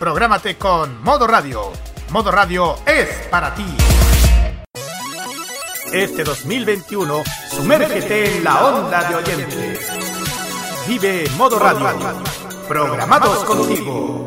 Prográmate con Modo Radio. Modo Radio es para ti. Este 2021, sumérgete en la onda de oyentes. Vive Modo Radio. Programados contigo.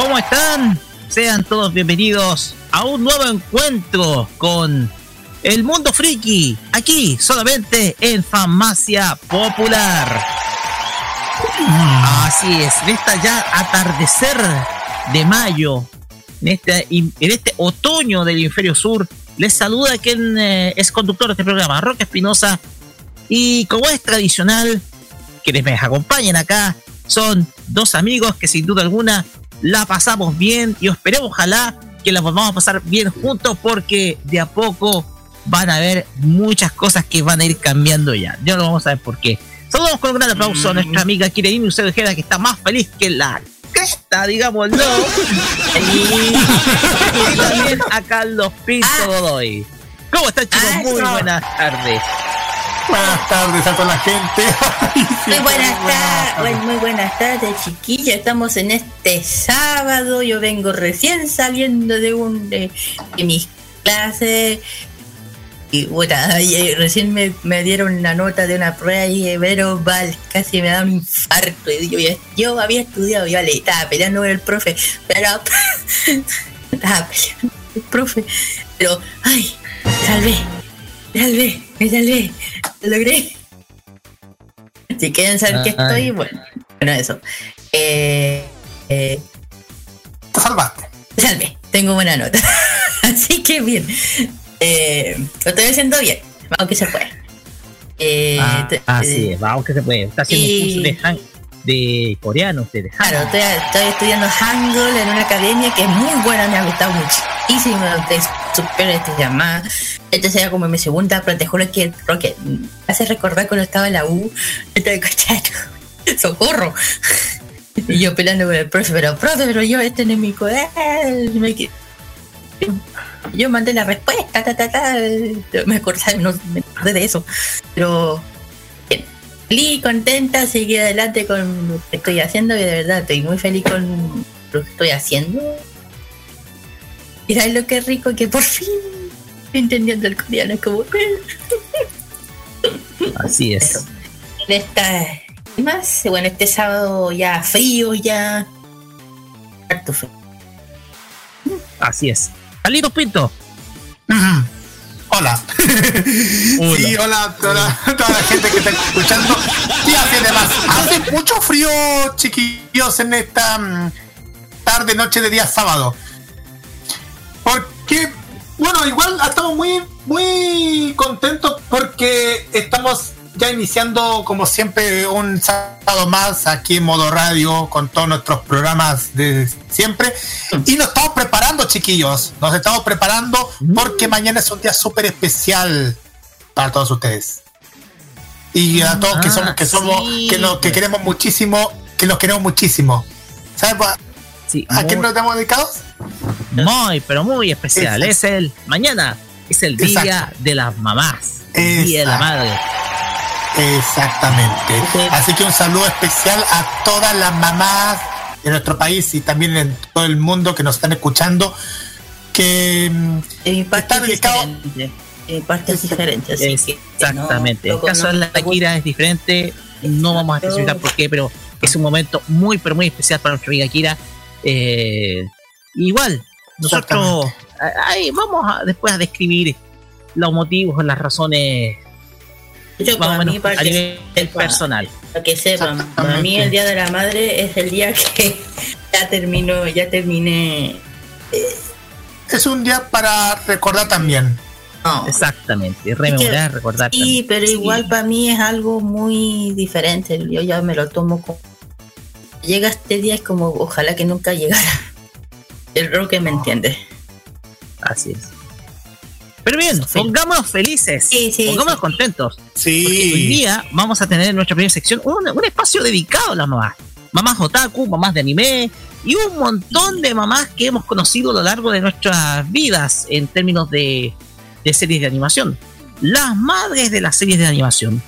¿Cómo están? Sean todos bienvenidos a un nuevo encuentro con el mundo friki, aquí solamente en Farmacia Popular. Así es, en esta ya atardecer de mayo, en este, en este otoño del Inferio Sur, les saluda quien eh, es conductor de este programa, Roque Espinosa, y como es tradicional, quienes me acompañan acá son dos amigos que sin duda alguna la pasamos bien y esperemos ojalá que la vamos a pasar bien juntos porque de a poco van a haber muchas cosas que van a ir cambiando ya. Ya lo vamos a ver por qué. Saludamos con un gran aplauso a nuestra amiga Kirene Eusebio Ojeda que está más feliz que la cresta, digámoslo. y, también a Carlos Pinto Godoy. ¿Cómo están chicos? Muy buenas tardes. Buenas tardes a toda la gente. muy buenas tardes, muy buenas tardes, chiquillos. Estamos en este sábado. Yo vengo recién saliendo de un de, mis clases. Y bueno, recién me, me, dieron una nota de una prueba y pero val, casi me da un infarto. Y yo, yo había estudiado, yo le estaba peleando con el profe, pero estaba peleando con el profe, pero ay, salvé, salvé, me salvé, lo logré. Si quieren saber qué estoy, bueno, bueno, eso. Eh, eh, Te salvaste. Salvé, tengo buena nota. Así que bien. Eh, lo estoy haciendo bien. Vamos que se puede. Eh, ah, así es, vamos que se puede. Está haciendo y... un curso de, de coreano. De claro, estoy, estoy, estudiando Hangul en una academia que es muy buena, me ha gustado muchísimo. Super, este se llama. Esta sería como mi segunda, pero te juro que, que hace recordar cuando estaba en la U. Estaba escuchando. ¡Socorro! Y yo peleando con el profe, pero profe, pero yo este no es mi cuaderno. Yo mandé la respuesta, ta, ta, ta. Me acordé, no, me acordé de eso. Pero. Feliz, contenta, seguí adelante con lo que estoy haciendo y de verdad estoy muy feliz con lo que estoy haciendo. Y sabes lo que rico, que por fin estoy entendiendo el coreano, es como. Así es. En esta más, bueno, este sábado ya frío, ya. Harto frío. Así es. Carlitos Pinto. Hola. hola. Sí, hola a toda, toda, la gente que está escuchando. Hace, además, hace mucho frío, chiquillos, en esta um, tarde, noche de día sábado. Porque, bueno, igual estamos muy, muy contentos porque estamos ya iniciando como siempre un sábado más aquí en modo radio con todos nuestros programas de siempre. Y nos chiquillos. Nos estamos preparando porque mañana es un día súper especial para todos ustedes. Y a todos que somos, que somos, que, nos, que queremos muchísimo, que los queremos muchísimo. ¿Sabes a quién nos estamos dedicados? Muy, pero muy especial. Es el mañana, es el día de las mamás. El día de la madre. Exactamente. Así que un saludo especial a todas las mamás de nuestro país y también en todo el mundo que nos están escuchando. Que mm, está dedicado. En partes diferentes. Exactamente. el caso de la Kira es diferente. No vamos a especificar por qué, pero es un momento muy, pero muy especial para nuestra amiga Kira. Eh, igual, nosotros ahí vamos a, después a describir los motivos, las razones yo, para mí, para que el personal. Para que sepan, para mí el Día de la Madre es el día que ya terminó, ya terminé. Eh, es un día para recordar también. Exactamente, rememorar, recordar. Sí, pero igual para mí es algo muy diferente. Yo ya me lo tomo como. Llega este día es como ojalá que nunca llegara. El rol que me entiende. Así es. Pero bien, pongámonos felices, pongámonos contentos. Sí. hoy día vamos a tener en nuestra primera sección un, espacio dedicado a las mamás. Mamás otaku, mamás de anime y un montón de mamás que hemos conocido a lo largo de nuestras vidas en términos de, series de animación. Las madres de las series de animación.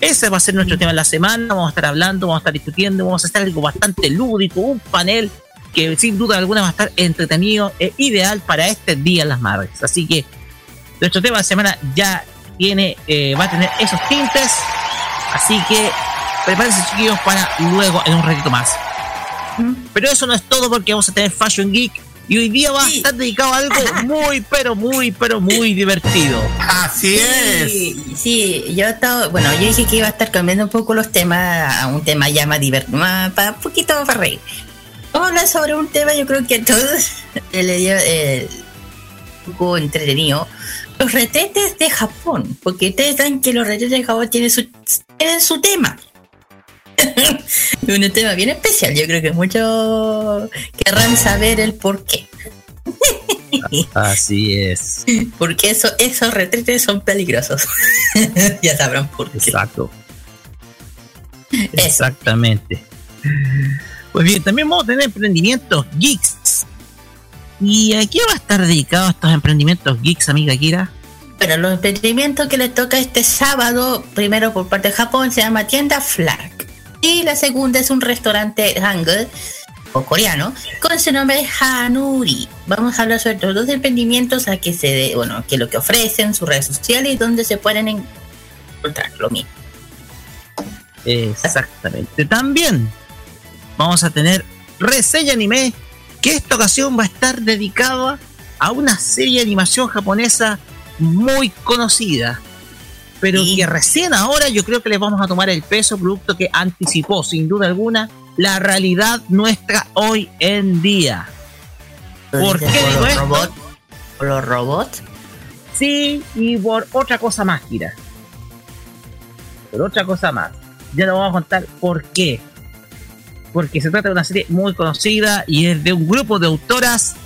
Ese va a ser nuestro tema en la semana. Vamos a estar hablando, vamos a estar discutiendo, vamos a estar algo bastante lúdico, un panel que sin duda alguna va a estar entretenido e ideal para este día las madres. Así que nuestro tema de semana ya tiene, eh, va a tener esos tintes. Así que prepárense chiquillos para luego en un ratito más. Pero eso no es todo porque vamos a tener Fashion Geek y hoy día va a estar dedicado a algo muy, pero muy, pero muy divertido. Así es. Sí, yo estaba, bueno, yo dije que iba a estar cambiando un poco los temas a un tema ya más divertido, más para un poquito para reír. Vamos a hablar sobre un tema, yo creo que a todos le dio eh, un poco entretenido los retretes de Japón, porque ustedes saben que los retretes de Japón tienen su, tienen su tema. un tema bien especial, yo creo que muchos querrán saber el por qué. Así es. Porque eso, esos retretes son peligrosos. ya sabrán por qué. Exacto. Exactamente. Pues bien, también vamos a tener emprendimientos geeks ¿Y a qué va a estar dedicado estos emprendimientos geeks, amiga Kira? Bueno, los emprendimientos que les toca este sábado, primero por parte de Japón, se llama Tienda Flag. Y la segunda es un restaurante hangul o coreano con su nombre Hanuri. Vamos a hablar sobre los dos emprendimientos a que se bueno, que lo que ofrecen, sus redes sociales y dónde se pueden encontrar lo mismo. Exactamente. También vamos a tener reseña anime que esta ocasión va a estar dedicada a una serie de animación japonesa muy conocida, pero que recién ahora yo creo que les vamos a tomar el peso, producto que anticipó sin duda alguna la realidad nuestra hoy en día. ¿Por qué digo los Robots? ¿Por los robots? Sí, y por otra cosa más, Kira. Por otra cosa más. Ya lo vamos a contar por qué porque se trata de una serie muy conocida y es de un grupo de autoras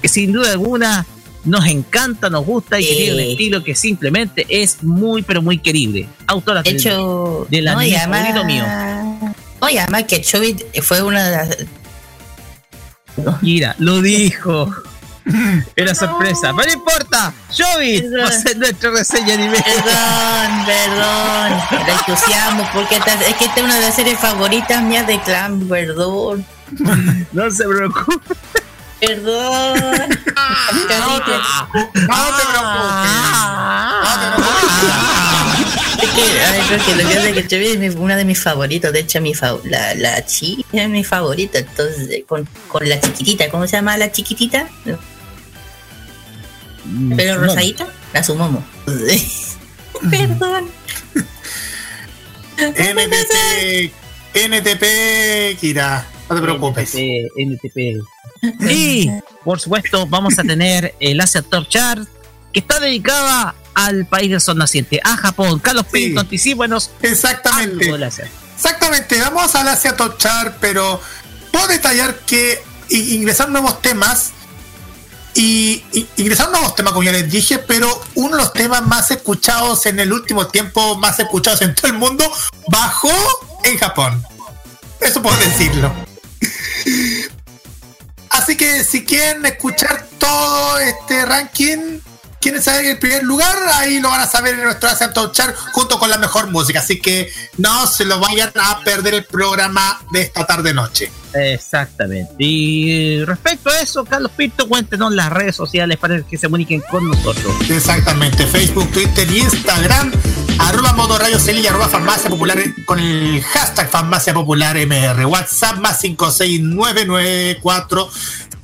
que sin duda alguna nos encanta, nos gusta y que tiene un estilo que simplemente es muy pero muy querible. Autoras de hecho, del no, anime mío. Oye, además que Chobit fue una de las Mira, lo dijo. Era sorpresa, pero no importa. Joey va a hacer nuestra reseña anime. Perdón, perdón. Entusiasmo, porque es que esta es una de las series favoritas mías de Clan, perdón. No se preocupe. Perdón. no, te preocupes. No te preocupes. Es que, creo que lo que hace que Chevy es una de mis favoritos. De hecho, mi la, la chi es mi favorita. Entonces, con, con la chiquitita, ¿cómo se llama la chiquitita? Mm, pero rosadita, la sumomo. Perdón. NTP, NTP, Kira, no te preocupes. NTP, Y, por supuesto, vamos a tener el Asia Top Chart, que está dedicada al país del sol naciente, a Japón. Carlos sí. Pinto, anticípanos. Exactamente. Exactamente, vamos al Asia Top Chart, pero puedo detallar que ingresaron nuevos temas y, y ingresaron nuevos temas, como ya les dije, pero uno de los temas más escuchados en el último tiempo, más escuchados en todo el mundo, bajó en Japón. Eso puedo decirlo. Así que si quieren escuchar todo este ranking, quieren saber el primer lugar, ahí lo van a saber en nuestro Asian Chart junto con la mejor música. Así que no se lo vayan a perder el programa de esta tarde noche. Exactamente. Y respecto a eso, Carlos Pinto, cuéntenos las redes sociales para que se comuniquen con nosotros. Exactamente, Facebook, Twitter y Instagram, arroba modo radio celilla, arroba farmacia popular con el hashtag farmacia popular MR, WhatsApp más 56994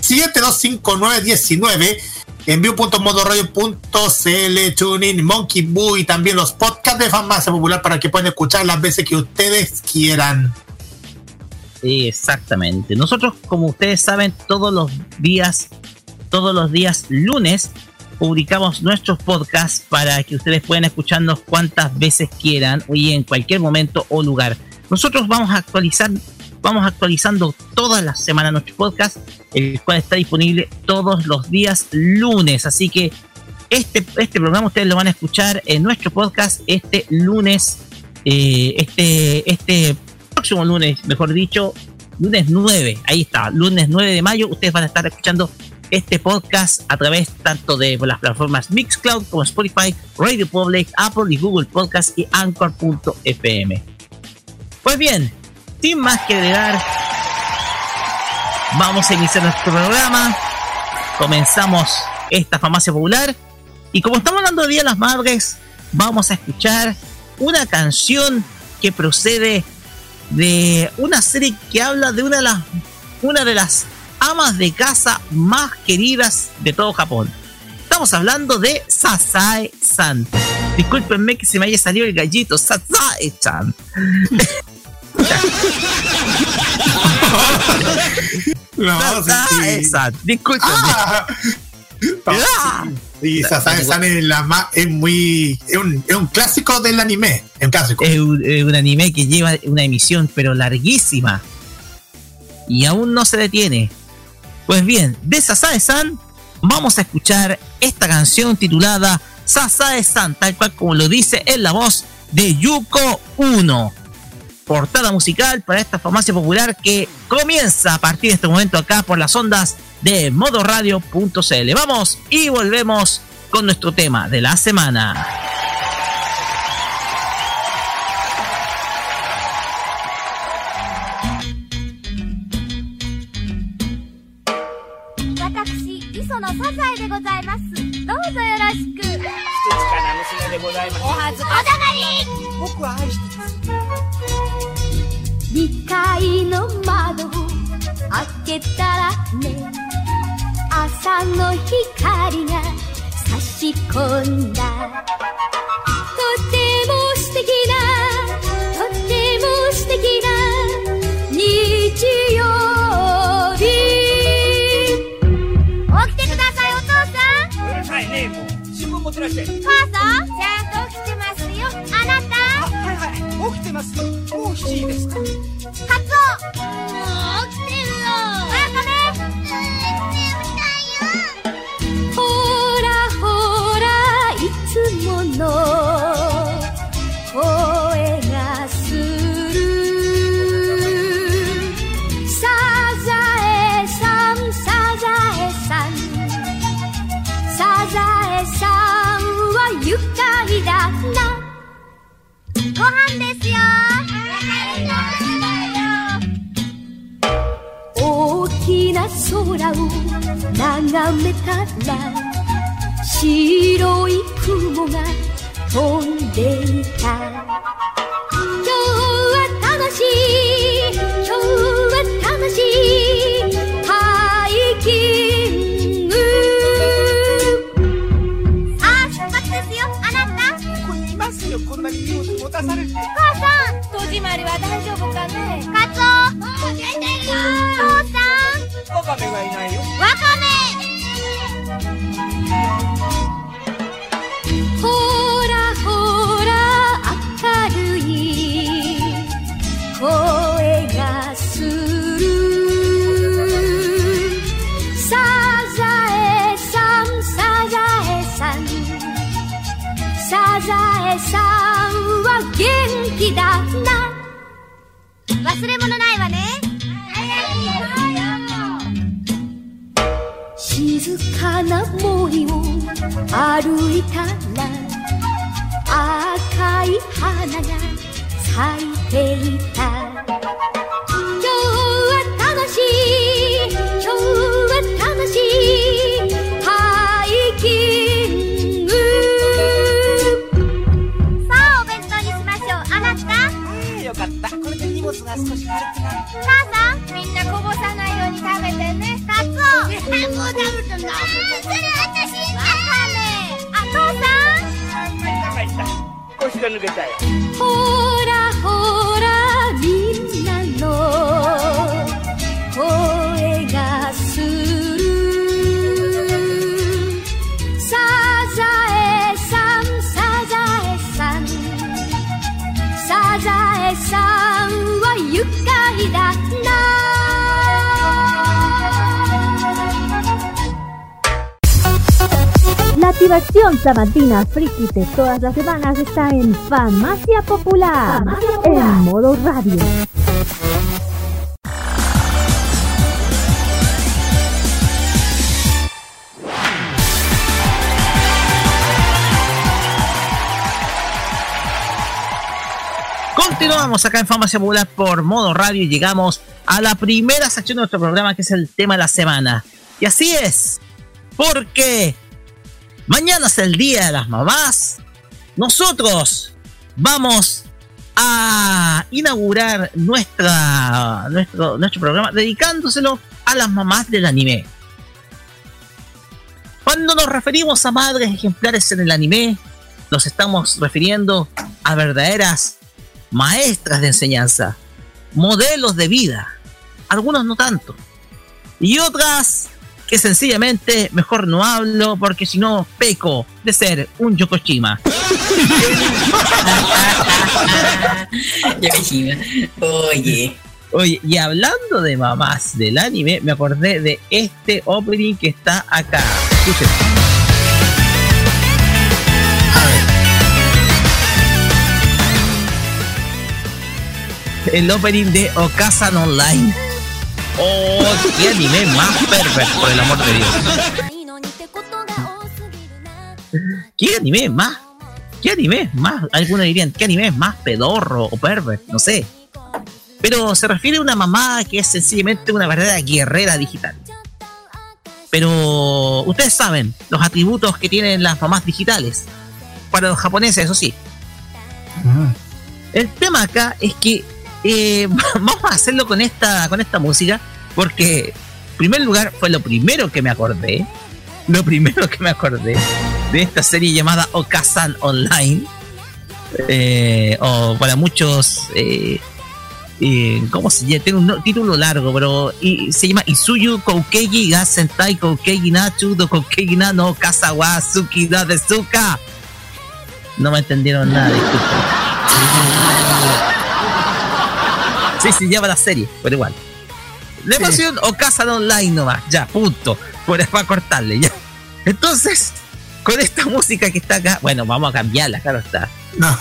725919 envío.modoradio.cl, TuneIn, Monkey Boo y también los podcasts de Farmacia Popular para que puedan escuchar las veces que ustedes quieran. Exactamente. Nosotros, como ustedes saben, todos los días, todos los días lunes, publicamos nuestros podcasts para que ustedes puedan escucharnos cuantas veces quieran y en cualquier momento o lugar. Nosotros vamos a actualizar vamos actualizando todas las semanas nuestro podcast, el cual está disponible todos los días lunes. Así que este, este programa ustedes lo van a escuchar en nuestro podcast este lunes, eh, este, este próximo lunes, mejor dicho, lunes 9, ahí está, lunes 9 de mayo, ustedes van a estar escuchando este podcast a través tanto de las plataformas Mixcloud como Spotify, Radio Public, Apple y Google Podcast y Anchor.fm. Pues bien, sin más que agregar, vamos a iniciar nuestro programa. Comenzamos esta farmacia popular. Y como estamos hablando de Día de las Madres, vamos a escuchar una canción que procede de una serie que habla de una de las, una de las amas de casa más queridas de todo Japón. Estamos hablando de Sasae-san. Discúlpenme que se me haya salido el gallito, Sasae-san. no, Exacto. Disculpe. Ah. Sí, es, la más, es muy. Es un, es un, clásico del anime. Es un clásico. Es un, anime que lleva una emisión, pero larguísima. Y aún no se detiene. Pues bien, de Sasae-san vamos a escuchar esta canción titulada Sasae-san, tal cual como lo dice en la voz de Yuko 1 portada musical para esta farmacia popular que comienza a partir de este momento acá por las ondas de modoradio.cl. Vamos y volvemos con nuestro tema de la semana.「2階の窓を開けたらね朝の光が差し込んだ。とても素敵なとても素敵な日曜日。起きてくださいお父さん。うるさいねもう。新聞持ってらっしゃい母さん？はい起きてますよ。もう7時ですカツオもう起きてるよわかめほらほらいつもの声がする。サザエさんサザエさんサザエさんは愉快だな。ご飯です。空を眺めたら白い雲が飛んでいた。今日は楽しい今日は楽しいハイキング。さあ出発ですよあなた。ここにいますよこんなに荷物持たされて。母さん戸締まりは大丈夫かね？カツオ出てるよワカメがいないよ。ワカメほらほら明るい声がする。サザエさんサザエさんサザエさん。は元気だな忘れ物ないわな森を歩いたら赤い花が咲いていた。今日は楽しい今日は楽しいハイキング。さあお弁当にしましょう。あなた？よかった。これで荷物が少し軽くなる。母さんみんなこぼさないように食べてねもう食べてんだそれ私わかめあ父さん。腰が抜けたよ。ほらほら activación sabatina friki de todas las semanas está en Farmacia Popular, en modo radio. Continuamos acá en Farmacia Popular por modo radio y llegamos a la primera sección de nuestro programa que es el tema de la semana. Y así es, porque mañana es el Día de las Mamás. Nosotros vamos a inaugurar nuestro, nuestro programa dedicándoselo a las mamás del anime. Cuando nos referimos a madres ejemplares en el anime, nos estamos refiriendo a verdaderas maestras de enseñanza, modelos de vida, algunos no tanto, y otras que sencillamente mejor no hablo porque si no peco de ser un Yokoshima. Yokoshima. Oye. Oye, y hablando de mamás del anime, me acordé de este opening que está acá. Escuchen. El opening de Okazan Online. Oh, qué anime más perverso, por el amor de Dios. ¿Qué anime más? ¿Qué anime más? Algunos dirían, ¿qué anime es más pedorro o pervert? No sé. Pero se refiere a una mamá que es sencillamente una verdadera guerrera digital. Pero ustedes saben los atributos que tienen las mamás digitales. Para los japoneses, eso sí. El tema acá es que eh, vamos a hacerlo con esta, con esta música. Porque, en primer lugar, fue lo primero que me acordé. Lo primero que me acordé de esta serie llamada Okazan Online. Eh, o para muchos. Eh, eh, ¿Cómo se llama? Tiene un título largo, pero y, se llama Isuyu Koukeigi ga Sentai Koukeigi Nachu do Koukeigi na no Kasawa Suki da Desuka. No me entendieron nada, disculpen. Sí, se llama la serie, pero igual. Le pusieron Okazan Online nomás, ya, punto. Por para cortarle, ya. Entonces, con esta música que está acá, bueno, vamos a cambiarla, claro está.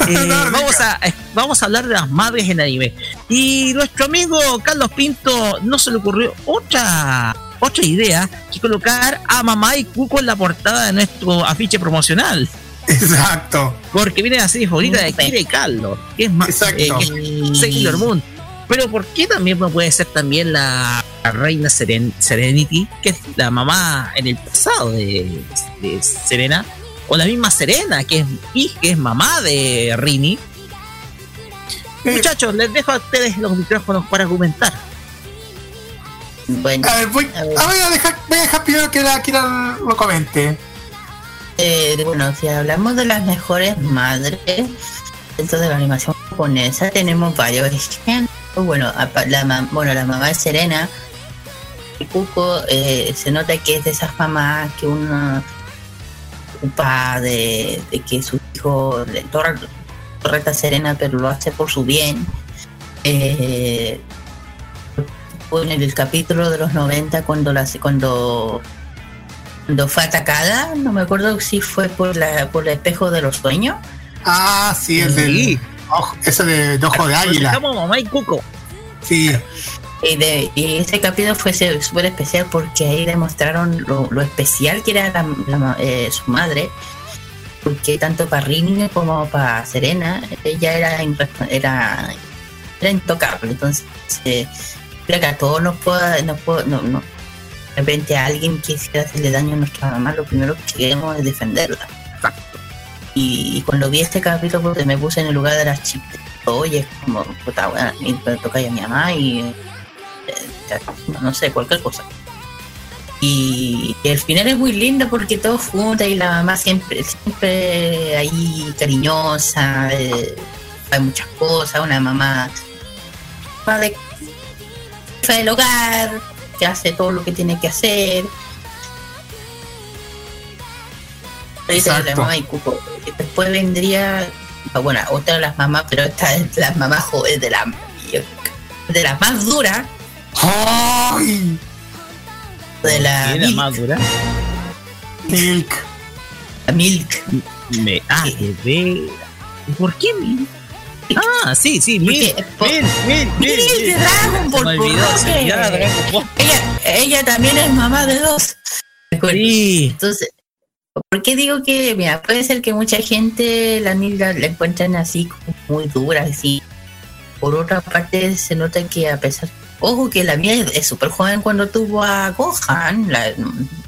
Eh, vamos, a, eh, vamos a hablar de las madres en anime. Y nuestro amigo Carlos Pinto no se le ocurrió otra otra idea que colocar a Mamá y Cuco en la portada de nuestro afiche promocional. Exacto. Porque viene la serie favorita de Kira y Carlos, que es más eh, Sailor Moon. Pero ¿por qué también no puede ser también la, la reina Seren- Serenity, que es la mamá en el pasado de, de Serena? O la misma Serena, que es, que es mamá de Rini. Muchachos, les dejo a ustedes los micrófonos para argumentar. Bueno, A ver, voy, a ver, voy a dejar, voy a dejar primero que la Kira lo comente. eh, bueno, si hablamos de las mejores madres dentro de la animación japonesa, tenemos varios ejemplos. Bueno, la, bueno, la mamá de Serena, y Cuco, eh, se nota que es de esas mamás que uno ocupa de, de que su hijo le torreta Serena, pero lo hace por su bien. Eh, en el capítulo de los 90 cuando la cuando cuando fue atacada, no me acuerdo si fue por la por el espejo de los sueños, Ah, sí, el del. Sí. Ojo- ese de, de ojo de águila. Como mamá y cuco. Sí. Y, de, y ese capítulo fue súper especial porque ahí demostraron lo, lo especial que era la- la eh, su madre. Porque tanto para Rin como para Serena, ella era, era, era intocable. Entonces, eh, creo que a todos nos puede, nos puede- no, no. De repente a alguien que quisiera hacerle daño a nuestra mamá, lo primero que queremos es defenderla. Y, cuando vi este capítulo, pues, me puse en el lugar de las chicas. Oye, como, puta, bueno, me toca a mi mamá y eh, no sé, cualquier cosa. Y, el final es muy lindo porque todos juntos y la mamá siempre, siempre ahí cariñosa, eh, hay muchas cosas, una mamá, mamá del hogar, que hace todo lo que tiene que hacer. Exacto. mamá y Cuco. Después vendría, ah, bueno, otra de las mamás, pero esta es la mamá joven de la de las más duras, ¡Ay! de la Milk. más dura. Milk. la Milk. Me, ah, de. ¿Por qué Milk? Ah, sí, sí, Milk. Porque- Milk, Milk, Milk. Milk de Dragon Se Ball, me por se. Dragon Ball. Ella también es mamá de dos. Sí. Entonces, ¿por qué digo que, mira, puede ser que mucha gente la Nilda la encuentran así muy dura, así. Por otra parte, se nota que a pesar, ojo que la mía es- súper joven cuando tuvo a Gohan, la,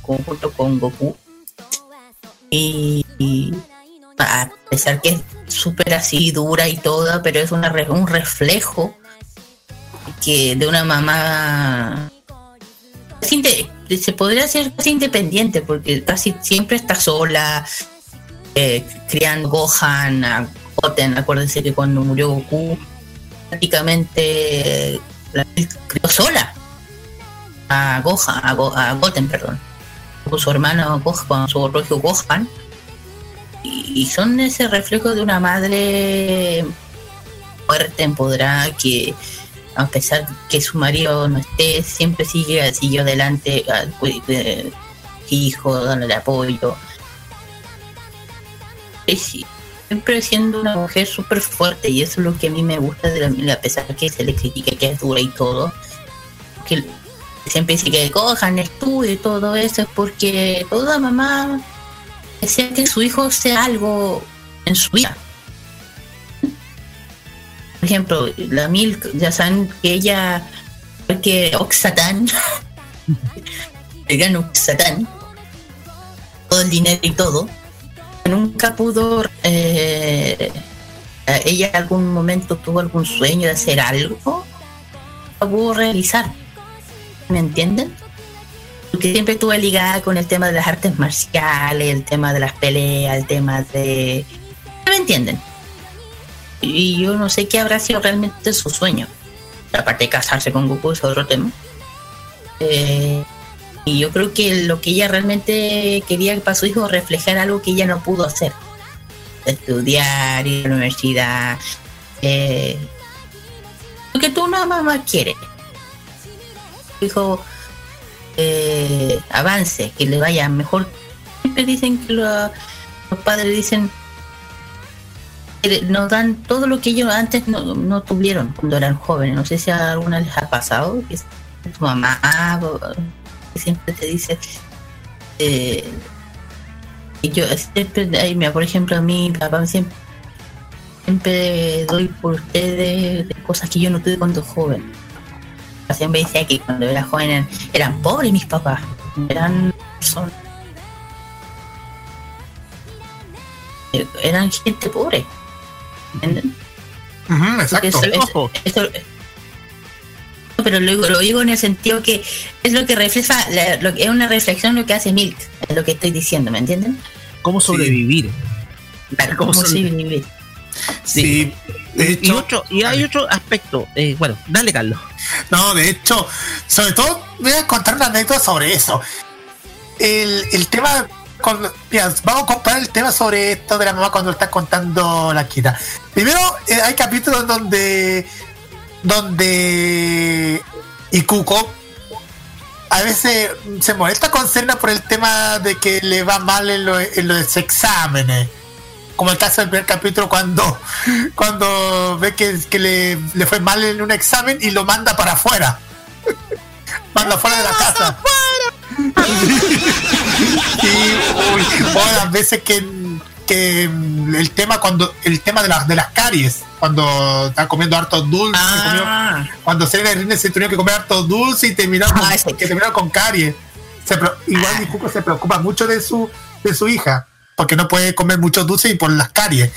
junto con Goku. Y, a pesar que es súper así dura y toda, pero es una, un reflejo que de una mamá se podría ser casi independiente porque casi siempre está sola eh, criando Gohan a Goten. Acuérdense que cuando murió Goku prácticamente la crió sola a Gohan a, Go- a Goten perdón. Su hermano Gohan su otro hijo Gohan. Y, y son ese reflejo de una madre fuerte empoderada que a pesar que su marido no esté, siempre sigue, siguió adelante cu- eh, hijo, dándole apoyo. Siempre siendo una mujer súper fuerte y eso es lo que a mí me gusta de la, a pesar que se le critica que es dura y todo. Que siempre dice que cojan estudio y todo eso es porque toda mamá desea que su hijo sea algo en su vida por ejemplo, la Milk, ya saben que ella, que Oxatán, el gran Oxatán, todo el dinero y todo, nunca pudo, eh, ella en algún momento tuvo algún sueño de hacer algo, lo pudo realizar, ¿me entienden? Porque siempre estuve ligada con el tema de las artes marciales, el tema de las peleas, el tema de... ¿Me entienden? Y yo no sé qué habrá sido realmente su sueño. Aparte de casarse con Goku es otro tema. Eh, y yo creo que lo que ella realmente quería para su hijo reflejar algo que ella no pudo hacer. Estudiar, ir a la universidad. Eh, lo que tú una mamá quiere. Tu hijo eh, avance, que le vaya mejor. Siempre dicen que lo- los padres dicen nos dan todo lo que ellos antes no, no tuvieron cuando eran jóvenes. No sé si a alguna les ha pasado, tu mamá que siempre te dice, eh, yo siempre, ay, mira, por ejemplo, a mí, papá siempre, siempre doy por ustedes de cosas que yo no tuve cuando joven. Siempre decía que cuando era joven eran, eran pobres mis papás, eran son eh, eran gente pobre. ¿Entienden? Porque exacto. eso- eso- Ojo. eso- No, pero lo, lo digo en el sentido que es lo que refleja, la- lo que es una reflexión lo que hace Milk, es lo que estoy diciendo, ¿me entienden? ¿Cómo sobrevivir? Claro, ¿Cómo ¿cómo son- sobrevivir? Sí. De Y hecho, otro, y hay otro aspecto. eh, bueno, dale, Carlos. No, de hecho, sobre todo voy a contar una anécdota sobre eso. El, el tema, mira, vamos a comparar el tema sobre esto de la mamá cuando está contando la quita. Primero, eh, hay capítulos donde, donde Ikuko a veces se molesta con Serena por el tema de que le va mal en, lo- en los exámenes. como el caso del primer capítulo cuando, cuando ve que, que le, le fue mal en un examen y lo manda para afuera. manda fuera de la casa. y uy, o las veces que, que el tema cuando el tema de, las de las caries cuando están comiendo hartos dulces comió- Ah, cuando Serena y Rine se tuvieron que comer hartos dulces y terminaron con, Ah, ese. que terminaron con caries Se igual mi Cuco se preocupa mucho de su de su hija porque no puede comer muchos dulces y por las caries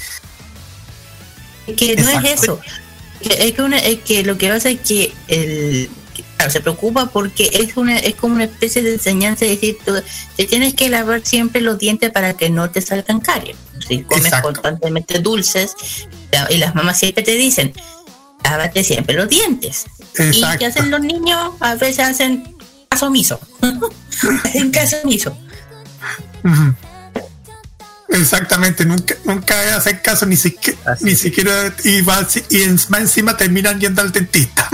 es que no Exacto. es eso. Que- Es que, una- es que lo que pasa es que el claro, se preocupa porque es una es como una especie de enseñanza, es decir, tú te tienes que lavar siempre los dientes para que no te salgan caries. Si comes Exacto. constantemente dulces y las mamás siempre te dicen, lávate siempre los dientes. ¿Y qué hacen los niños? A veces hacen caso omiso. hacen caso omiso. Ujú. Exactamente, nunca, nunca hacen caso ni siquiera, Así ni siquiera y, va- y encima, encima terminan yendo al dentista.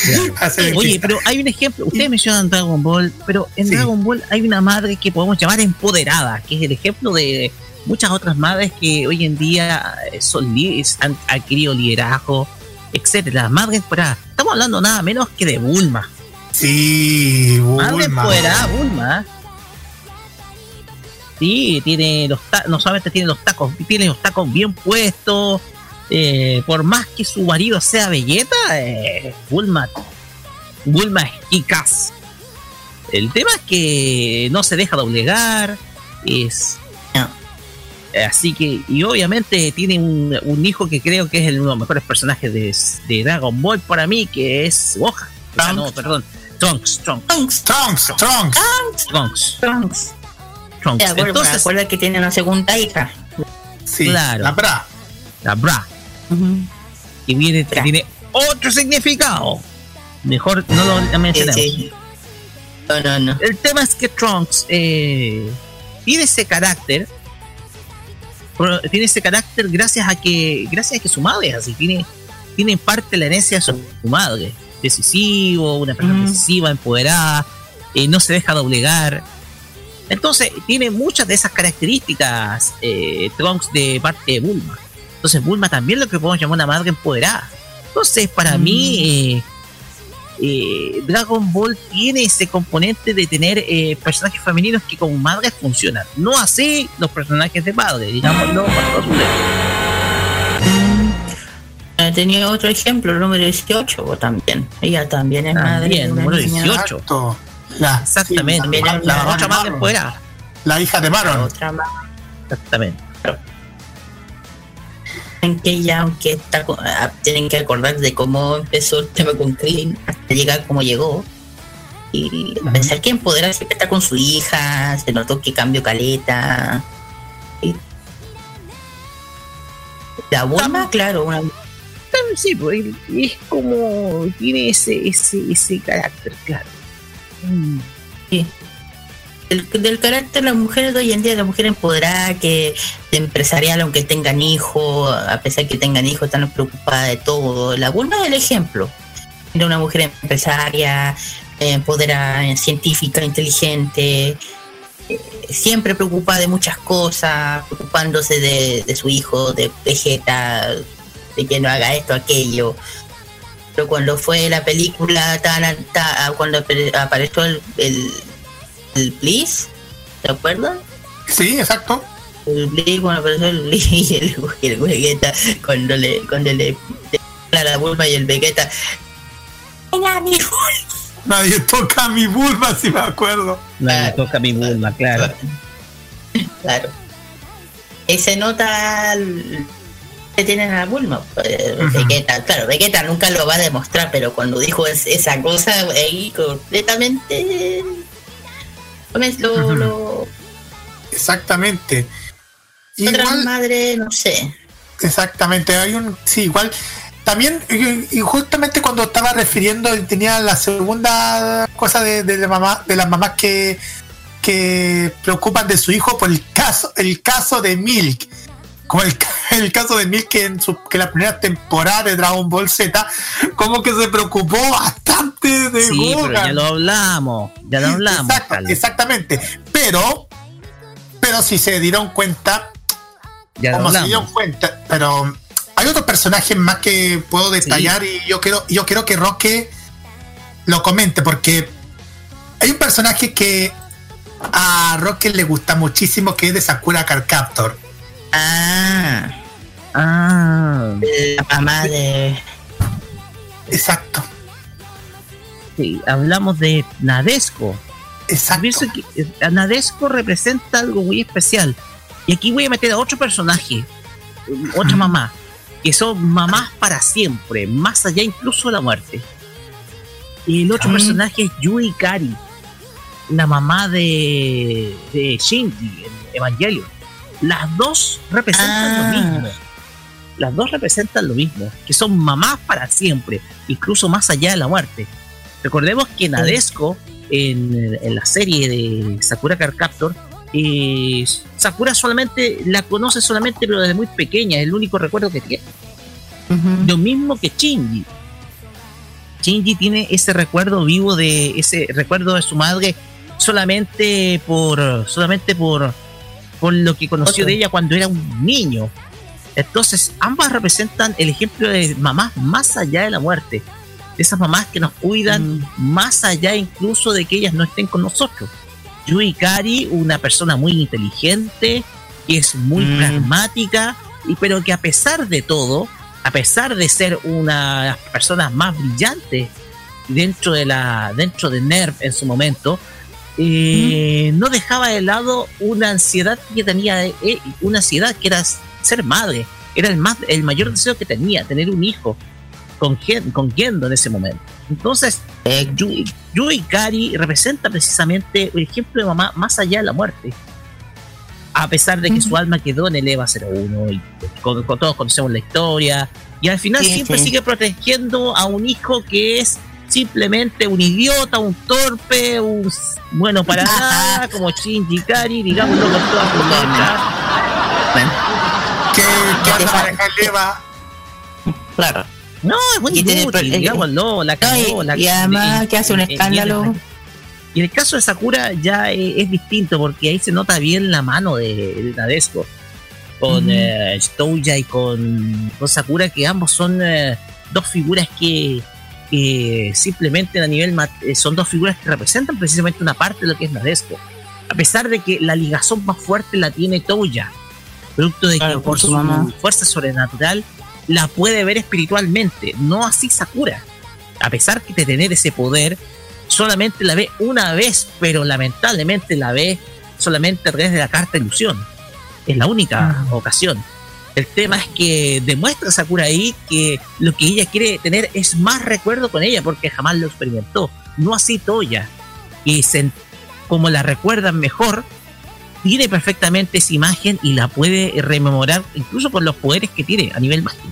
Oye, pero hay un ejemplo. Ustedes mencionan Dragon Ball, pero en Sí. Dragon Ball hay una madre que podemos llamar empoderada, que es el ejemplo de muchas otras madres que hoy en día eh, son han adquirido liderazgo, etcétera. Madre empoderada. Estamos hablando nada menos que de Bulma. Sí, Madre Bulma. empoderada, Bulma. Sí, tiene los no solamente tiene los tacos, tiene los tacos bien puestos. eh, por más que su marido sea Vegeta, eh, Bulma, Bulma es Kikas. El tema es que no se deja doblegar, es así que y obviamente tiene un, un hijo que creo que es el- uno de los mejores personajes de, de Dragon Ball para mí, que es Gohan. Ah, no, perdón, Trunks, Trunks, Trunks, Trunks, Trunks. Trunks, Trunks. Trunks. De acuerdo, Entonces, recuerda que tiene una segunda hija. Sí, Claro. la bra. la Bra, que viene, que Bra. tiene otro significado. Mejor no lo Sí, mencionemos. sí. No, no, no. El tema es que Trunks eh, tiene ese carácter. Tiene ese carácter gracias a que gracias a que su madre es así. Tiene, tiene en parte la herencia de su, su madre. Decisivo, una persona Mm. decisiva, empoderada, eh, no se deja doblegar. Entonces, tiene muchas de esas características eh, Trunks de parte de Bulma. Entonces, Bulma también lo que podemos llamar una madre empoderada. Entonces, para mí, eh, eh, Dragon Ball tiene ese componente de tener eh, personajes femeninos que como madres funcionan. No así los personajes de padre, digámoslo para todos ustedes. Eh, Tenía otro ejemplo, el número 18 vos también. Ella también es madre. También, una número niña. 18. Exacto. La, Exactamente. sí, la, la, la- otra la- madre empoderada. la hija de La Maron. otra más. Exactamente. En que ella, aunque está, ah, tienen que acordar de cómo empezó el tema con Krillin hasta llegar como llegó. Y a pesar que empodera siempre está con su hija, se notó que cambió caleta. Y la Bulma, claro, una Sí, pues, es como tiene ese, ese, ese carácter, claro. Mm. del, carácter de las mujeres de hoy en día, la mujer empoderada, que de empresarial, aunque tengan hijos, a pesar que tengan hijos, están preocupadas de todo. La Bulma es el ejemplo de una mujer empresaria, eh, empoderada, científica, inteligente, eh, siempre preocupada de muchas cosas, preocupándose de, de su hijo, de Vegeta, de que no haga esto, aquello. Pero cuando fue la película, tan, tan- cuando apare- apareció el, el, el Bliss, ¿te acuerdas? Sí, exacto. El Bliss, cuando apareció el Bliss y el, Vegeta, cuando le, cuando le, le a la Bulma y el Vegeta. "Venga, mi Bulma". Nadie toca a mi Bulma, si me acuerdo. Nadie Claro. toca mi Bulma, claro. Claro. Y se nota el- que tienen a Bulma. eh. Vegeta, claro, Vegeta nunca lo va a demostrar, pero cuando dijo es- esa cosa, ahí completamente. pues, Lo, Ujú. lo, Exactamente. otra Igual, madre, no sé. exactamente, hay un, sí, igual, también, y y justamente cuando estaba refiriendo, tenía la segunda cosa de, de la mamá, de las mamás que, que preocupan de su hijo por el caso, el caso de Milk. Como el, ca- el caso de Milk que en su, que la primera temporada de Dragon Ball Z, como que se preocupó bastante de Sí, pero ya lo hablamos, ya lo hablamos. Exacto, exactamente. Pero, pero si se dieron cuenta, Ya lo como se dieron cuenta, pero hay otros personajes más que puedo detallar y yo quiero, yo quiero que Roque lo comente porque hay un personaje que a Roque le gusta muchísimo que es de Sakura Card Captor. Ah, Ah, la mamá de. Exacto, sí, hablamos de Nadesco. exacto. Que eh, Nadesco representa algo muy especial. Y aquí voy a meter a otro personaje, otra mamá, que son mamás para siempre, más allá incluso de la muerte. Y el otro Ah. personaje es Yui Kari, la mamá de, de Shinji en Evangelion. Las dos representan Ah. lo mismo. Las dos representan lo mismo, que son mamás para siempre, incluso más allá de la muerte. Recordemos que Nadesco, en, en la serie de Sakura Card Captor, eh, Sakura solamente la conoce solamente, pero desde muy pequeña, es el único recuerdo que tiene. Lo mismo que Shinji. Shinji tiene ese recuerdo vivo de ese recuerdo de su madre solamente por solamente por por lo que conoció de ella cuando era un niño. Entonces, ambas representan el ejemplo de mamás más allá de la muerte. De esas mamás que nos cuidan Mm. más allá incluso de que ellas no estén con nosotros. Yui Kari, una persona muy inteligente, que es muy Mm. pragmática, y pero que a pesar de todo, a pesar de ser una de las personas más brillantes dentro de la dentro de NERV en su momento, eh, no dejaba de lado una ansiedad que tenía, eh, una ansiedad que era ser madre, era el más el mayor deseo que tenía, tener un hijo con con Gendo en ese momento. Entonces, Eh, Yui, Yui Kari representa precisamente el ejemplo de mamá más allá de la muerte. A pesar de que su alma quedó en el EVA 01 y con, con- todos conocemos la historia, y al final Sí, siempre sí. sigue protegiendo a un hijo que es simplemente un idiota, un torpe, un bueno para nada, como Shinji Kari, digámoslo con todas sus letras. Que, claro. No, es muy inútil, digámoslo, la cagó, No, la y, y además que hace un escándalo. Y en el caso de Sakura ya eh, es, distinto porque ahí se nota bien la mano de, de Nadesco con Ujú. eh, Touya y con, con Sakura que ambos son eh, dos figuras que, que simplemente a nivel eh, son dos figuras que representan precisamente una parte de lo que es Nadesco a pesar de que la ligazón más fuerte la tiene Touya producto de Claro, que por su mamá. fuerza sobrenatural la puede ver espiritualmente no así Sakura a pesar de tener ese poder solamente la ve una vez, pero lamentablemente la ve solamente a través de la carta ilusión. Es la única ocasión. El tema es que demuestra Sakura ahí que lo que ella quiere tener es más recuerdo con ella, porque jamás lo experimentó. No así Toya, que se, como la recuerdan mejor, tiene perfectamente esa imagen y la puede rememorar incluso con los poderes que tiene a nivel mágico.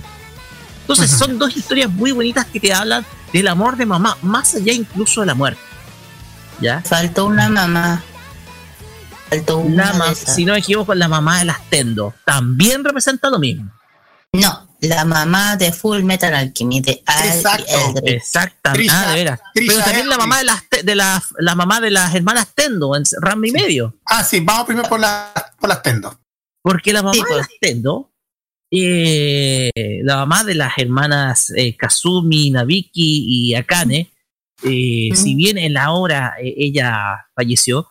Entonces son dos historias muy bonitas que te hablan del amor de mamá, más allá incluso de la muerte. ¿Ya? Faltó una mamá. Faltó una La de ma- esas. si no me equivoco, la mamá de las Tendo también representa lo mismo. No, la mamá de Full Metal Alchemy de Exacto. Eldritch. Exactamente. Trisha- ah, de veras. Trisha Pero también la mamá de las de las la mamá de las hermanas Tendo en Ram y medio. Ah, sí, vamos primero por, la, por las tendos. Porque la mamá Sí, de pues. las Tendo, eh, la mamá de las hermanas eh, Kazumi, Nabiki y Akane, eh, si bien en la obra eh, ella falleció,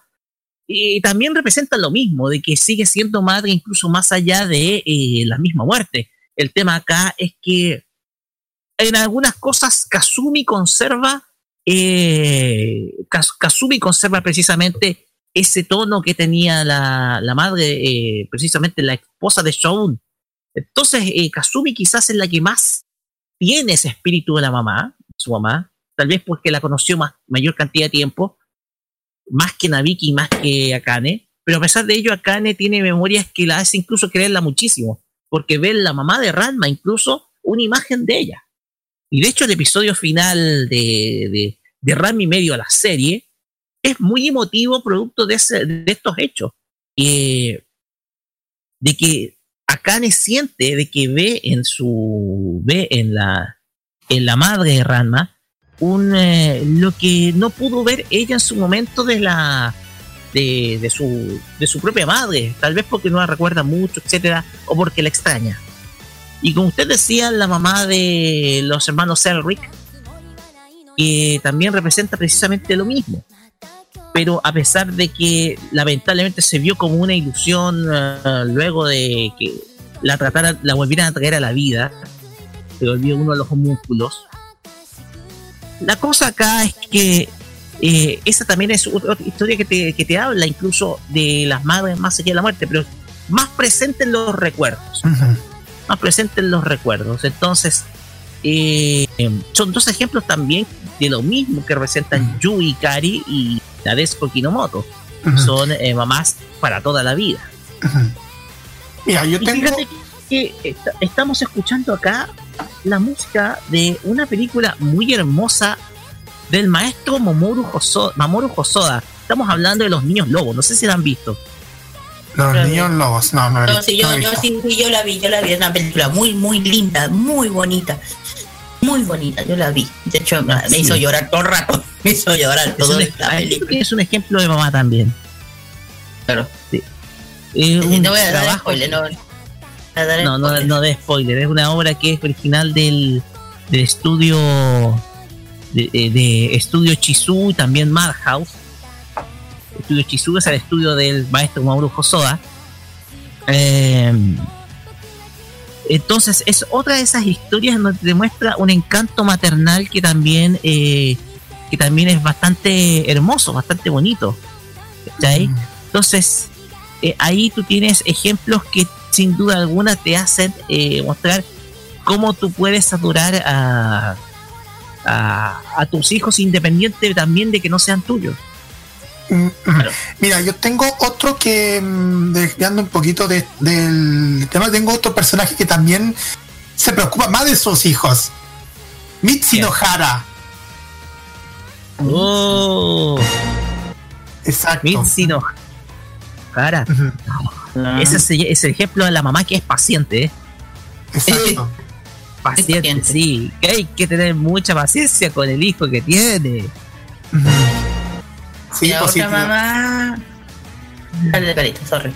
eh, también representa lo mismo, de que sigue siendo madre incluso más allá de eh, la misma muerte. El tema acá es que en algunas cosas Kazumi conserva, eh, conserva precisamente ese tono que tenía la, la madre, eh, precisamente la esposa de Shoun. Entonces, Kazumi quizás es la que más tiene ese espíritu de la mamá, su mamá, tal vez porque la conoció más, mayor cantidad de tiempo, más que Nabiki y más que Akane, pero a pesar de ello, Akane tiene memorias que la hace incluso creerla muchísimo, porque ve la mamá de Ranma incluso una imagen de ella. Y de hecho, el episodio final de, de, Ranma y medio a la serie es muy emotivo producto de, ese- estos hechos. De que Akane siente, de que ve en su. ve en la. en la madre de Ranma un, eh, lo que no pudo ver ella en su momento de la de, su, de su propia madre, tal vez porque no la recuerda mucho, etcétera, o porque la extraña. Y como usted decía, la mamá de los hermanos Elric, que también representa precisamente lo mismo. Pero a pesar de que lamentablemente se vio como una ilusión eh, luego de que la tratara, la volvieran a traer a la vida, se volvió uno de los homúnculos. La cosa acá es que eh, esa también es otra historia que te, que te habla incluso de las madres más allá de la muerte, pero más presente en los recuerdos. Más presente en los recuerdos. Entonces, eh, son dos ejemplos también de lo mismo que representan Yui Kari y Nadesco Kinomoto. Son eh, mamás para toda la vida. Mira, yo Y tengo. fíjate que est- estamos escuchando acá la música de una película muy hermosa del maestro Mamoru Hosoda. Mamoru Hosoda. Estamos hablando de los niños lobos. No sé si la han visto. Los niños lobos, no, no, No, sí, yo, yo sí, sí, yo la vi, yo la vi, es una película muy, muy linda, muy bonita, muy bonita, yo la vi. De hecho, me Sí. hizo llorar todo el rato, me hizo llorar Es todo un, creo película. que es un ejemplo de mamá también. Claro. Es un no voy a dar trabajo spoiler, no. No, no, no de spoiler. Es una obra que es original del, del estudio de, de- de estudio Chizu y también Madhouse. Estudio Chizu es el estudio del maestro Mauro Hosoda. Eh, entonces es otra de esas historias donde te demuestra un encanto maternal que también eh, que también es bastante hermoso, bastante bonito. ¿cachai? Entonces, eh, ahí tú tienes ejemplos que sin duda alguna te hacen eh, mostrar cómo tú puedes adorar a, a, a tus hijos independiente también de que no sean tuyos. Mm, mm. Mira, yo tengo otro que, mm, desviando un poquito de- del tema, tengo otro personaje que también se preocupa más de sus hijos. Mitsuno Hara. Oh, Exacto. Mitzi no. Cara, Ujú, Ah. ese es, es el ejemplo de la mamá que es paciente, ¿eh? Exacto. Paciente, paciente. sí. Que hay que tener mucha paciencia con el hijo que tiene. Sí, Y la otra mamá. Dale, carita, sorry.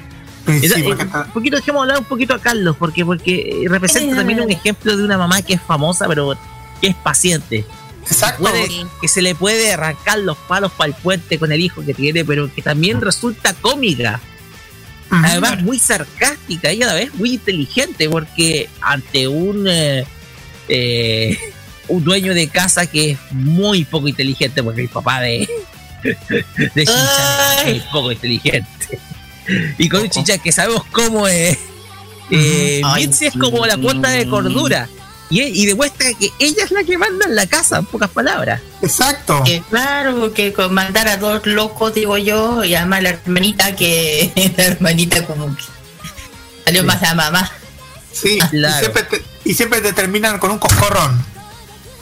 sí, eh, está- un poquito dejemos hablar un poquito a Carlos, porque, porque eh, representa también un ejemplo de una mamá que es famosa, pero que es paciente. Exacto. Puede- que se le puede arrancar los palos para el puente con el hijo que tiene, pero que también resulta cómica. Además, muy sarcástica y a la vez muy inteligente, porque ante un, eh, eh, un dueño de casa que es muy poco inteligente, porque el papá de, de Shinchan es poco inteligente. Y con un Shinchan que sabemos cómo es. Eh, Ay, es como la cuota de cordura. Y, y demuestra que ella es la que manda en la casa, en pocas palabras. Exacto. Que claro, que con mandar a dos locos, digo yo, y además la hermanita que. La hermanita como que. Salió Sí. más la mamá. Sí. Claro. Y, siempre te, y siempre te terminan con un coscorrón.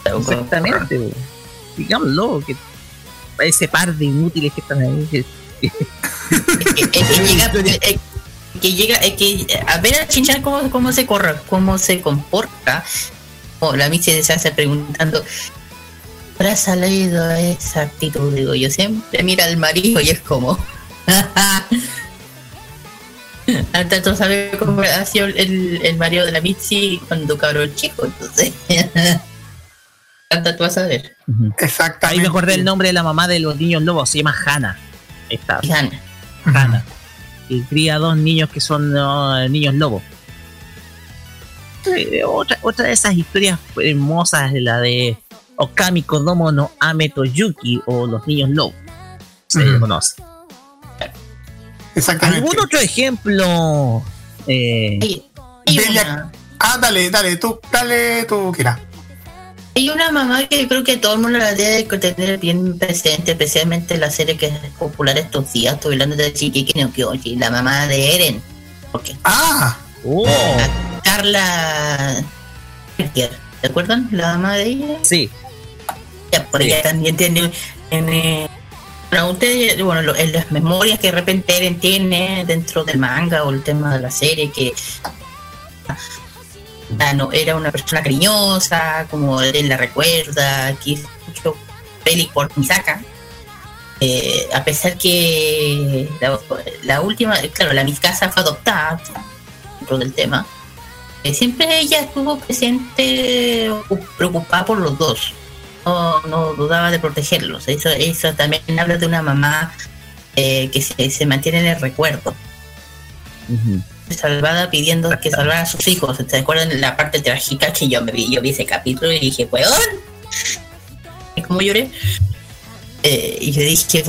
Exactamente. Digámoslo, que ese par de inútiles que están ahí. que- Es que, llega. es que llega, es que a ver a Chinchan cómo, cómo se corre, cómo se comporta. O la Michi se hace preguntando. ¿Habrá salido esa actitud? Digo, yo siempre mira al marido y es como. Hasta tú sabes cómo ha sido el, el marido de la Mitzi cuando cabrón chico, entonces. Hasta tú vas a ver. Exactamente. Ahí me acordé el nombre de la mamá de los niños lobos, se llama está, Fíjate. Ujú. Hannah. Y cría dos niños que son niños lobos. Otra, otra de esas historias hermosas es la de Okami Kodomo no Ame Toyuki o los niños lobos. Se Ujú. conoce. Exactamente. ¿Algún otro ejemplo? Eh, Hay, hay Delia- una- Ah, dale, dale, tú, dale, tú, Kira. Hay una mamá que yo creo que todo el mundo la debe tener bien presente, especialmente la serie que es popular estos días. Estoy hablando de Shigeki no Kyoji, la mamá de Eren. Porque Ah, oh, Carla ¿te acuerdan? La mamá de ella. sí. Ya, por ella también tiene. tiene bueno, ustedes, bueno, lo- en las memorias que de repente Eren tiene dentro del manga o el tema de la serie, que ah, no, era una persona cariñosa, como él la recuerda, que hizo mucho peli por Misaka. eh, a pesar que la, la última, claro, la mi casa fue adoptada dentro del tema, eh, siempre ella estuvo presente, ocu- preocupada por los dos. No, no dudaba de protegerlos. Eso, eso también habla de una mamá eh, que se, se mantiene en el recuerdo. Salvada pidiendo que salvara a sus hijos. ¿Se acuerdan la parte trágica que yo me vi? Yo vi ese capítulo y dije, weón. ¿Y cómo lloré? Eh, y yo dije,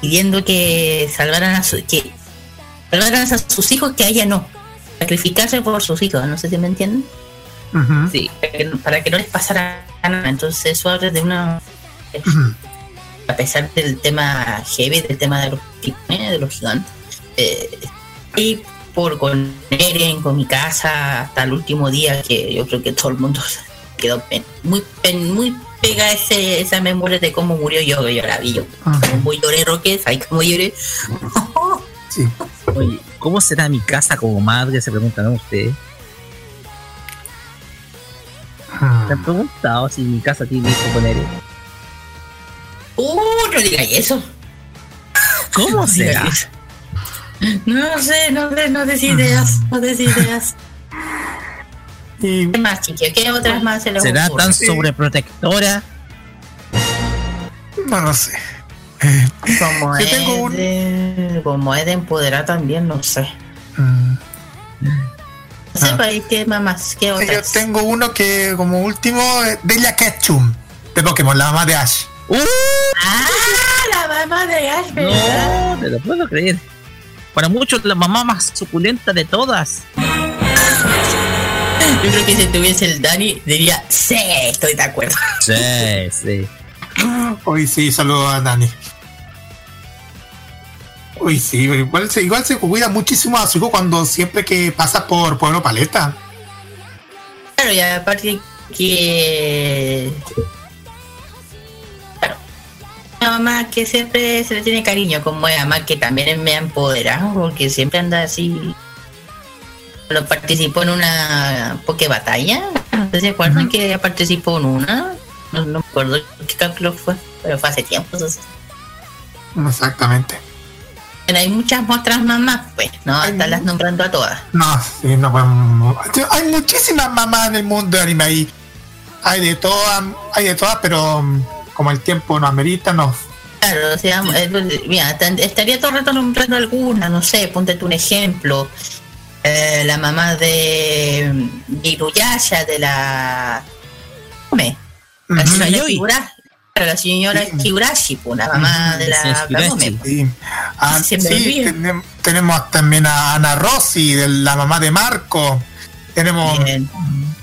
pidiendo que salvaran a su, que salvaran a sus hijos, que a ella no. Sacrificarse por sus hijos, no sé si me entienden. Ujú. Sí, para que, no les pasara nada. Entonces eso habla de una... Ujú. A pesar del tema heavy, del tema de los, de los gigantes. Eh, y por con Eren, con mi casa, hasta el último día que yo creo que todo el mundo quedó muy pen- muy pega ese, esa memoria de cómo murió yo, yo la vi yo. Ujú. Muy lloré, Roque, ¿sabes cómo lloré? Sí. Oye, ¿cómo será mi casa como madre? Se preguntan ustedes. ¿Se han preguntado si mi casa tiene hijo con él? Uh, no digas eso. ¿Cómo será? No sé, no sé, no des ideas, no des ideas. Y ¿Qué más, chiquillo? ¿Qué otras más se les ¿Será ocurre? tan sobreprotectora? no lo sé. Eh, Como Yo es, tengo un- de, como es de empoderar también, no sé. mm, No sé, Ah. país, ¿qué más? ¿Qué yo otras? tengo uno que como último, eh, Bella Ketchum, de Pokémon, la mamá de Ash. ¡Uh! ¡Ah! La mamá de Ash, ¿verdad? No, te lo puedo creer. Para muchos, la mamá más suculenta de todas. Yo creo que si tuviese el Dani, diría, sí, estoy de acuerdo. Sí, sí. Hoy sí, saludo a Dani. Uy, sí, igual se, igual se cuida muchísimo a su hijo cuando siempre que pasa por Pueblo Paleta. Claro, y aparte que... Claro. Una mamá que siempre se le tiene cariño, como es mamá que también me ha empoderado, porque siempre anda así... Cuando participó en una Poké Batalla, se acuerdan que ella participó en una, no, no me acuerdo qué capítulo fue, pero fue hace tiempo. Exactamente. Pero hay muchas otras mamás, pues, no estarlas nombrando a todas. No, sí, no podemos. Hay muchísimas mamás en el mundo de anime ahí. Hay de todas, hay de todas, pero mm, como el tiempo no amerita, no. Claro, o sea, mira, estaría todo el rato nombrando alguna, no sé, ponte tú un ejemplo. Eh, la mamá de, de Inuyasha, de la... ¿Cómo La señora la Sí. Kigurashi, pues, la mamá de la. Kagome. Sí, Ah, sí, tenemos también a Ana Rossi, de la mamá de Marco. Tenemos, Bien.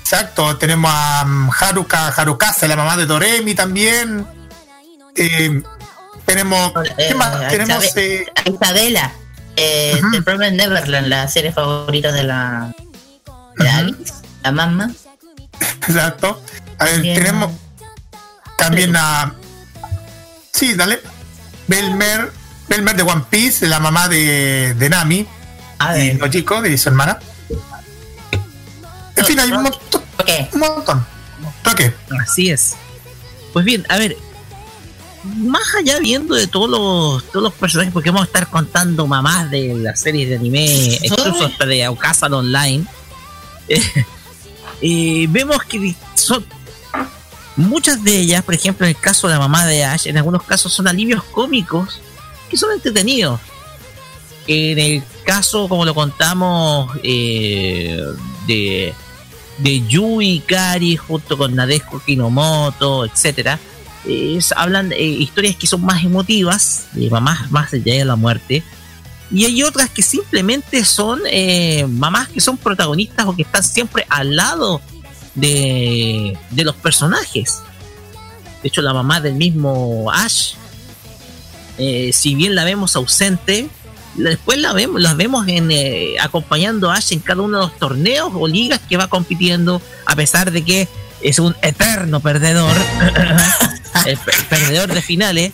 exacto, tenemos a mm, Haruka Harukase, la mamá de Doremi también. Eh, tenemos, ¿qué Eh, más? Tenemos, eh, a Isabela, eh, de Problem Neverland, la serie favorita de la, de. Alice, la mamá. exacto. A ver, tenemos también a, sí, dale, Belmer, Belmer de One Piece, la mamá de, de Nami. A y ver, no chico de su hermana. En fin, hay un montón. ¿por qué? Un montón. Toque. Así es. Pues bien, a ver. Más allá viendo de todos los, todos los personajes, porque vamos a estar contando mamás de las series de anime, incluso hasta de Aukazan Online, eh, eh, vemos que son muchas de ellas, por ejemplo, en el caso de la mamá de Ash, en algunos casos son alivios cómicos que son entretenidos. En el caso, como lo contamos, eh, de de Yui Kari junto con Nadesco Kinomoto, etcétera, es- hablan eh, historias que son más emotivas, de mamás más allá de la muerte, y hay otras que simplemente son eh, mamás que son protagonistas o que están siempre al lado de, de los personajes. De hecho, la mamá del mismo Ash, eh, si bien la vemos ausente, después la vemos, las vemos en, eh, acompañando a Ash en cada uno de los torneos o ligas que va compitiendo, a pesar de que es un eterno perdedor, el per- perdedor de finales.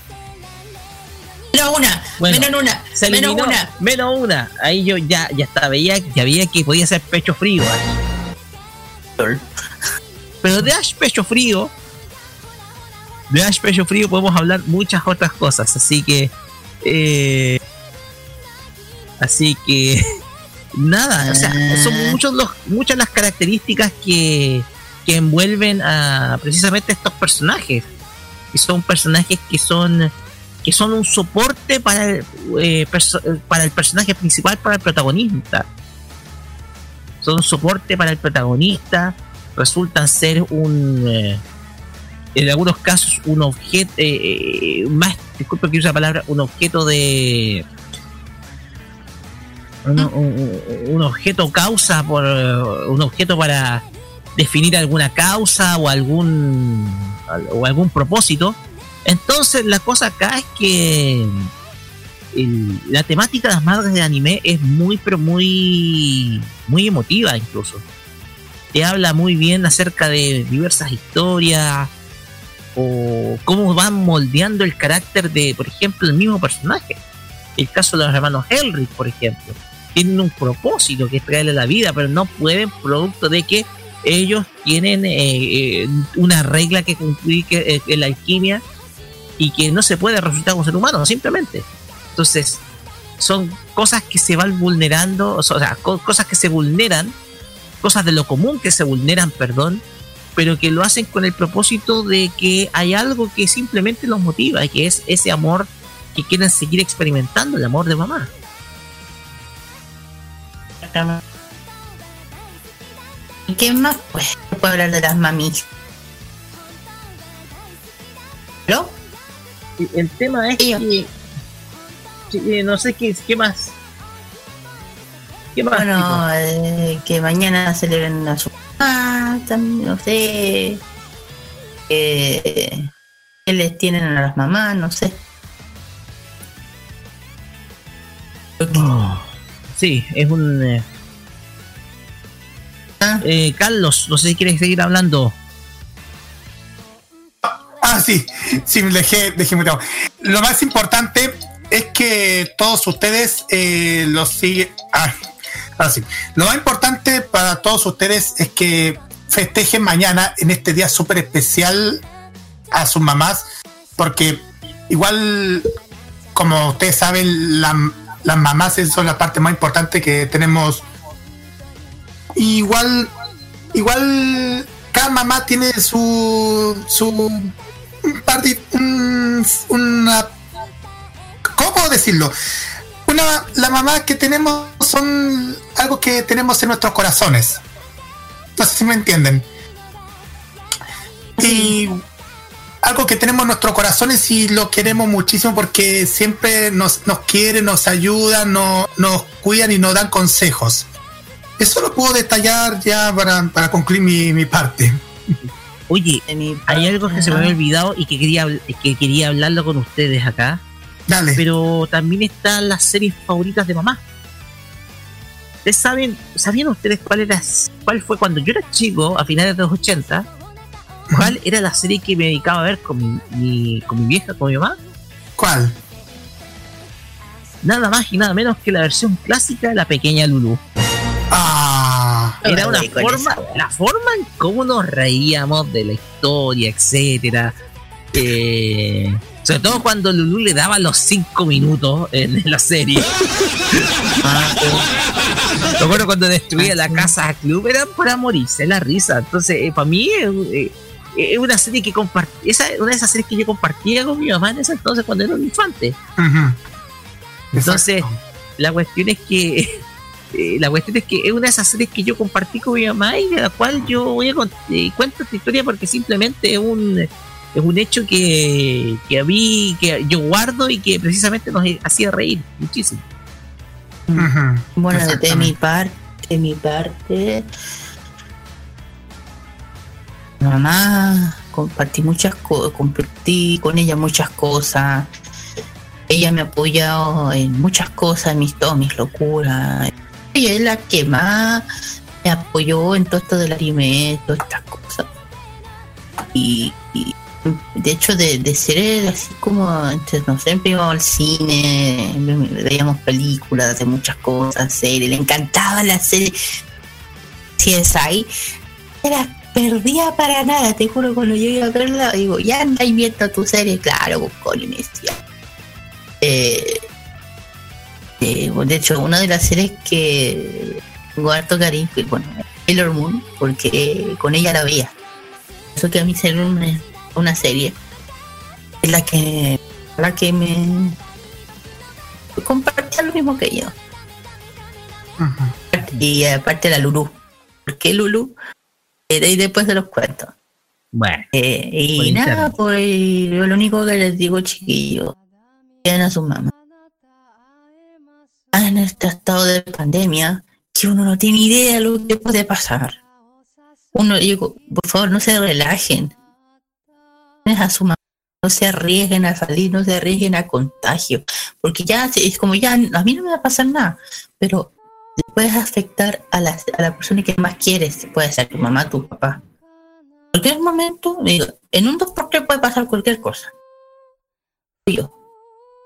Menos una, Bueno, menos una, Se menos una. menos una. Ahí yo ya, ya estaba, veía, ya veía que podía ser pecho frío. Ash. Pero de Ash pecho frío, de Ash Pecho Frío podemos hablar muchas otras cosas, así que eh, así que nada, o sea, son muchos los, muchas las características que, que envuelven a precisamente estos personajes. Y son personajes que son que son un soporte para el, eh, para el personaje principal, para el protagonista. Son un soporte para el protagonista, resultan ser un, eh, en algunos casos, un objeto, eh, eh, más, disculpe que use la palabra, un objeto de, un, un- un objeto causa por un objeto para definir alguna causa o algún o algún propósito. Entonces la cosa acá es que el- la temática de las madres de anime es muy pero muy muy emotiva incluso te habla muy bien acerca de diversas historias o cómo van moldeando el carácter de por ejemplo el mismo personaje el caso de los hermanos Elric por ejemplo tienen un propósito que es traerle la vida, pero no pueden producto de que ellos tienen eh, eh, una regla que cumplir que, eh, la alquimia y que no se puede resultar un ser humano, simplemente. Entonces, son cosas que se van vulnerando, o sea, co- cosas que se vulneran, cosas de lo común que se vulneran, perdón, pero que lo hacen con el propósito de que hay algo que simplemente los motiva, y que es ese amor que quieren seguir experimentando, el amor de mamá. ¿Y qué más? Pues se puede hablar de las mamis. Sí, El tema es que. sí, eh, no sé qué, qué más. ¿Qué más? Bueno, eh, que mañana celebren a su mamá, también, no sé. Eh, ¿Qué les tienen a las mamás? No sé. Oh, sí, es un. eh, Ah, eh, Carlos, no sé si quieres seguir hablando. Ah, sí, sí, me dejé, dejé mutado. Lo más importante es que todos ustedes eh, los siguen. Ah, Lo más importante para todos ustedes es que festejen mañana en este día súper especial a sus mamás, porque igual, como ustedes saben, la- las mamás son la parte más importante que tenemos. Igual, igual, cada mamá tiene su su un par de- un- una ¿cómo decirlo? Una, la mamá que tenemos son algo que tenemos en nuestros corazones. No sé si me entienden. Y algo que tenemos en nuestros corazones y lo queremos muchísimo porque siempre nos, nos quieren, nos ayudan, no- nos cuidan y nos dan consejos. Eso lo puedo detallar ya para, para concluir mi, mi parte. Oye, hay algo que se me había olvidado y que quería, que quería hablarlo con ustedes acá. Dale. Pero también están las series favoritas de mamá. ¿Ustedes saben, sabían ustedes cuál era, cuál fue cuando yo era chico, a finales de los 80? ¿Cuál era la serie que me dedicaba a ver con mi, mi- con mi vieja, con mi mamá? ¿Cuál? Nada más y nada menos que la versión clásica de la pequeña Lulu. Ah, Era una forma, la forma en cómo nos reíamos de la historia, etcétera. Eh, sobre todo cuando Lulu le daba los cinco minutos en la serie. Me acuerdo cuando destruía la casa a club, era para morirse la risa. Entonces, eh, para mí eh, eh, es una serie que compartí, esa una de esas series que yo compartía con mi mamá en ese entonces cuando era un infante. Entonces, la cuestión es que eh, la cuestión es que es una de esas series que yo compartí con mi mamá y de la cual yo voy a cont- eh, cuento esta historia porque simplemente es un es un hecho que, que a mí que yo guardo y que precisamente nos hacía reír muchísimo. Bueno, de mi parte, de mi parte, mamá, compartí muchas cosas, compartí con ella muchas cosas. Ella me ha apoyado en muchas cosas, en mis, todas mis locuras. Ella es la que más me apoyó en todo esto del anime, todas estas cosas. Y, y, de hecho, de, de ser así como, entre- no siempre íbamos al cine, veíamos películas de muchas cosas, series, le encantaba la serie CSI. Era perdía para nada, te juro, cuando yo iba a verla, digo, ya anda y viendo tu serie, claro, con y. Eh, eh, de hecho, una de las series que tengo harto cariño, bueno, Sailor Moon, porque con ella la veía. Eso que a mí Sailor Moon una serie, es la que, la que me compartía lo mismo que yo. Y aparte la Lulu. ¿Por qué Lulu? Eh, de ahí después de los cuentos. Bueno, Eh, y nada, pues yo lo único que les digo, chiquillos, vean a su mamá. Ah, En este estado de pandemia, que uno no tiene idea de lo que puede pasar. Uno, digo, por favor, no se relajen. A su mamá. No se arriesguen a salir, no se arriesguen a contagio. Porque ya es como ya, a mí no me va a pasar nada. Pero puedes afectar a la, a la persona que más quieres. Puede ser tu mamá, tu papá cualquier momento, digo, en un 2x3 puede pasar cualquier cosa. Yo,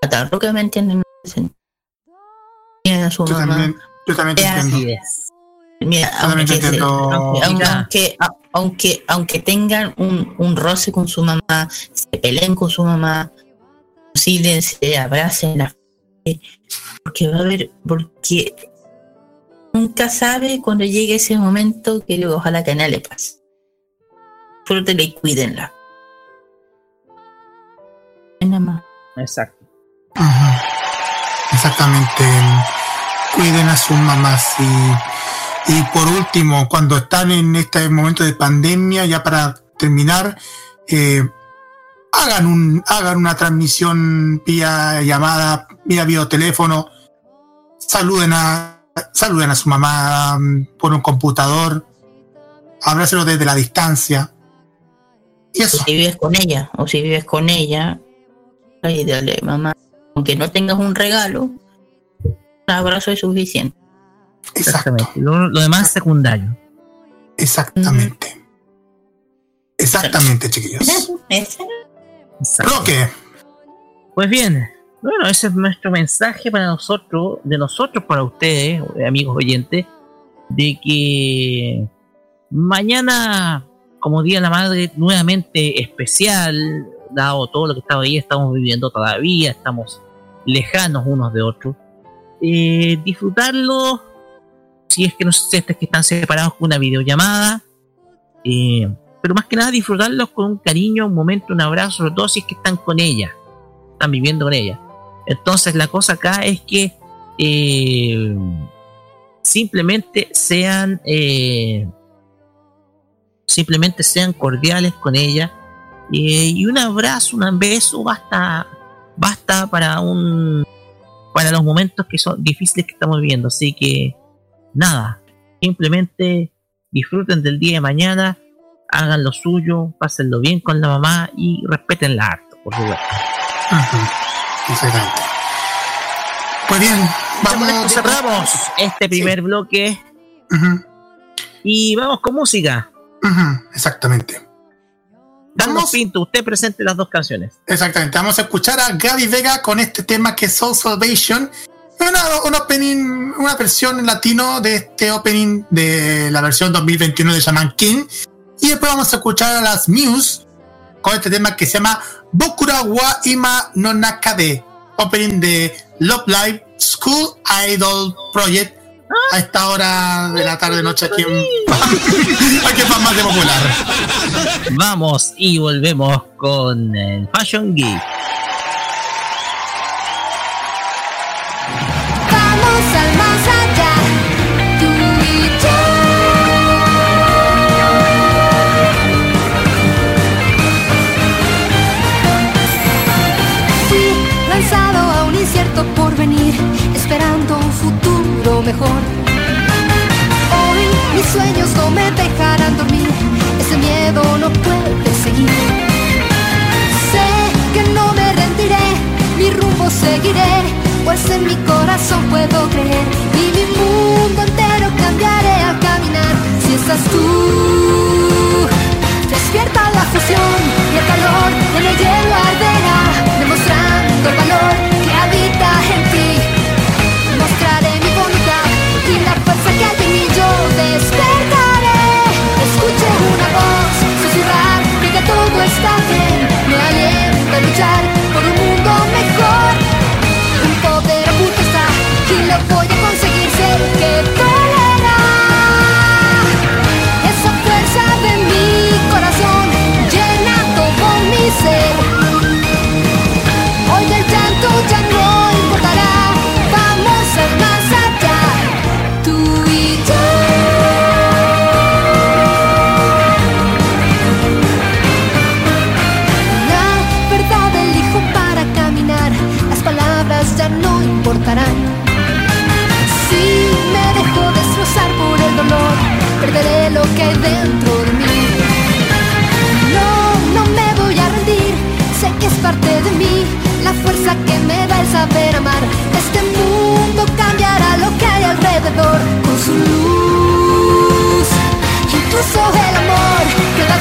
hasta lo que me entienden, a su Yo mamá. también, yo también te entiendo. así es. Mira, Yo también aunque, te se- aunque, aunque, Mira. aunque, tengan un, un roce con su mamá, se peleen con su mamá, concilien, se abracen, la- porque va a haber, porque nunca sabe cuando llegue ese momento que digo, ojalá que a nadie le pase. Disfrútenla y cuídenla. Nada más. Exacto. Exactamente. Cuiden a sus mamás y, y por último, cuando están en este momento de pandemia, ya para terminar, eh, hagan un hagan una transmisión vía llamada, vía videoteléfono, saluden a saluden a su mamá mm, por un computador, abrácelo desde la distancia. Y eso, si vives con ella, o si vives con ella, ahí dale, mamá. Aunque no tengas un regalo, un abrazo es suficiente. Exacto, Exactamente. Lo, lo demás es secundario. exactamente. Exactamente, chiquillos. Roque, Pues bien, bueno, ese es nuestro mensaje para nosotros, de nosotros para ustedes, amigos oyentes, de que mañana, como Día de la Madre, nuevamente especial, dado todo lo que estaba ahí, estamos viviendo todavía, estamos lejanos unos de otros. Eh, disfrutarlo, si es que no es que están separados con una videollamada, eh, pero más que nada disfrutarlos con un cariño, un momento, un abrazo, sobre todo si es que están con ella están viviendo con ella. Entonces la cosa acá es que eh, simplemente sean eh, simplemente sean cordiales con ella eh, y un abrazo, un beso basta basta para un para los momentos que son difíciles que estamos viviendo. Así que nada, simplemente disfruten del día de mañana, hagan lo suyo, pásenlo bien con la mamá y respetenla harto, por supuesto. Ujú, Exactamente. Pues bien, vamos. cerramos este primer bloque y vamos con música. Exactamente. Vamos, Pinto, usted presente las dos canciones. exactamente. Vamos a escuchar a Gaby Vega con este tema que es Soul Salvation. Una, un opening, una versión en latino de este opening de la versión 2021 de Shaman King. Y después vamos a escuchar a las Muse con este tema que se llama Bokura wa Ima no Nakade, opening de Love Live School Idol Project a esta hora de la tarde noche aquí en aquí en más de popular. Vamos y volvemos con el Fashion Geek. Mejor. Hoy mis sueños no me dejarán dormir, ese miedo no puede seguir. Sé que no me rendiré, mi rumbo seguiré, pues en mi corazón puedo creer y mi mundo entero cambiaré al caminar si estás tú. Despierta la fusión y el calor en el hielo arderá, demostrando el valor despertaré. Escucho una voz susurrar que todo está bien. Me alienta a luchar. dentro de mí. No, no me voy a rendir, sé que es parte de mí, la fuerza que me da el saber amar. Este mundo cambiará lo que hay alrededor con su luz, incluso el amor que la.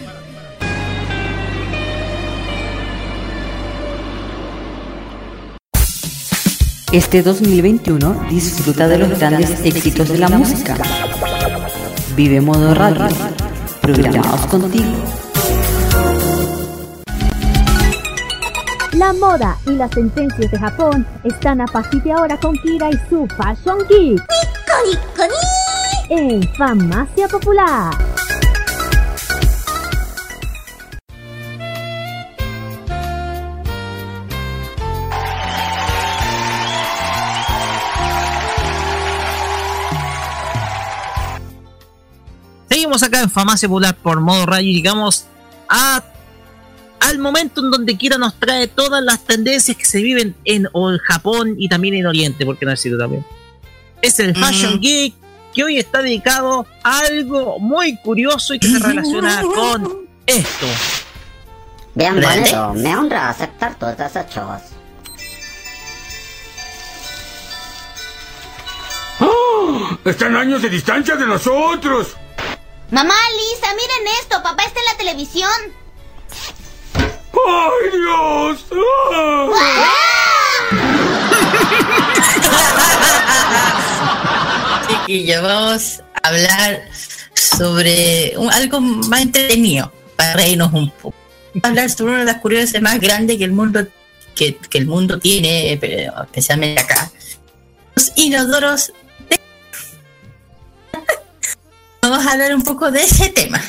Este 2021 disfruta de los grandes éxitos de la música. Vive Modo Radio. Programados contigo. La moda y las tendencias de Japón están a partir de ahora con Kira y su Fashion Geek. En Farmacia Popular. Seguimos acá en Famacia Popular por modo rayo y llegamos a al momento en donde Kira nos trae todas las tendencias que se viven en Japón y también en Oriente, porque no decirlo también. Es el Fashion Geek que hoy está dedicado a algo muy curioso y que se relaciona con esto. Bienvenido, me honra aceptar tus desechos. ¡Oh! Están años de distancia de nosotros. Mamá, Lisa, miren esto, papá está en la televisión. ¡Ay, Dios! Chiquillos, vamos a hablar sobre un- algo más entretenido para reírnos un poco. Vamos a hablar sobre una de las curiosidades más grandes que el mundo que, que el mundo tiene, pero especialmente acá. Los inodoros. Vamos a hablar un poco de ese tema.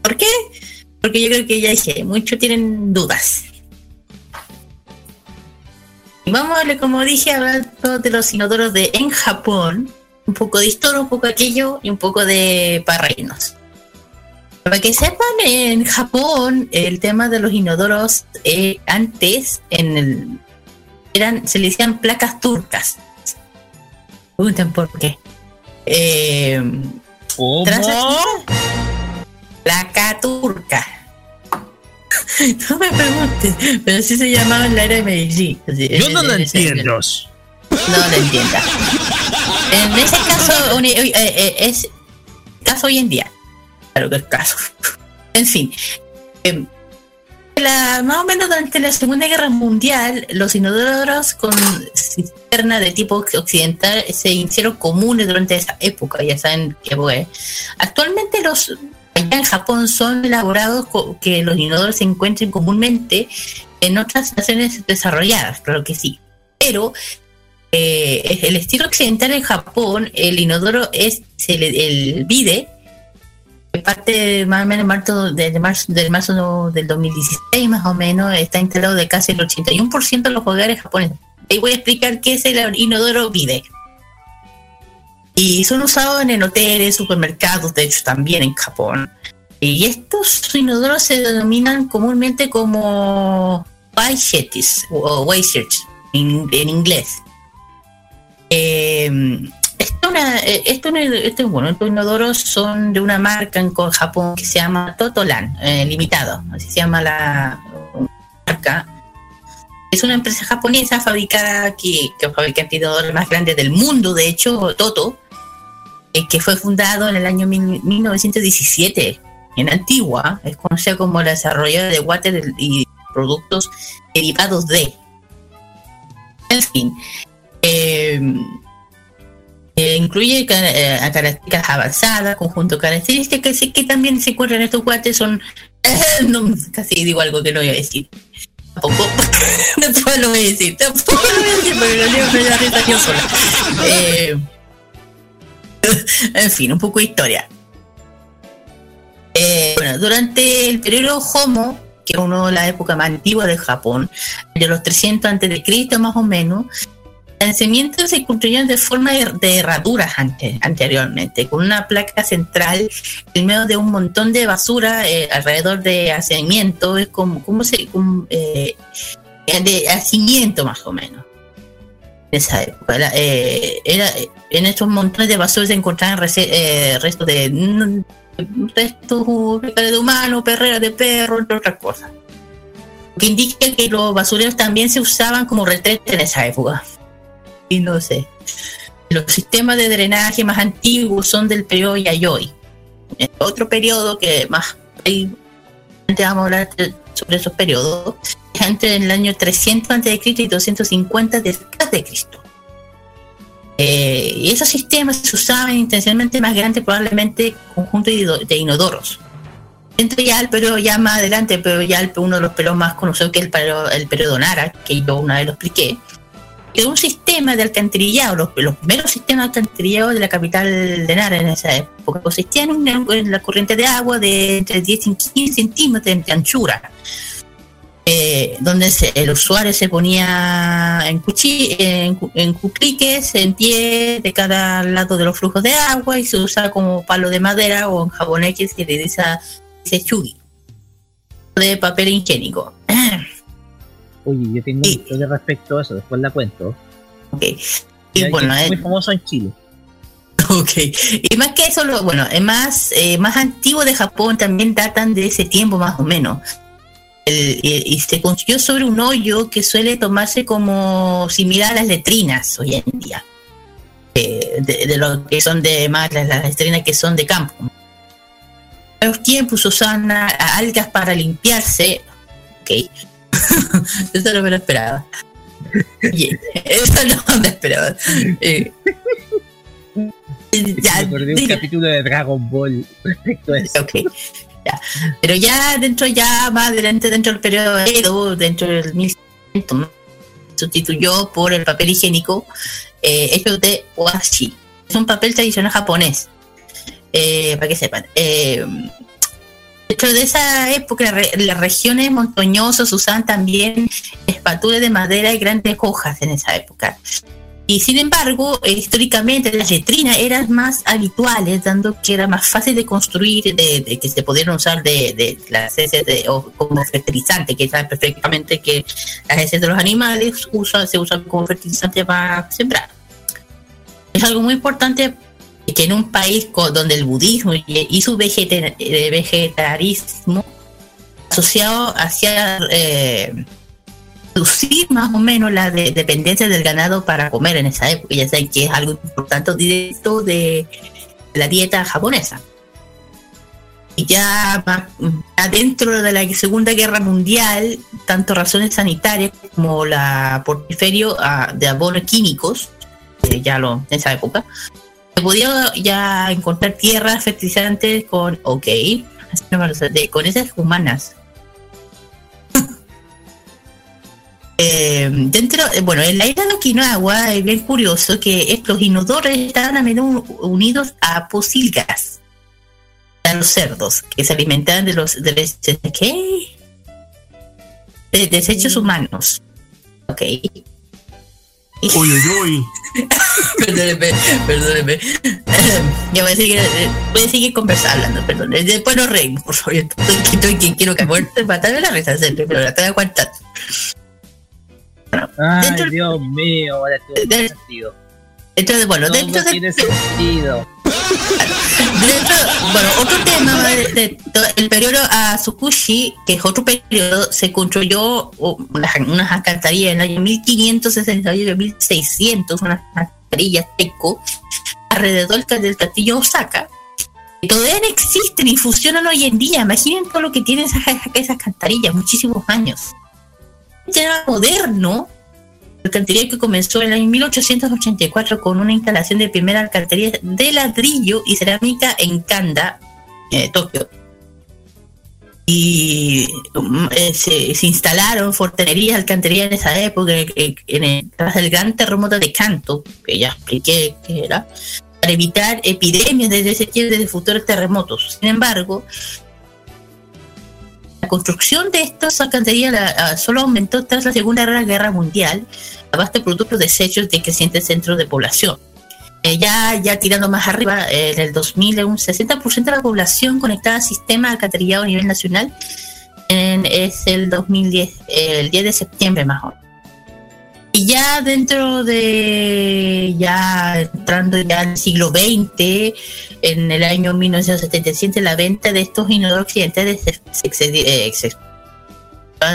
¿Por qué? Porque yo creo que ya dije, muchos tienen dudas. Y Vamos a hablar, como dije, hablar de los inodoros de en Japón. Un poco de historia, un poco de aquello y un poco de para reírnos. Para que sepan, en Japón el tema de los inodoros eh, antes en el, eran se le decían placas turcas. Pregunten por qué. Eh, tras la- placa turca. No me preguntes, pero así se llamaba en la era de Meiji. Yo no lo entiendo. No lo entienda. En ese caso, uni- eh, eh, es caso hoy en día. Claro que es caso. En fin. eh, la, más o menos durante la Segunda Guerra Mundial, los inodoros con cisterna de tipo occidental se hicieron comunes durante esa época, ya saben que fue. Actualmente los allá en Japón son elaborados que los inodoros se encuentren comúnmente en otras naciones desarrolladas, claro que sí. Pero eh, el estilo occidental en Japón, el inodoro es el que parte más o menos marzo, del marzo, del marzo del 2016 más o menos, está instalado de casi el 81% de los hogares japoneses. Ahí voy a explicar qué es el inodoro bide. Y son usados en hoteles, supermercados, de hecho también en Japón. Y estos inodoros se denominan comúnmente como Waishetis o Waishers en, en inglés. Eh, esto una, eh, esto, esto, bueno, estos inodoros son de una marca en Japón que se llama Totolan eh, Limitado, así se llama la marca. Es una empresa japonesa fabricada que, que fabrica el inodoro más grande del mundo, de hecho, Toto, eh, que fue fundado en el año mil- 1917 en Antigua, es conocida como la desarrolladora de water y productos derivados de. En fin, eh, incluye eh, características avanzadas, conjunto de características que, que también se encuentran en estos guantes son. casi digo algo que no voy a decir. Tampoco. no lo voy a decir. Tampoco lo voy a decir porque lo digo me da risa yo sola. Eh, en fin, un poco de historia. Eh, bueno, durante el periodo Homo, que es una de las épocas más antiguas de Japón, de los 300 antes de Cristo más o menos, los nacimientos se construyeron de forma de, herraduras ante- anteriormente, con una placa central en medio de un montón de basura eh, alrededor de hacimiento, es como, como se, eh, de hacimiento más o menos. En esa época, eh, era, en estos montones de basura se encontraban restos de mm, restos de humano, perreras de perro, entre otras cosas. Que indica que los basureros también se usaban como retrete en esa época. Y no sé. Los sistemas de drenaje más antiguos son del periodo Yayoi. Otro periodo que más antes vamos a hablar sobre esos periodos, es entre el año 300 a.C. y 250 después de Cristo. Eh, y esos sistemas se usaban intencionalmente más grandes, probablemente conjunto de inodoros. Dentro ya el periodo ya más adelante, pero ya el- uno de los periodos más conocidos que es el periodo, el periodo Nara, que yo una vez lo expliqué, que un sistema de alcantarillado, los, primeros sistemas de alcantarillado de la capital de Nara en esa época, consistían en, en la corriente de agua de entre 10 y 15 centímetros de anchura, eh, donde se- el usuario se ponía en, en, en cupliques, en pie de cada lado de los flujos de agua y se usaba como palo de madera o en japonés que le dice, dice de papel higiénico. Oye, yo tengo una historia respecto a eso, después la cuento. Ok. Y bueno, es muy eh, famoso en Chile. Ok, y más que eso, lo, bueno, es más, eh, más antiguo de Japón también datan de ese tiempo más o menos. El- y, y se construyó sobre un hoyo que suele tomarse como similar a las letrinas hoy en día. Eh, de, de lo que son de más las, las letrinas que son de campo. En los tiempos usaban algas para limpiarse. Ok. eso no me lo esperaba. Oye, eso no me lo esperaba. Eh, ya, me acordé de un capítulo de Dragon Ball respecto a eso. Ya. Pero ya dentro, ya más adelante, dentro del periodo Edo, dentro del 1100, sustituyó por el papel higiénico eh, hecho de washi. Es un papel tradicional japonés, eh, para que sepan. Eh, dentro de esa época, las regiones montañosas usaban también espatulas de madera y grandes hojas en esa época. Y sin embargo, eh, históricamente las letrinas eran más habituales, dando que era más fácil de construir, de, de que se pudieran usar de, de las heces de- o como fertilizante, que saben perfectamente que las heces de los animales usan, se usan como fertilizante para sembrar. Es algo muy importante que en un país donde el budismo y, su vegeta- eh, vegetarismo asociado hacia eh, reducir más o menos la de- dependencia del ganado para comer en esa época. Ya saben que es algo importante directo de la dieta japonesa. Y ya adentro de la Segunda Guerra Mundial, tanto razones sanitarias como la porfirio ah, de abonos químicos, ya lo, en esa época, podía ya encontrar tierras fertilizantes con, ok, de- con esas humanas. Eh, dentro, eh, bueno, en la isla de Okinawa es bien curioso que estos inodoros estaban a menudo unidos a posilgas, a los cerdos, que se alimentaban de los de, los- de- ¿qué? De desechos humanos. Ok. Uy, uy, uy. perdóneme, perdóneme. Ya voy a seguir, eh, voy a seguir conversando, hablando, perdón. Después nos reímos, por favor. Yo Estoy, estoy, que quiero que muerte, matarme la risa, siempre, pero la estoy aguantando. Ay, Dentro- Dios mío, ahora tiene de- sentido. Entonces, bueno, Todo dentro de, tiene bueno, otro tema de, de periodo Azukushi, que es otro periodo, se construyó unas, unas alcantarillas en el año 1568 1600, unas alcantarillas teco, alrededor del del castillo Osaka, que todavía no existen y funcionan hoy en día. Imaginen todo lo que tienen esas, esas alcantarillas, muchísimos años. Era moderno, alcantarilla que comenzó en el año 1884 con una instalación de primera alcantarilla de ladrillo y cerámica en Kanda, eh, Tokio. Y mm, eh, se, se instalaron fortalerías, alcantarillas en esa época, en tras el gran terremoto de Kanto, que ya expliqué que era, para evitar epidemias desde ese tiempo de futuros terremotos. Sin embargo, la construcción de estas alcantarillas la- ah, solo aumentó tras la Segunda Guerra Mundial a base de productos desechos de crecientes centros de población. Eh, ya, ya tirando más arriba, eh, en el 2000, un 60% de la población conectada al sistema de alcantarillado a nivel nacional en- es el 2010, eh, el 10 de septiembre más o menos. Y ya dentro de, ya entrando ya al siglo XX, en el año 1977, la venta de estos inodoros occidentales se, se eh, se-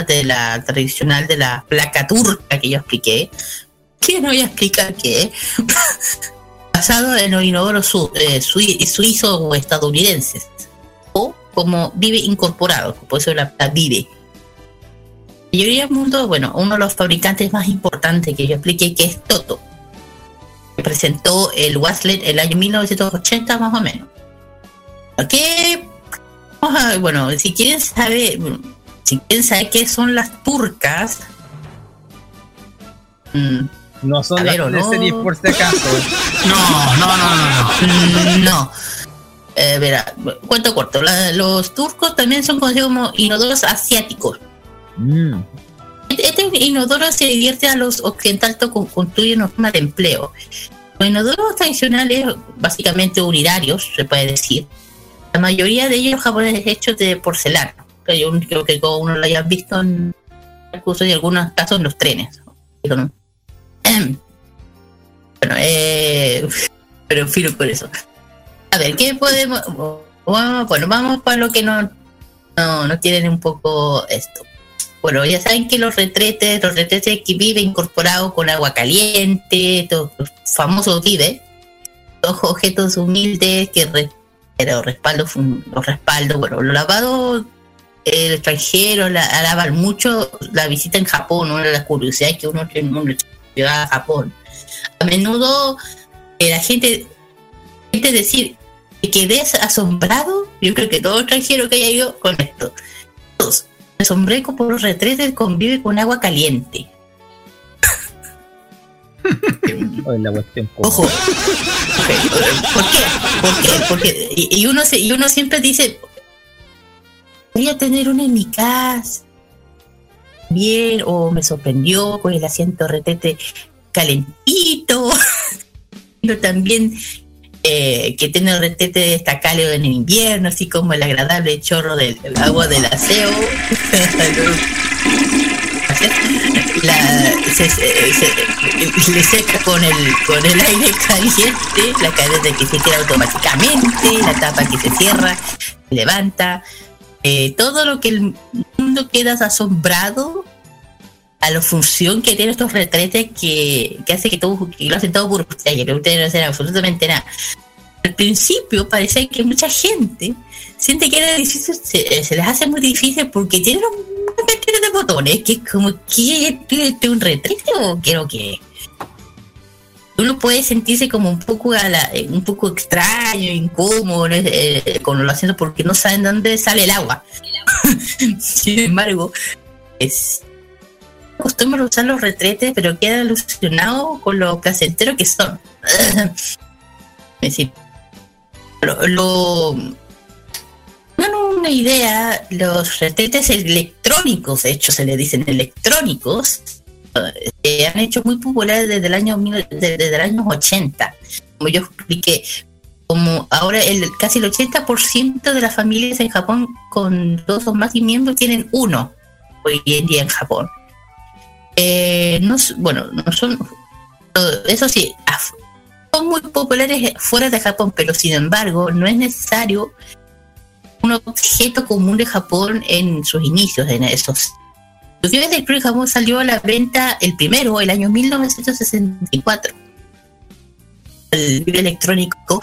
de la tradicional de la placa turca que yo expliqué, que no voy a explicar qué, basado en los inodoros su- eh, sui- suizos o estadounidenses, o como Vive incorporado, por eso la, la Vive. Mayoría del mundo, bueno, uno de los fabricantes más importantes que yo expliqué que es Toto, que presentó el Waslet el año 1980 más o menos. ¿Qué? A- bueno, si quieren saber, si quieren saber qué son las turcas, mm, No son las ver, ¿o no? series por si acaso. No, no, no, no, no. No. Eh, verá, cuento corto. la- los turcos también son conocidos como inodoros asiáticos. Mm. Este inodoro se divierte a los occidentales que construyen una forma de empleo. Los inodoros tradicionales, básicamente urinarios, se puede decir. La mayoría de ellos japoneses hechos de porcelana. Que yo creo que cada uno lo haya visto en incluso en algunos casos en los trenes. Bueno, eh, pero en fin, por eso. A ver, ¿qué podemos...? Bueno, vamos para lo que no, no, no tienen un poco esto. Bueno, ya saben que los retretes, los retretes que vive incorporados con agua caliente, los famosos vive, los objetos humildes que re- pero respaldo, los respaldos, bueno, los lavados el extranjero la, alaban mucho la visita en Japón, una de las curiosidades que uno tiene uno llega a Japón. A menudo eh, la gente, gente decir que quedes asombrado, yo creo que todo extranjero que haya ido con esto. Me asombré con por los retretes convive con agua caliente. Ojo. ¿Por qué? ¿Por qué? Porque, y, y uno se, y uno siempre dice, voy a tener una en mi casa. Bien, o me sorprendió con el asiento retete calentito. Pero también eh, que tiene el retete cálido en el invierno, así como el agradable chorro del, agua del aseo. La- se, se- se- le seca con el, con el aire caliente, la cadena que se queda automáticamente, la tapa que se cierra, levanta, eh, todo lo que el mundo queda asombrado a la función que tienen estos retretes que, que hace que todo, que lo hacen todo por ustedes, que ustedes no hacen absolutamente nada. al principio parecía que mucha gente siente que era difícil, se, se les hace muy difícil porque tienen una cantidad de botones que es como que este un retrete o quiero que uno puede sentirse como un poco a la- eh, un poco extraño, incómodo ¿no? Eh, con lo haciendo porque no saben dónde sale el agua. Sin embargo, es acostumbran a usar los retretes, pero quedan alucinados con lo placenteros que son. es decir, lo, lo- una idea, los retretes electrónicos, de hecho se le dicen electrónicos, eh, se han hecho muy populares desde el año desde, desde el año 80. Como yo expliqué, como ahora el casi el 80% de las familias en Japón con dos o más miembros tienen uno hoy en día en Japón. Eh, no, bueno, no son, eso sí, son muy populares fuera de Japón, pero sin embargo no es necesario un objeto común de Japón en sus inicios, en esos. Los bienes del Club Japón salió a la venta el primero, el año 1964. El video electrónico.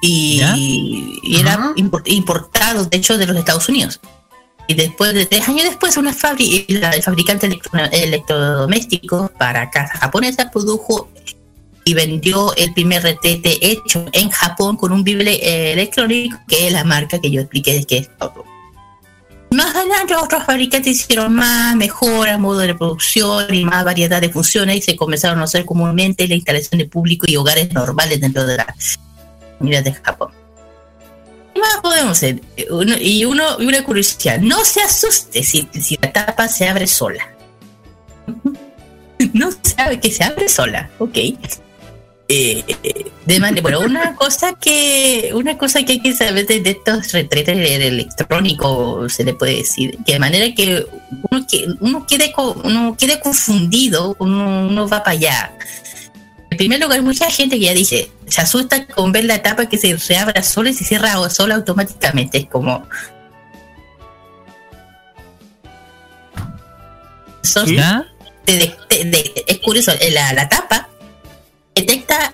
Y, y era import- importado, de hecho, de los Estados Unidos. Y después de tres años después, una la- el fabricante electro- electrodoméstico para casa japonesa produjo y vendió el primer retrete hecho en Japón con un bible eh, electrónico, que es la marca que yo expliqué que es Toto. Más adelante otros fabricantes hicieron más mejoras, modo de producción y más variedad de funciones y se comenzaron a hacer comúnmente la instalación de público y hogares normales dentro de las comunidades de Japón. ¿Qué más podemos hacer? Uno- y uno una curiosidad, no se asuste si, si la tapa se abre sola. no sabe que se abre sola, ok. Eh, eh, de manera, bueno, una cosa que una cosa que hay que saber de, de estos retretes electrónicos se le puede decir que de manera que uno, que, uno quede uno quede confundido uno, uno va para allá primer lugar mucha gente que ya dice se asusta con ver la tapa que se reabra sola y se cierra sola automáticamente. Es como Eso- te de- te- de- es curioso, eh, la, la tapa detecta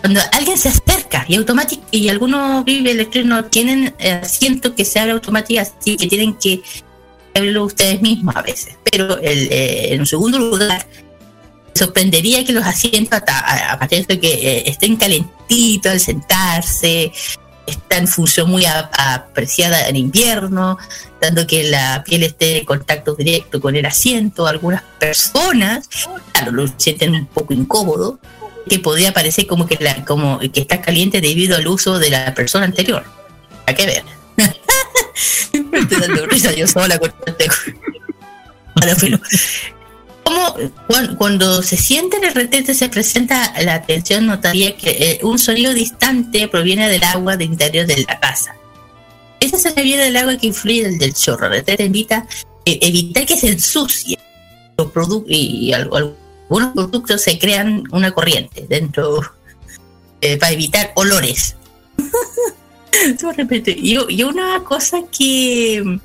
cuando alguien se acerca y automático y algunos vive electrónicos tienen eh, asiento que se abre automáticamente así que tienen que abrirlo ustedes mismos a veces. Pero el, eh, en segundo lugar sorprendería que los asientos a- a partir de que eh, estén calentitos al sentarse está en función muy a- apreciada en invierno, dando que la piel esté en contacto directo con el asiento. Algunas personas, claro, lo sienten un poco incómodo, que podría parecer como que, la, como que está caliente debido al uso de la persona anterior. Hay que ver. Me estoy dando risa yo sola con este. Ahora, cuan- cuando se siente en el retrete se presenta la atención notaría que eh, un sonido distante proviene del agua del interior de la casa. Ese sonido viene del agua que influye del, chorro. El retrete invita a evitar que se ensucie los produ- y, al- algunos productos se crean una corriente dentro eh, para evitar olores. Y, y una cosa que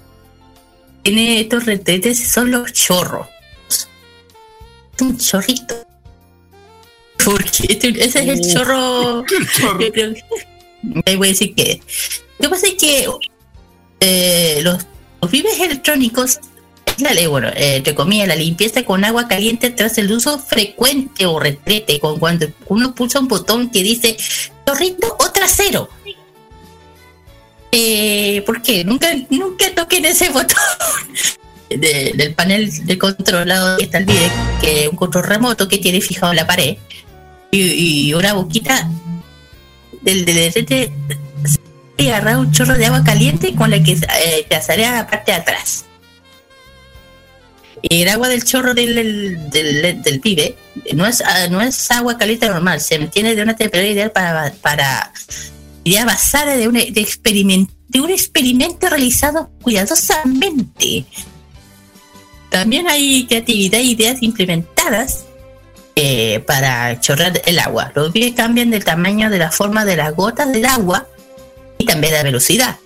tiene estos retretes son los chorros un chorrito. Porque este- ese es el chorro. Yo creo que- me voy a decir que. Lo que pasa es que eh, los, los vives electrónicos, la ley, bueno, eh, entre comillas, la limpieza con agua caliente tras el uso frecuente o retrete, con cuando uno pulsa un botón que dice chorrito o trasero. Eh, ¿Por qué? Nunca, nunca toquen ese botón de- del panel de controlado que está el video, que es un control remoto que tiene fijado en la pared y, una boquita del retrete y agarrar un chorro de agua caliente con la que eh, te sale a la parte de atrás. Y el agua del chorro del, del, del, pibe no es, ah, no es agua caliente normal, se mantiene de una temperatura ideal para, para idea basada de un, de, experiment- de un experimento realizado cuidadosamente. También hay creatividad e ideas implementadas eh, para chorrear el agua. Los bienes cambian del tamaño de la forma de las gotas del agua y también la velocidad.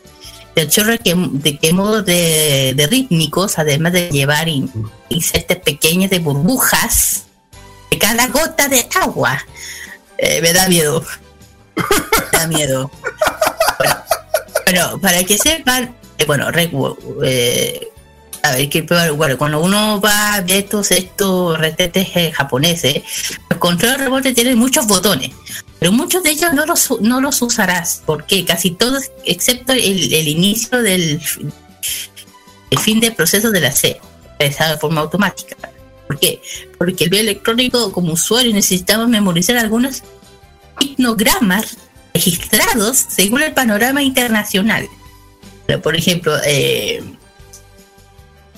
El chorro que, de qué modo de, rítmicos, además de llevar in- insectos pequeños de burbujas de cada gota de agua. Eh, me da miedo. Me da miedo. Bueno, para que sepan, eh, bueno, eh, a ver, que, bueno, cuando uno va de estos, estos retetes eh, japoneses, los controles remotos tienen muchos botones, pero muchos de ellos no los, no los usarás, porque casi todos, excepto el, el inicio del el fin del proceso de la C, realizado de forma automática. ¿Por qué? Porque el video electrónico, como usuario, necesitamos memorizar algunos hipnogramas registrados según el panorama internacional. Por ejemplo, eh,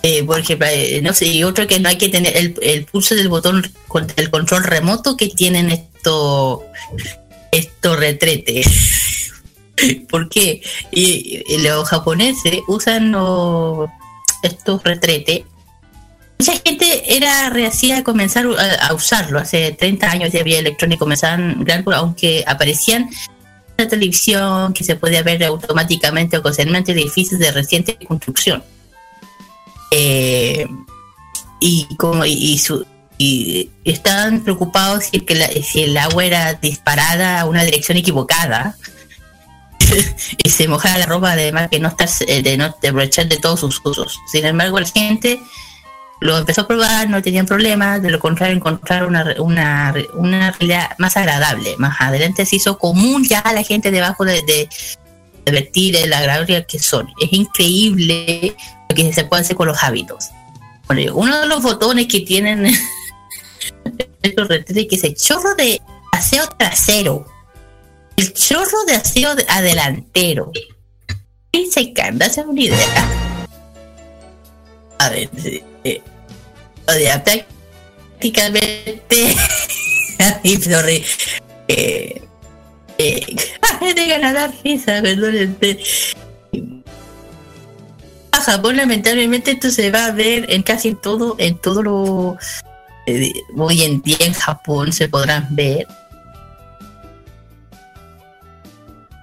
eh, por ejemplo, eh, no sé, y otro que no hay que tener el, el pulso del botón con el control remoto que tienen estos estos retretes. ¿Por qué? Y, los japoneses usan estos retretes. Mucha gente era reacida a comenzar a, a usarlo. Hace 30 años ya había electrónico, comenzaban, aunque aparecían la televisión, que se podía ver automáticamente o ocasionalmente en edificios de reciente construcción. Eh, y como y, y su- y estaban preocupados si, que si el agua era disparada a una dirección equivocada y se mojaba la ropa además que no estar eh, de no aprovechar de todos sus usos. Sin embargo la gente lo empezó a probar no tenían problemas de lo contrario encontrar una, una, una realidad más agradable. Más adelante se hizo común ya a la gente debajo de, de, vertir el agradable que son. Es increíble lo que se puede hacer con los hábitos. Bueno, uno de los botones que tienen estos que es el chorro de aseo trasero el chorro de aseo de- adelantero. Y se canta hacer una idea. A ver eh, sea, prácticamente eh, eh, de ganar la risa perdón a Japón lamentablemente esto se va a ver en casi todo en todo lo eh, hoy en día en Japón se podrán ver.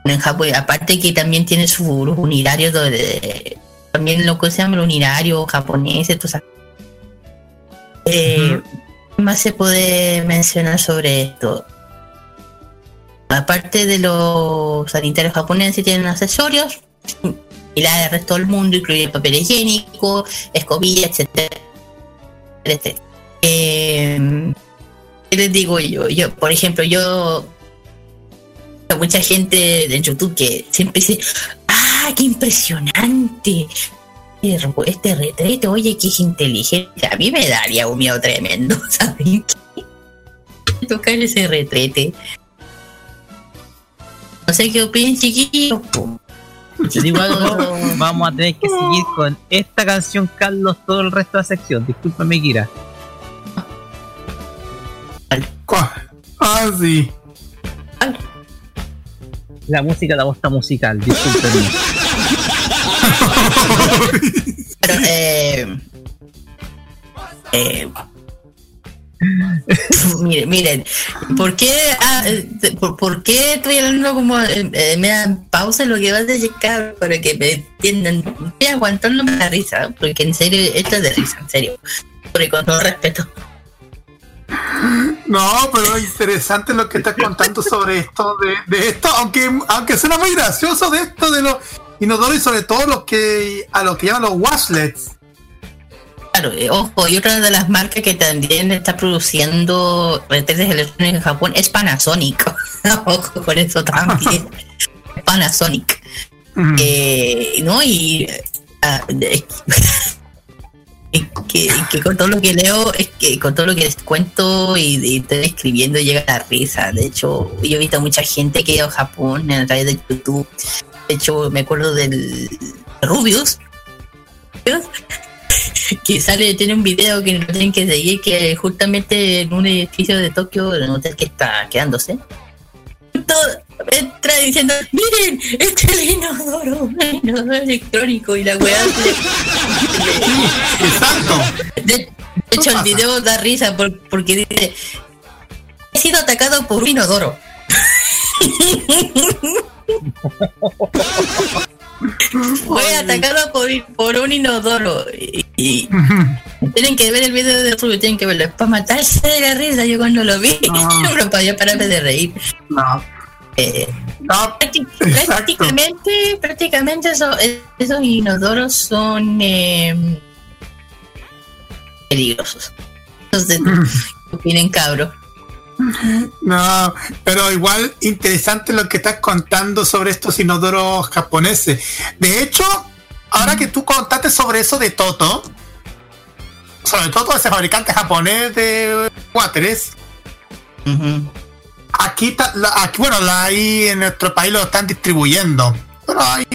En Japón aparte que también tiene sus unitarios donde también lo que se llama el unitario japonés entonces eh, ¿qué más se puede mencionar sobre esto aparte de los sanitarios japoneses tienen accesorios y la del resto del mundo incluye papel higiénico, escobilla, etcétera. Eh, ¿Qué les digo yo? Yo, por ejemplo, yo mucha gente en YouTube que siempre dice, ¡ah, qué impresionante! Este retrete, oye, que es inteligente. A mí me daría un miedo tremendo, ¿saben qué? Tocar ese retrete. No sé qué opinan, chiquillos. Igual vamos a tener que seguir con esta canción, Carlos, todo el resto de la sección. Discúlpame, Kira. Ah, sí. La música, la bosta musical, discúlpeme. Pero, eh, eh, miren, miren, ¿por qué, ah, eh, por, qué estoy hablando como eh, eh, me dan pausa lo que va a cabrón, para que me entiendan? Estoy aguantando la risa, porque en serio, esto es de risa, en serio. Porque con todo respeto. No, pero es interesante lo que estás contando sobre esto, de, esto, aunque, aunque suena muy gracioso de esto de los inodoros y sobre todo los que a los que llaman los washlets. Claro, eh, ojo, y otra de las marcas que también está produciendo retretes electrónicos en Japón es Panasonic. ojo con eso también. Panasonic. Eh, ¿No? Y. ah, y que, que con todo lo que leo, es que con todo lo que les cuento y, y estoy escribiendo llega la risa. De hecho, yo he visto a mucha gente que ha ido a Japón a través de YouTube. De hecho, me acuerdo del Rubius. Que sale, tiene un video que no tienen que seguir, que justamente en un edificio de Tokio, en un hotel que está quedándose, todo entra diciendo, miren, este es el inodoro, el inodoro electrónico y la weá. Exacto. De, de hecho, el video da risa por- porque dice, he sido atacado por un inodoro. Fue atacado por, por un inodoro. Y, y tienen que ver el video de Rubio, tienen que verlo. Para matarse de la risa. Yo cuando lo vi, no podía pararme de reír. No. Eh, prácti- prácticamente, prácticamente eso- esos inodoros son eh, peligrosos. Entonces, opinen cabro. No, pero igual interesante lo que estás contando sobre estos inodoros japoneses. De hecho, ahora que tú contaste sobre eso de Toto, sobre todo ese fabricante japonés de wateres, aquí, ta- la- aquí, bueno, la, ahí en nuestro país lo están distribuyendo. Pero ahí,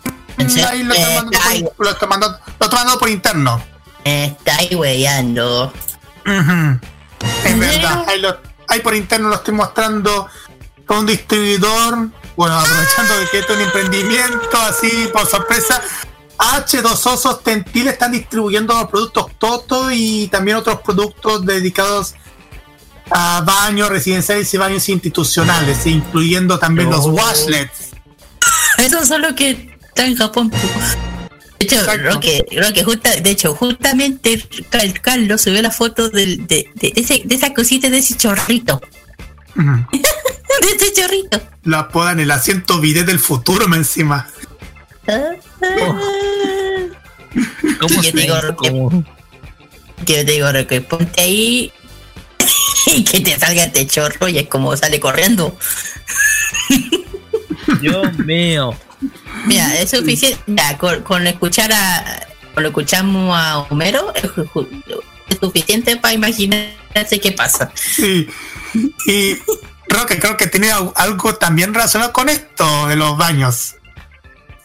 ahí lo, están mandando por, lo están mandando- lo están mandando por interno. Me estáis weyando. Es verdad, ahí, lo- ahí por interno lo estoy mostrando con un distribuidor. Bueno, aprovechando de que esto es un emprendimiento, así por sorpresa. H2O Sostentil están distribuyendo los productos Toto y también otros productos dedicados a baños residenciales y baños institucionales, incluyendo también los Oh. washlets. Eso es lo que está en Japón. De hecho, Roque, Roque, justa- de hecho, justamente Carlos subió la foto del, de, de, de ese- de esa cosita, de ese chorrito. de ese chorrito. La apodan el asiento bidet del futuro, me encima. ¿Cómo yo te digo, ¿Cómo? yo te digo, Roque, ponte ahí y que te salga este chorro y es como sale corriendo. Dios mío. Mira, es suficiente. Con, con escuchar a. Con escuchamos a Homero, es, suficiente para imaginarse qué pasa. Sí. Y Roque, creo que tiene al- algo también relacionado con esto de los baños.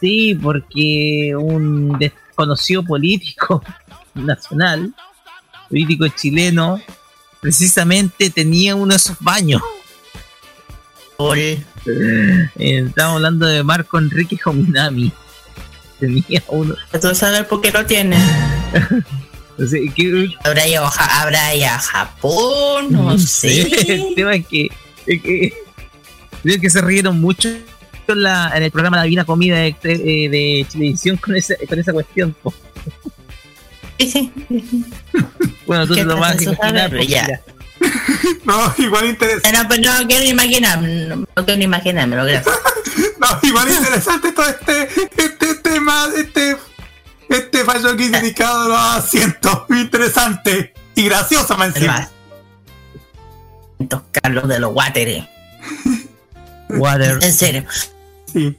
Sí, porque un desconocido político nacional, político chileno, precisamente tenía uno de esos baños. Eh, Estamos hablando de Marco Enrique Jominami. Tenía uno. ¿Tú sabes por qué lo tiene? O sea, que- ¿Habrá ido a, Ja- habrá ido a Japón? No sé. El tema es que, es que creo que se rieron mucho en, la- en el programa La Divina Comida de, de, de televisión con esa, con esa cuestión. Bueno, tú ¿Qué te lo vas a imaginar. ya. No, igual interesante. No, pues no quiero imaginar, no, no quiero imaginármelo, gracias. No, igual interesante todo este, este tema, este, este fallo aquí dedicado a los asientos. Muy interesante y gracioso, más encima. Carlos de los Wateres. Water. En serio. Sí.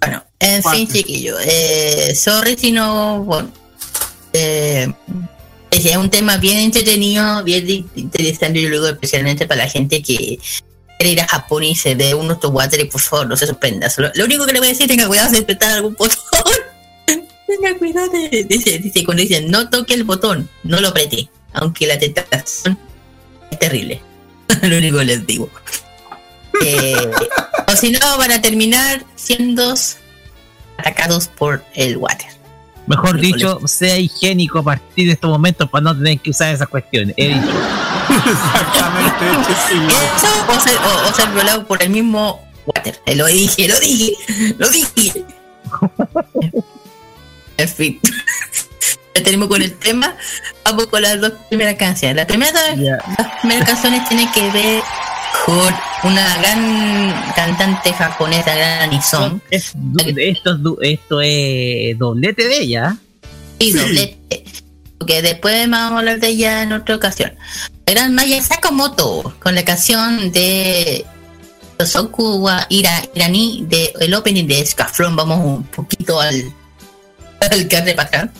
Bueno, en Water. fin, chiquillo. Eh, sorry si no. Bueno, eh, es un tema bien entretenido, bien interesante, y luego especialmente para la gente que quiere ir a Japón y se ve uno de estos water, por favor, no se sorprenda. Lo único que le voy a decir, tenga cuidado de apretar algún botón. tenga cuidado de, dice, dice, cuando dicen no toque el botón, no lo apriete, aunque la tentación es terrible. lo único que les digo. Eh, o si no, van a terminar siendo atacados por el water. Mejor dicho, sea higiénico a partir de estos momentos para no tener que usar esas cuestiones. He dicho. Exactamente, Eso o ser, o, o ser violado por el mismo water. Eh, Lo dije, lo dije, lo dije. en fin. Ya tenemos con el tema. Vamos con las dos primeras canciones. La primera, las primeras canciones tienen que ver con una gran cantante japonesa, gran. Es esto, es esto es doblete de ella. Y doblete. Porque después vamos a hablar de ella en otra ocasión. La gran Maya Sakamoto con la canción de Soku wa Ira, Irani de el opening de Scaflón. Vamos un poquito al, al carne para atrás.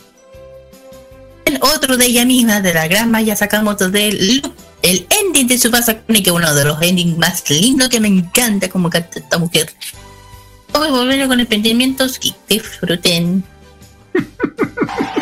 El otro de ella misma, de la gran Maya Sakamoto, del el ending de Tsubasa Kuni, que uno de los endings más lindos que me encanta como canta esta mujer. Vamos a volver con emprendimientos y disfruten.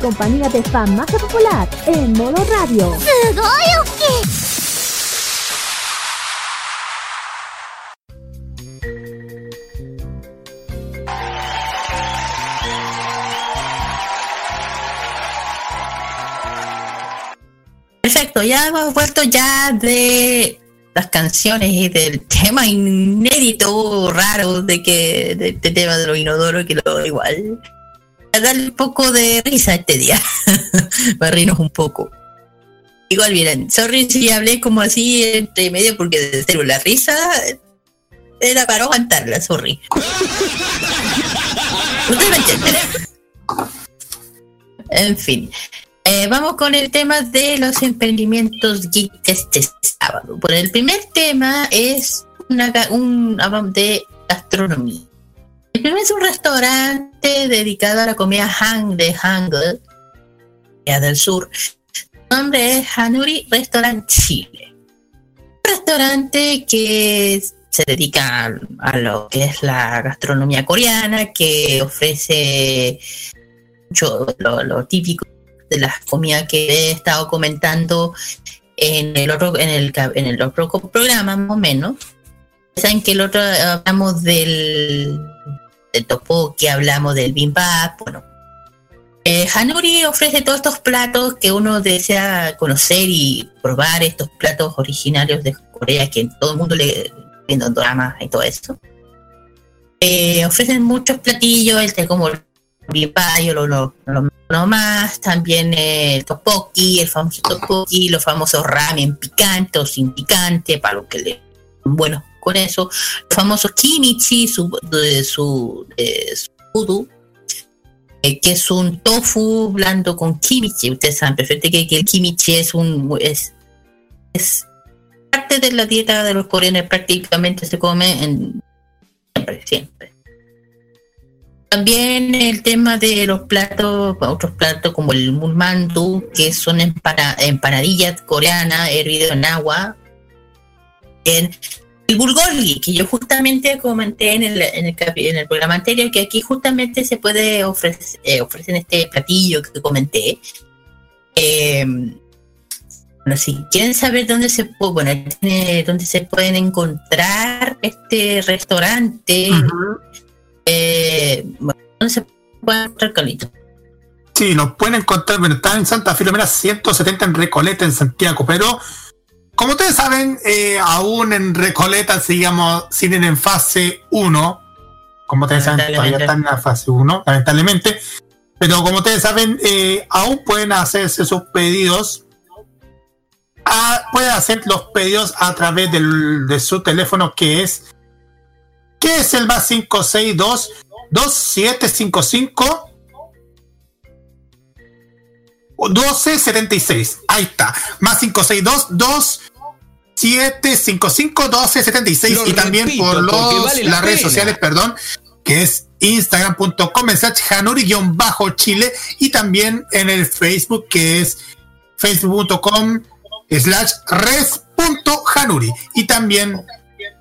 compañía de fan más popular en modo radio. Perfecto, ya hemos vuelto ya de las canciones y del tema inédito raro de que del, del este tema de los inodoros que lo igual Darle un poco de risa este día. Para reírnos un poco. Igual miren, sorry si hablé como así entre medio porque de serio la risa era para aguantarla, sorry. Ustedes me entienden. En fin. Eh, vamos con el tema de los emprendimientos geek este sábado. Bueno, el primer tema es una, un de gastronomía. Es un restaurante dedicado a la comida Han de Hangul, del sur. Su nombre es Hanuri Restaurant Chile. Un restaurante que se dedica a, lo que es la gastronomía coreana, que ofrece mucho lo, lo típico de las comidas que he estado comentando en el otro en el en el otro programa más o menos saben que el otro hablamos del del topoki hablamos del bimbap bueno. Eh, Hanuri ofrece todos estos platos que uno desea conocer y probar estos platos originarios de Corea que todo el mundo le viendo dramas y todo eso. Eh, ofrecen muchos platillos este como el bipayo, lo, lo, lo- lo más, también eh, el topoki, el famoso topoki, los famosos ramen picantes o sin picante, para lo que le bueno con eso, los famosos kimichi, su, de su, eh, que es un tofu blando con kimichi. Ustedes saben perfecto que, el kimichi es un es, parte de la dieta de los coreanos, prácticamente se come en siempre, siempre. También el tema de los platos, otros platos como el mulmandu, que son empana- empanadillas coreanas hervidas en agua. El bulgogi, que yo justamente comenté en el, en el, en el programa anterior, que aquí justamente se puede ofrecer, eh, ofrecen este platillo que comenté. Eh, bueno, si quieren saber dónde se puede, bueno, dónde se pueden encontrar este restaurante, eh, bueno, ¿dónde se puede encontrar, Carlito? Sí, lo pueden encontrar, bueno, está en Santa Filomena 170 en Recoleta, en Santiago, pero como ustedes saben, eh, aún en Recoleta sigamos, siguen en fase 1, como ustedes saben, todavía están en la fase 1, lamentablemente, pero como ustedes saben, eh, aún pueden hacerse sus pedidos, Ah, pueden hacer los pedidos a través del- de su teléfono que es, que es el más 562 2755 1276. Ahí está. Más 562 2755 1276. Lo Y también repito, por los, vale la las redes pena. sociales, perdón, que es instagram.com hanuri-chile y también en el Facebook que es facebook.com slash res.hanuri y también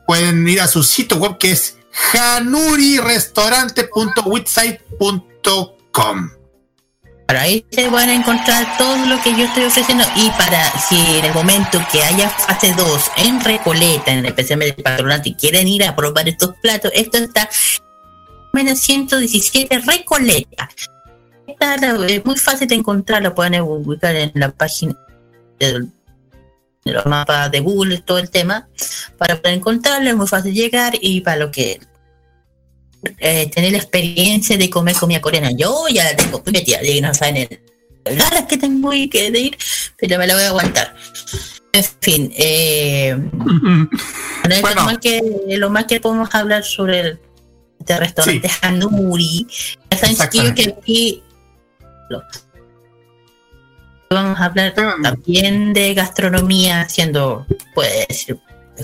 pueden ir a su sitio web que es hanurirestaurante.witsite.com Para ahí se van a encontrar todo lo que yo estoy ofreciendo y para si en el momento que haya fase 2 en Recoleta, en especialmente el patronato y quieren ir a probar estos platos, esto está menos 117 Recoleta. Está es muy fácil de encontrar, lo pueden ubicar en la página de los mapas de Google, todo el tema, para poder encontrarlo, es muy fácil llegar y para lo que eh, tener la experiencia de comer comida coreana. Yo ya la tengo muy metida, no saben el ganas que tengo y que de ir, pero me la voy a aguantar. En fin, eh, bueno, lo, más que, lo más que podemos hablar sobre el este restaurante Hanuri. Ya saben, que aquí lo- vamos a hablar también de gastronomía, siendo, puede ser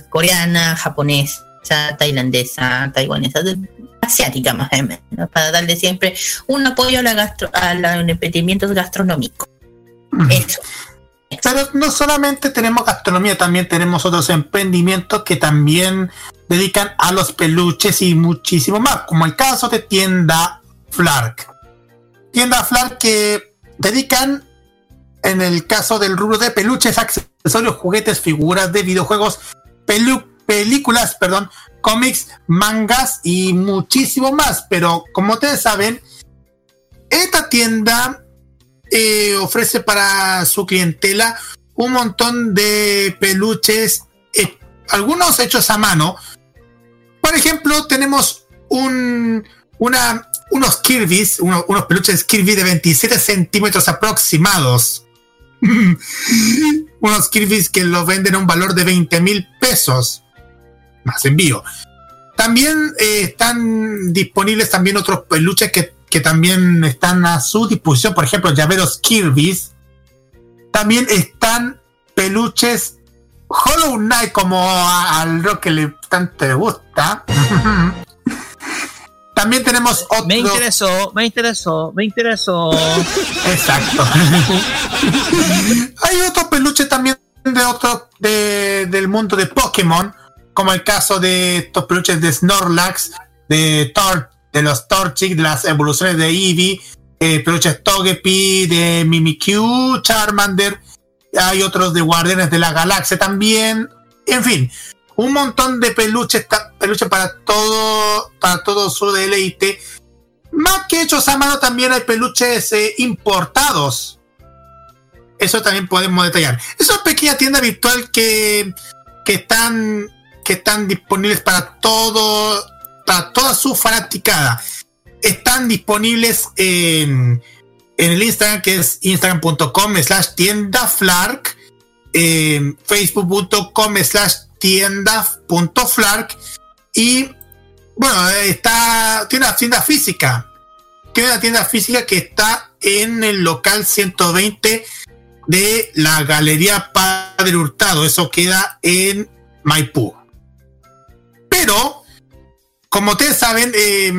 coreana, japonesa, tailandesa, taiwanesa, de- asiática más o menos, para darle siempre un apoyo a, la gastro, a los emprendimientos gastronómicos. Eso. Pero no solamente tenemos gastronomía, también tenemos otros emprendimientos que también dedican a los peluches y muchísimo más, como el caso de tienda Flark. tienda Flar que dedican, en el caso del rubro de peluches, accesorios, juguetes, figuras de videojuegos, pelu- películas, perdón, cómics, mangas y muchísimo más. Pero como ustedes saben, esta tienda eh, ofrece para su clientela un montón de peluches, eh, algunos hechos a mano. Por ejemplo, tenemos un, una, unos Kirby's, uno- unos peluches Kirby de 27 centímetros aproximados. unos Kirby's que los venden a un valor de 20 mil pesos. Más envío. También eh, están disponibles también otros peluches que, que también están a su disposición. Por ejemplo, llaveros Kirby's. También están peluches Hollow Knight, como al rock que le tanto le gusta. También tenemos otro. Me interesó, me interesó, me interesó. Exacto. Hay otros peluches también de otro de- del mundo de Pokémon, como el caso de estos peluches de Snorlax, de Tor, de los Torchic, de las evoluciones de Eevee, eh, peluches Togepi, de Mimikyu, Charmander, hay otros de Guardianes de la Galaxia también, en fin, un montón de peluches, peluches para todo, para todo su deleite. Más que hechos a mano, también hay peluches eh, importados. Eso también podemos detallar. Es una pequeña tienda virtual que, que están que están disponibles para todo, para toda su fanaticada. Están disponibles en, en el Instagram que es instagram.com slash tienda flark, en facebook.com slash tienda.flark y bueno, está, tiene una tienda física. Tiene una tienda física que está en el local 120 de la Galería Padre Hurtado. Eso queda en Maipú. Pero, como ustedes saben, eh,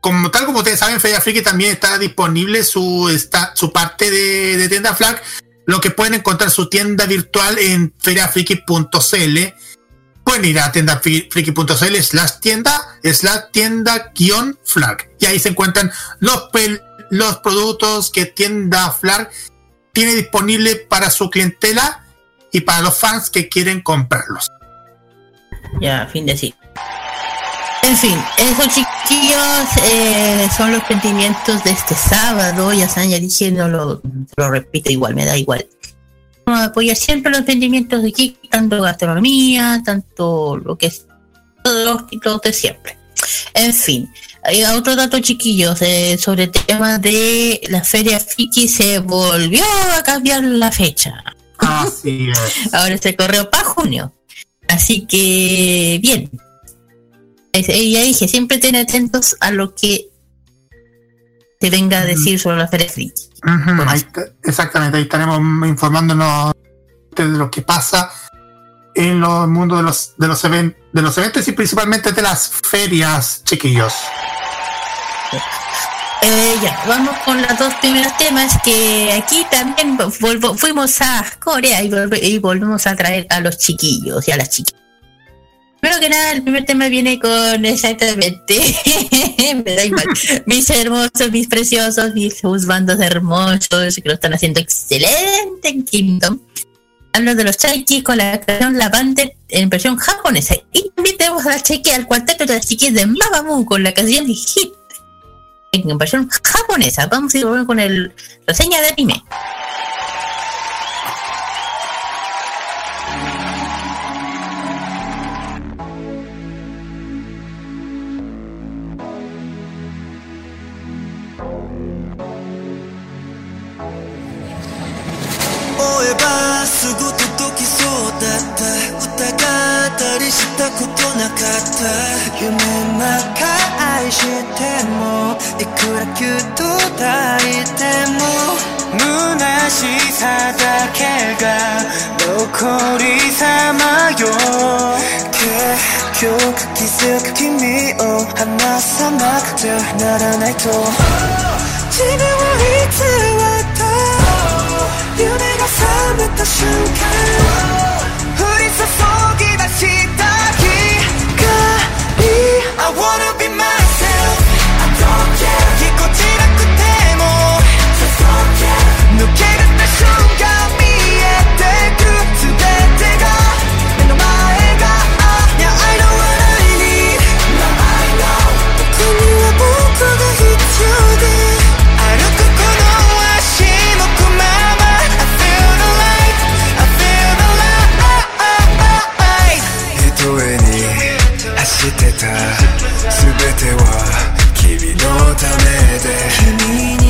como tal como ustedes saben, Feria Friki también está disponible su, está, su parte de, de tienda flag, lo que pueden encontrar su tienda virtual en feriafriki.cl. Pueden ir a tiendafriki.cl slash tienda, slash tienda guion flag. Y ahí se encuentran los, los productos que tienda flag tiene disponible para su clientela y para los fans que quieren comprarlos. Ya, fin de sí. En fin, esos chiquillos eh, son los sentimientos de este sábado. Ya saben, ya dije, no lo, lo repito igual, me da igual. Vamos a apoyar siempre los sentimientos de aquí, tanto gastronomía, tanto lo que es, todos los títulos de siempre. En fin, hay otro dato chiquillos eh, sobre el tema de la feria Fiki se volvió a cambiar la fecha. Así es. Ahora se corrió para junio. Así que, bien. Ya dije, siempre estén atentos a lo que te venga a decir sobre la Feria Friki. Ahí exactamente, ahí estaremos informándonos de lo que pasa en los mundos de los, de los, de los eventos y principalmente de las ferias, chiquillos. Eh, ya, vamos con los dos primeros temas que aquí también fuimos a Corea y, volve- y volvemos a traer a los chiquillos y a las chiquillas. Primero que nada, el primer tema viene con exactamente, me da igual, mis hermosos, mis preciosos, mis bandos hermosos que lo están haciendo excelente en Kingdom. Hablo de los Chaiki con la canción Lavender en versión japonesa. Y también tenemos a la Chaiki al cuarteto de las chiquillas de Mamamoo con la canción Hit en versión japonesa. Vamos a ir con el reseña de anime. 思ったりしたことなかった。夢の中愛してもいくらキュッと抱いても虚しさだけが残りさまよ。結局気づく君を離さなくてはならないと。自分はいつった。夢が覚めた瞬間。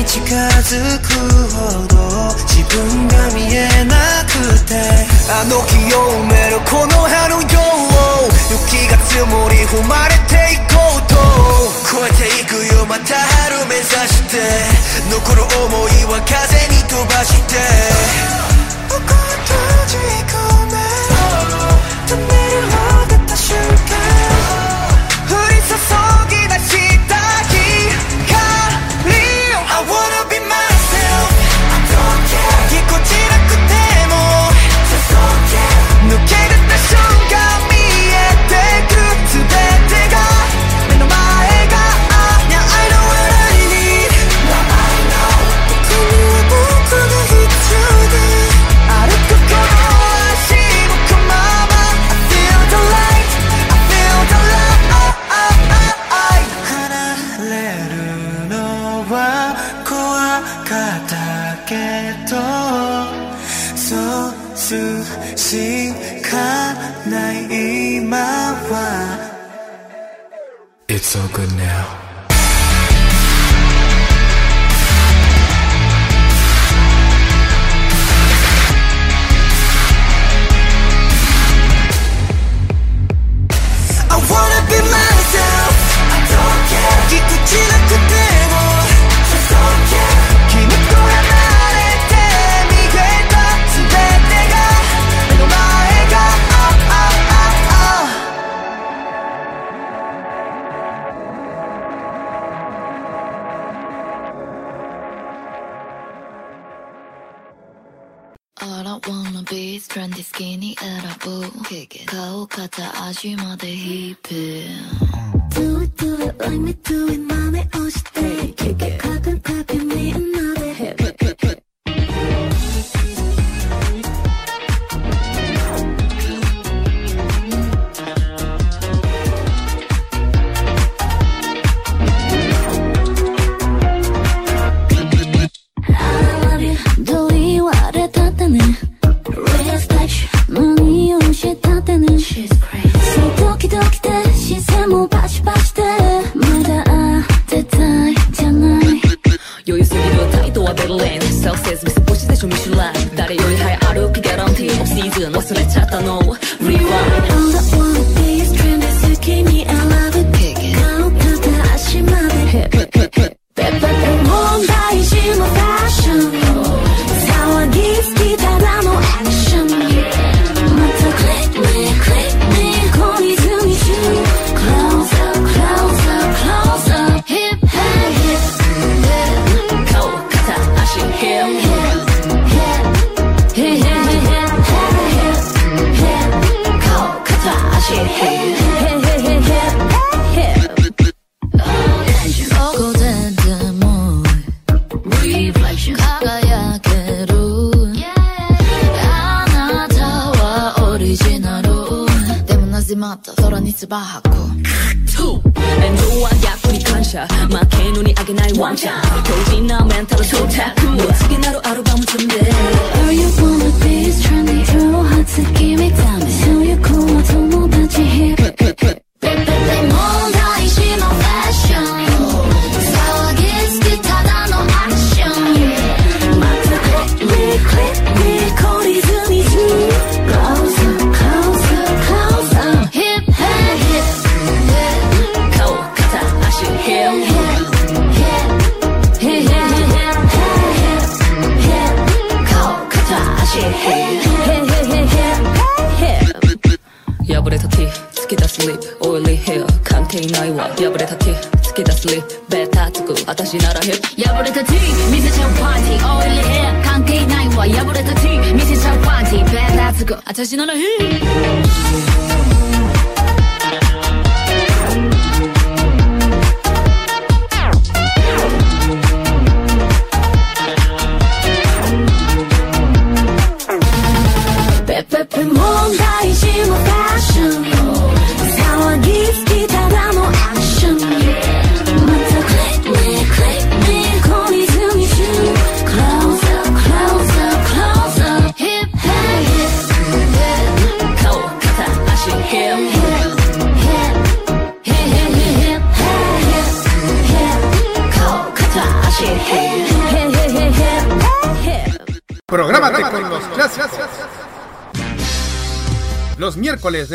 近づくほど自分が見えなくて。あの日を埋めるこの春よ雪が積もり踏まれていこうと。超えていくよまた春目指して。残る想いは風に飛ばして。僕は閉じ込め止める方だた瞬間。から味までヒップ Do it, do it like me do it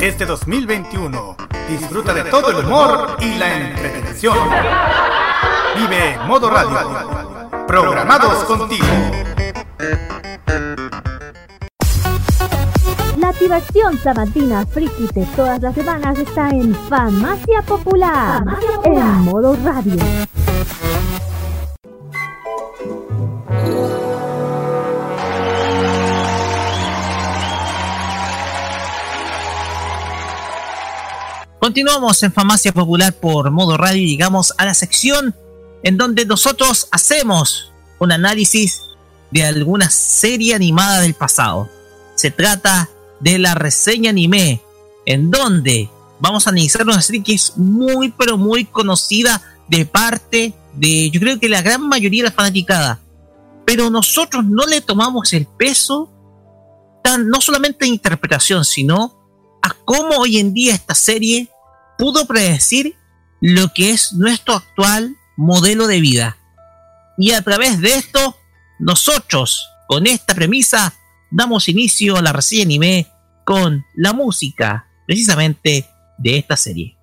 Este 2021, disfruta de todo el humor y la entretención. Vive Modo Radio, programados contigo. La diversión sabatina friki de todas las semanas está en Farmacia Popular, en modo radio. Continuamos en Farmacia Popular por modo radio llegamos a la sección en donde nosotros hacemos un análisis de alguna serie animada del pasado. Se trata de la reseña anime, en donde vamos a analizar una serie que es muy pero muy conocida de parte de yo creo que la gran mayoría de la fanaticada. Pero nosotros no le tomamos el peso tan no solamente de interpretación, sino a cómo hoy en día esta serie pudo predecir lo que es nuestro actual modelo de vida. Y a través de esto, nosotros, con esta premisa, damos inicio a la reseña anime con la música, precisamente, de esta serie.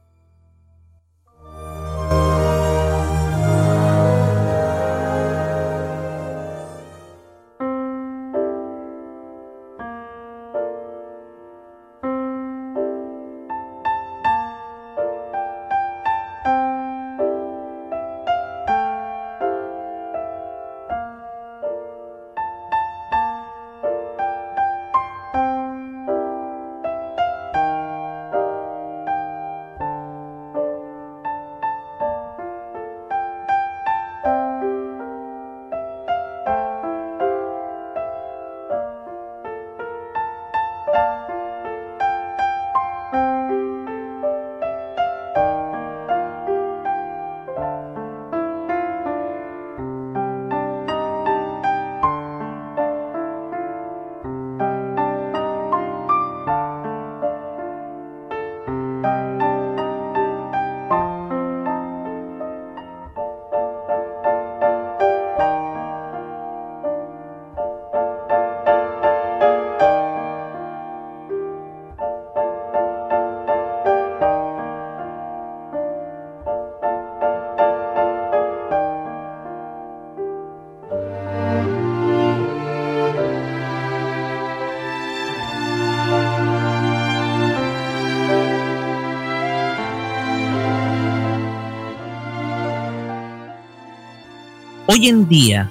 Hoy en día,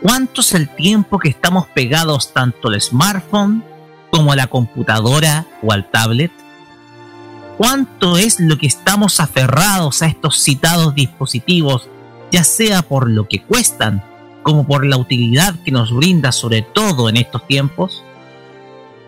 ¿cuánto es el tiempo que estamos pegados tanto al smartphone como a la computadora o al tablet? ¿Cuánto es lo que estamos aferrados a estos citados dispositivos, ya sea por lo que cuestan como por la utilidad que nos brinda sobre todo en estos tiempos?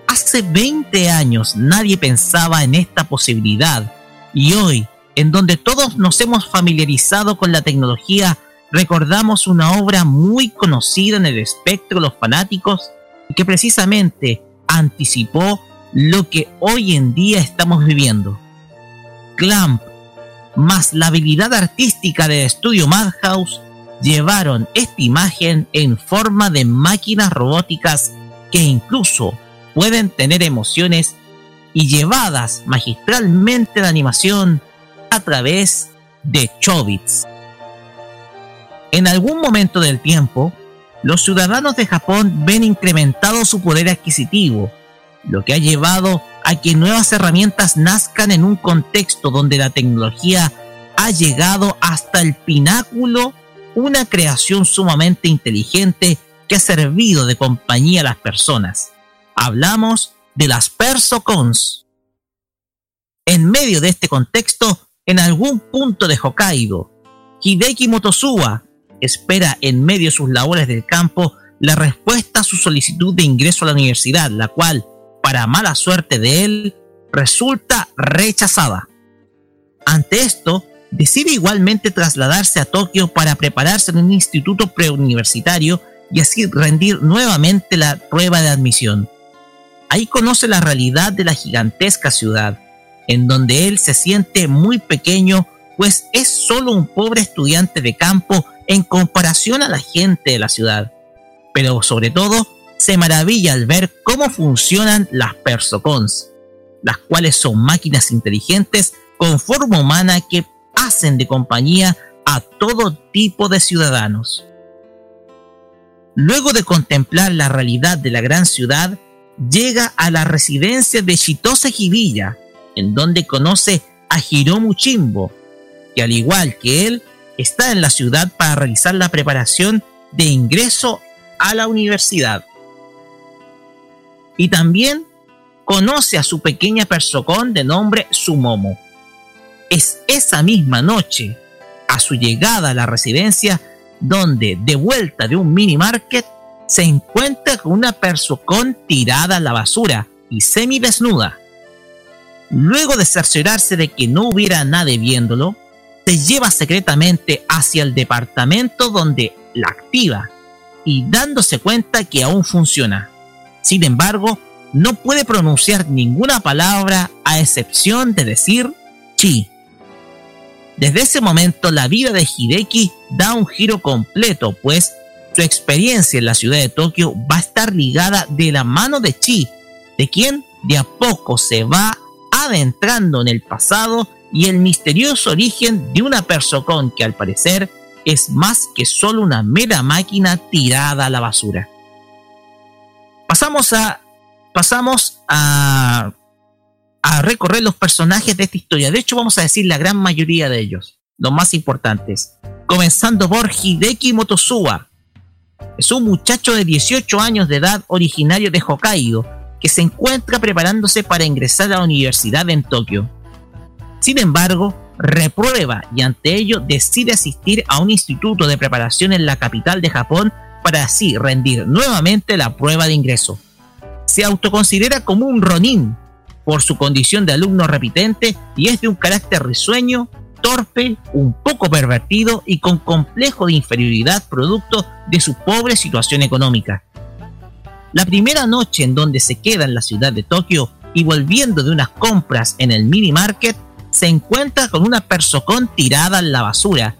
Hace 20 años nadie pensaba en esta posibilidad y hoy, en donde todos nos hemos familiarizado con la tecnología, recordamos una obra muy conocida en el espectro de los fanáticos y que precisamente anticipó lo que hoy en día estamos viviendo. Clamp, más la habilidad artística del estudio Madhouse llevaron esta imagen en forma de máquinas robóticas que incluso pueden tener emociones y llevadas magistralmente la animación a través de Chobits. En algún momento del tiempo, los ciudadanos de Japón ven incrementado su poder adquisitivo, lo que ha llevado a que nuevas herramientas nazcan en un contexto donde la tecnología ha llegado hasta el pináculo, una creación sumamente inteligente que ha servido de compañía a las personas. Hablamos de las Persocons. En medio de este contexto, en algún punto de Hokkaido, Hideki Motosuba espera en medio de sus labores del campo la respuesta a su solicitud de ingreso a la universidad, la cual, para mala suerte de él, resulta rechazada. Ante esto, decide igualmente trasladarse a Tokio para prepararse en un instituto preuniversitario y así rendir nuevamente la prueba de admisión. Ahí conoce la realidad de la gigantesca ciudad, en donde él se siente muy pequeño, pues es solo un pobre estudiante de campo en comparación a la gente de la ciudad. Pero sobre todo, se maravilla al ver cómo funcionan las persocons, las cuales son máquinas inteligentes con forma humana que hacen de compañía a todo tipo de ciudadanos. Luego de contemplar la realidad de la gran ciudad, llega a la residencia de Shitose Hibilla, en donde conoce a Hiromu Chimbo, que al igual que él, está en la ciudad para realizar la preparación de ingreso a la universidad. Y también conoce a su pequeña persocón de nombre Sumomo. Es esa misma noche, a su llegada a la residencia, donde de vuelta de un mini market se encuentra con una persocón tirada a la basura y semi desnuda. Luego de cerciorarse de que no hubiera nadie viéndolo, se lleva secretamente hacia el departamento donde la activa y dándose cuenta que aún funciona. Sin embargo, no puede pronunciar ninguna palabra a excepción de decir chi. Desde ese momento la vida de Hideki da un giro completo, pues su experiencia en la ciudad de Tokio va a estar ligada de la mano de Chi, de quien de a poco se va adentrando en el pasado y el misterioso origen de una persocón que al parecer es más que solo una mera máquina tirada a la basura. Pasamos a recorrer los personajes de esta historia. De hecho, vamos a decir la gran mayoría de ellos, los más importantes. Comenzando por Hideki Motosuba. Es un muchacho de 18 años de edad originario de Hokkaido que se encuentra preparándose para ingresar a la universidad en Tokio. Sin embargo, reprueba y ante ello decide asistir a un instituto de preparación en la capital de Japón para así rendir nuevamente la prueba de ingreso. Se autoconsidera como un Ronin por su condición de alumno repitente y es de un carácter risueño, torpe, un poco pervertido y con complejo de inferioridad producto de su pobre situación económica. La primera noche en donde se queda en la ciudad de Tokio y volviendo de unas compras en el mini market, se encuentra con una persocón tirada en la basura,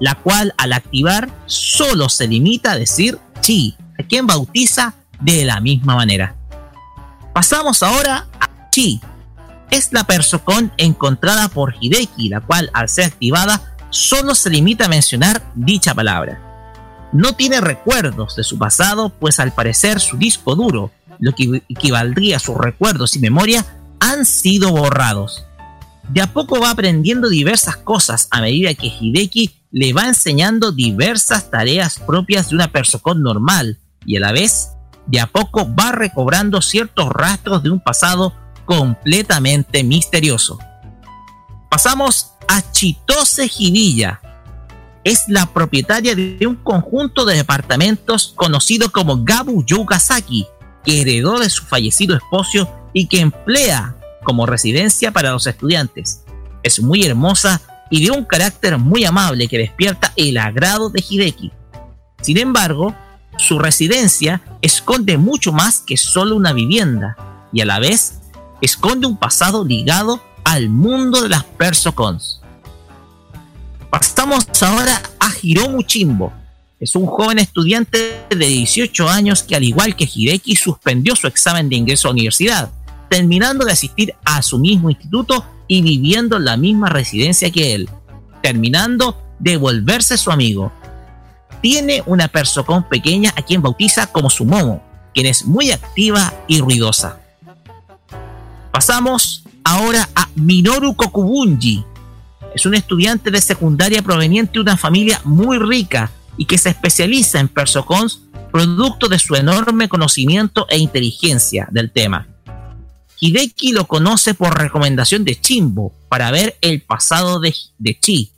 la cual al activar solo se limita a decir chi, a quien bautiza de la misma manera. Pasamos ahora a Chi. Es la persocón encontrada por Hideki, la cual al ser activada solo se limita a mencionar dicha palabra. No tiene recuerdos de su pasado, pues al parecer su disco duro, lo que equivaldría a sus recuerdos y memoria, han sido borrados de a poco va aprendiendo diversas cosas a medida que Hideki le va enseñando diversas tareas propias de una persona normal y a la vez de a poco va recobrando ciertos rastros de un pasado completamente misterioso. Pasamos a Chitose Hibilla. Es la propietaria de un conjunto de departamentos conocido como Gabu Yugasaki, que heredó de su fallecido esposo y que emplea como residencia para los estudiantes. Es muy hermosa y de un carácter muy amable que despierta el agrado de Hideki. Sin embargo, su residencia esconde mucho más que solo una vivienda y a la vez esconde un pasado ligado al mundo de las persocons. Pasamos ahora a Hiromu Chimbo. Es un joven estudiante de 18 años que al igual que Hideki suspendió su examen de ingreso a la universidad, terminando de asistir a su mismo instituto y viviendo en la misma residencia que él, terminando de volverse su amigo. Tiene una persocón pequeña a quien bautiza como su momo, quien es muy activa y ruidosa. Pasamos ahora a Minoru Kokubunji. Es un estudiante de secundaria proveniente de una familia muy rica y que se especializa en persocons producto de su enorme conocimiento e inteligencia del tema. Hideki lo conoce por recomendación de Chimbo para ver el pasado de, Chi.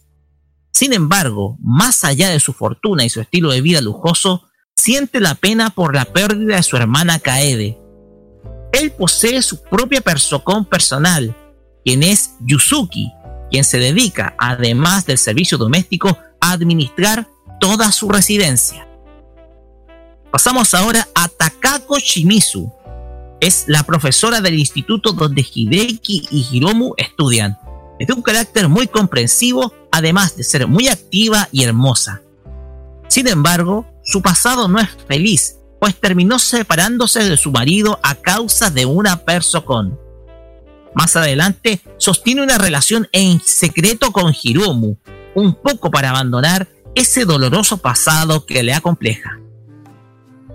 Sin embargo, más allá de su fortuna y su estilo de vida lujoso, siente la pena por la pérdida de su hermana Kaede. Él posee su propia persocón personal, quien es Yusuki, quien se dedica, además del servicio doméstico, a administrar toda su residencia. Pasamos ahora a Takako Shimizu. Es la profesora del instituto donde Hideki y Hiromu estudian. Es de un carácter muy comprensivo, además de ser muy activa y hermosa. Sin embargo, su pasado no es feliz, pues terminó separándose de su marido a causa de una persocón. Más adelante, sostiene una relación en secreto con Hiromu, un poco para abandonar ese doloroso pasado que le acompleja.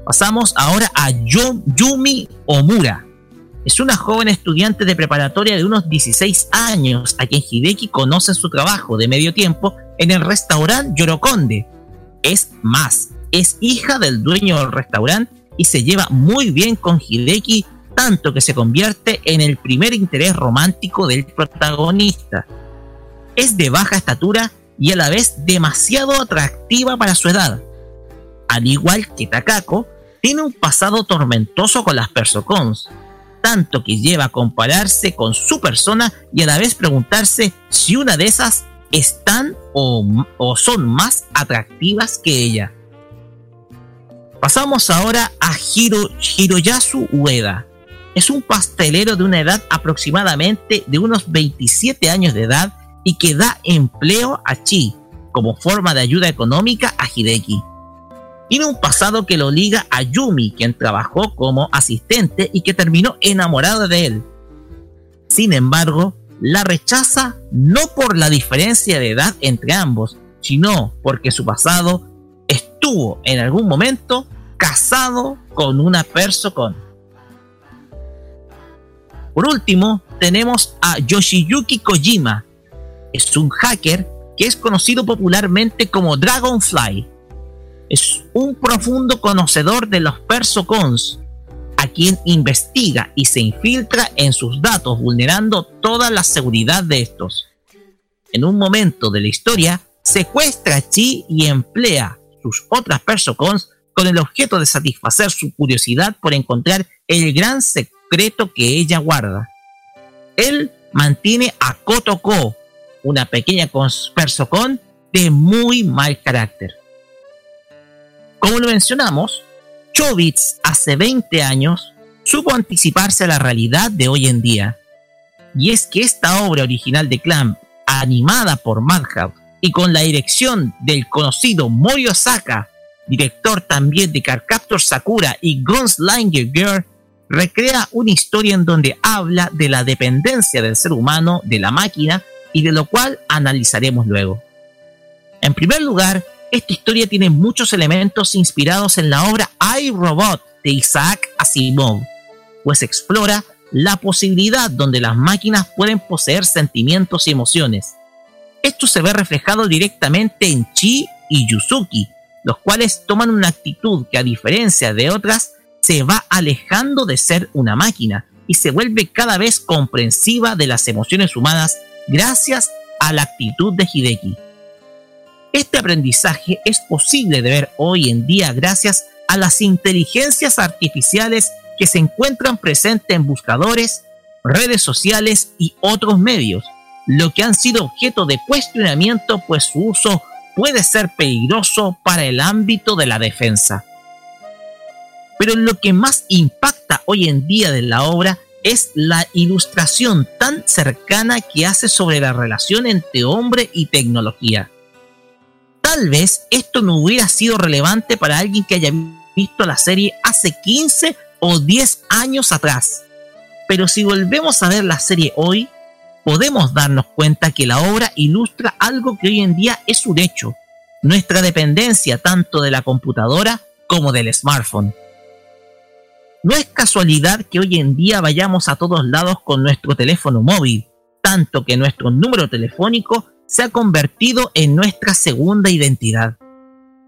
Pasamos ahora a Yumi Omura. Es una joven estudiante de preparatoria de unos 16 años a quien Hideki conoce en su trabajo de medio tiempo en el restaurante Yorokonde. Es más, es hija del dueño del restaurante y se lleva muy bien con Hideki, tanto que se convierte en el primer interés romántico del protagonista. Es de baja estatura y a la vez demasiado atractiva para su edad. Al igual que Takako, tiene un pasado tormentoso con las persocons, tanto que lleva a compararse con su persona y a la vez preguntarse si una de esas están o, o son más atractivas que ella. Pasamos ahora a Hiro, Hiroyasu Ueda. Es un pastelero de una edad aproximadamente de unos 27 años de edad y que da empleo a Chi como forma de ayuda económica a Hideki. Tiene un pasado que lo liga a Yumi, quien trabajó como asistente y que terminó enamorada de él. Sin embargo, la rechaza no por la diferencia de edad entre ambos, sino porque su pasado estuvo en algún momento casado con una persona. Por último, tenemos a Yoshiyuki Kojima, es un hacker que es conocido popularmente como Dragonfly. Es un profundo conocedor de los persocons, a quien investiga y se infiltra en sus datos, vulnerando toda la seguridad de estos. En un momento de la historia, secuestra a Chi y emplea sus otras persocons con el objeto de satisfacer su curiosidad por encontrar el gran secreto que ella guarda. Él mantiene a Kotoko, una pequeña persocón de muy mal carácter. Como lo mencionamos, Chobits hace 20 años supo anticiparse a la realidad de hoy en día. Y es que esta obra original de Clamp, animada por Madhouse y con la dirección del conocido Mori Osaka, director también de Carcaptor Sakura y Gunslinger Girl, recrea una historia en donde habla de la dependencia del ser humano de la máquina y de lo cual analizaremos luego. En primer lugar, esta historia tiene muchos elementos inspirados en la obra I, Robot de Isaac Asimov, pues explora la posibilidad donde las máquinas pueden poseer sentimientos y emociones. Esto se ve reflejado directamente en Chi y Yusuki, los cuales toman una actitud que a diferencia de otras se va alejando de ser una máquina y se vuelve cada vez comprensiva de las emociones humanas gracias a la actitud de Hideki. Este aprendizaje es posible de ver hoy en día gracias a las inteligencias artificiales que se encuentran presentes en buscadores, redes sociales y otros medios, lo que han sido objeto de cuestionamiento pues su uso puede ser peligroso para el ámbito de la defensa. Pero lo que más impacta hoy en día de la obra es la ilustración tan cercana que hace sobre la relación entre hombre y tecnología. Tal vez esto no hubiera sido relevante para alguien que haya visto la serie hace 15 o 10 años atrás. Pero si volvemos a ver la serie hoy, podemos darnos cuenta que la obra ilustra algo que hoy en día es un hecho, nuestra dependencia tanto de la computadora como del smartphone. No es casualidad que hoy en día vayamos a todos lados con nuestro teléfono móvil, tanto que nuestro número telefónico se ha convertido en nuestra segunda identidad.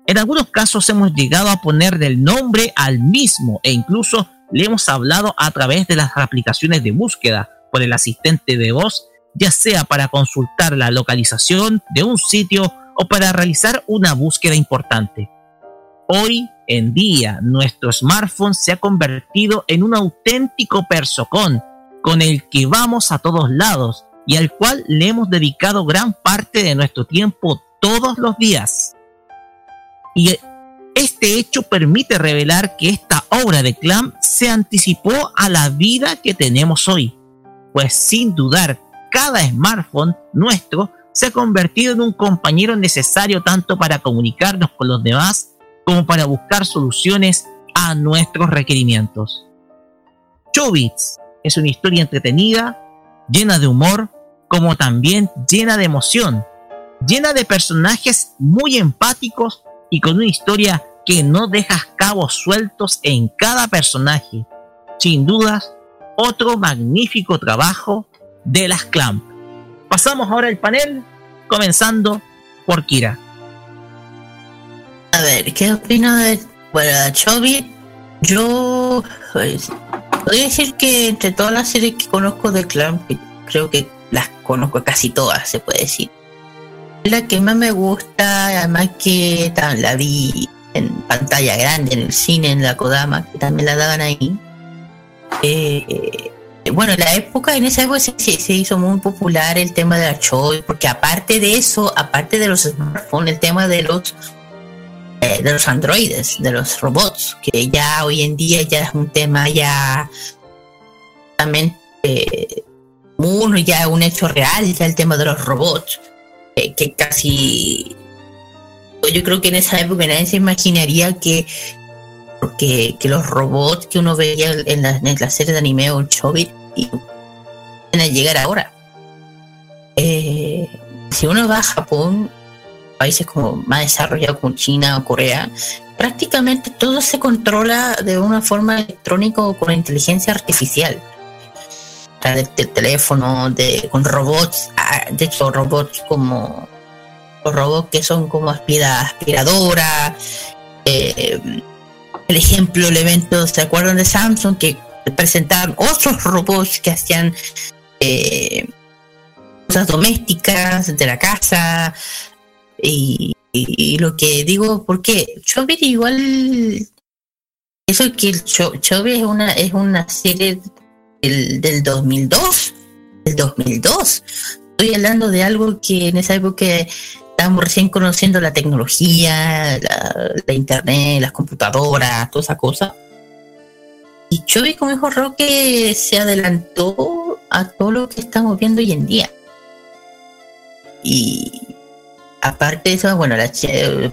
En algunos casos hemos llegado a poner del nombre al mismo e incluso le hemos hablado a través de las aplicaciones de búsqueda por el asistente de voz, ya sea para consultar la localización de un sitio o para realizar una búsqueda importante. Hoy en día, nuestro smartphone se ha convertido en un auténtico persocón con el que vamos a todos lados y al cual le hemos dedicado gran parte de nuestro tiempo todos los días. Y este hecho permite revelar que esta obra de Clam se anticipó a la vida que tenemos hoy, pues sin dudar, cada smartphone nuestro se ha convertido en un compañero necesario tanto para comunicarnos con los demás como para buscar soluciones a nuestros requerimientos. Chobits es una historia entretenida, llena de humor, como también llena de emoción, llena de personajes muy empáticos y con una historia que no deja cabos sueltos en cada personaje. Sin dudas, otro magnífico trabajo de las Clamp. Pasamos ahora al panel, comenzando por Kira. A ver, ¿qué opino de bueno, Chovy? Yo pues, podría decir que entre todas las series que conozco de Clamp, creo que las conozco casi todas, se puede decir. La que más me gusta, además que tam- la vi en pantalla grande, en el cine, en la Kodama, que también la daban ahí. Eh, bueno, en la época, en esa época se, se- hizo muy popular el tema de la Choi, porque aparte de eso, aparte de los smartphones, el tema de los eh, de los androides, de los robots, que ya hoy en día ya es un tema ya también eh, uno ya un hecho real, ya el tema de los robots, que casi pues yo creo que en esa época nadie se imaginaría que que, los robots que uno veía en la, en la serie de anime o Chobit iban a llegar ahora. Eh, si uno va a Japón, países como más desarrollados como China o Corea, prácticamente todo se controla de una forma electrónica o con inteligencia artificial. Del teléfono, de, con robots, ah, de hecho robots como los robots que son como aspira, aspiradoras. eh, el ejemplo, el evento, ¿se acuerdan de Samsung? Que presentaron otros robots que hacían eh, cosas domésticas de la casa. Y, lo que digo, porque Chobit igual. Eso que el es una, es una serie del, del 2002. Del 2002. Estoy hablando de algo que en esa época estábamos recién conociendo la tecnología, la, internet, las computadoras, toda esa cosa. Y Chovy, como dijo Roque, se adelantó a todo lo que estamos viendo hoy en día. Y aparte de eso, bueno, la eh,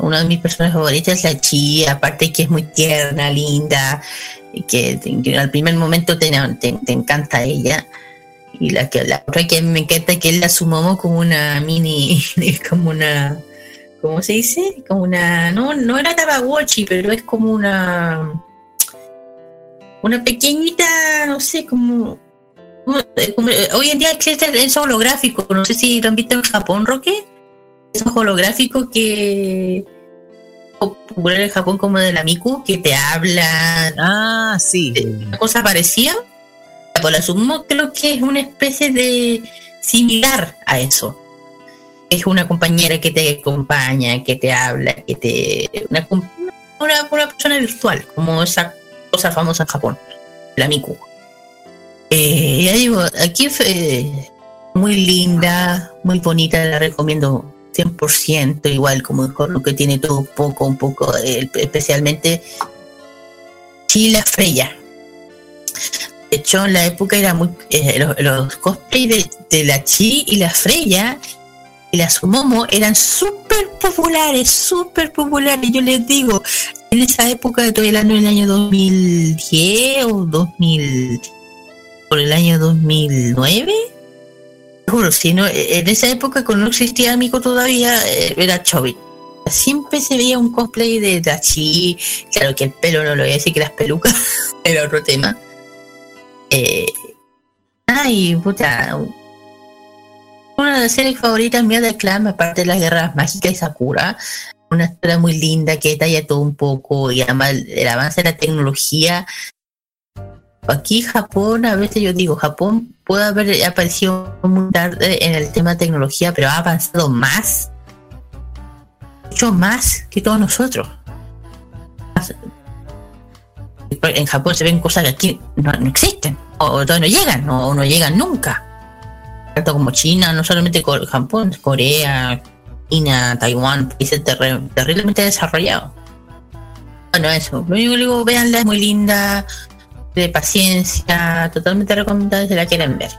una de mis personas favoritas es la Chi, aparte que es muy tierna, linda, que, que al primer momento te, encanta ella. Y la que la otra que me encanta que él la sumamos como una mini, como una, ¿cómo se dice? Como una, no, no era Tamagotchi, pero es como una, una pequeñita, no sé, como, hoy en día existe holográfico, no sé si lo han visto en Japón, Roque, esos holográficos que popular en Japón como de la Miku, que te hablan. Ah, sí. Una cosa parecida. Por la sumo creo que es una especie de similar a eso. Es una compañera que te acompaña, que te habla, que te. Una, una, una persona virtual, como esa cosa famosa en Japón, la Miku. Eh, ya digo, aquí fue muy linda, muy bonita, la recomiendo 100%, igual como dijo que tiene todo un poco, un poco, eh, especialmente Chila Freya. De hecho, en la época era muy. eh, los, los cosplays de, la Chi y la Freya y las Sumomo eran súper populares, súper populares. Yo les digo, en esa época, estoy hablando del año 2010 o 2000, por el año 2009. Si no, en esa época, cuando no existía Amigo todavía, eh, era Chobit. Siempre se veía un cosplay de Dachi. Claro que el pelo no lo voy a decir que las pelucas era otro tema. Eh, ay, puta. Una de las series favoritas mías de Clan, aparte de las guerras mágicas y Sakura. Una historia muy linda que detalla todo un poco y además el avance de la tecnología. Aquí Japón, a veces yo digo, Japón puede haber aparecido muy tarde en el tema de tecnología, pero ha avanzado más mucho más que todos nosotros. En Japón se ven cosas que aquí no, no existen, o todavía no llegan, o no llegan nunca. Tanto como China, no solamente Japón, Corea, China, Taiwán, países terriblemente desarrollados. Bueno, eso. Lo único que véanla, es muy linda, de paciencia, totalmente recomendada si la quieren ver.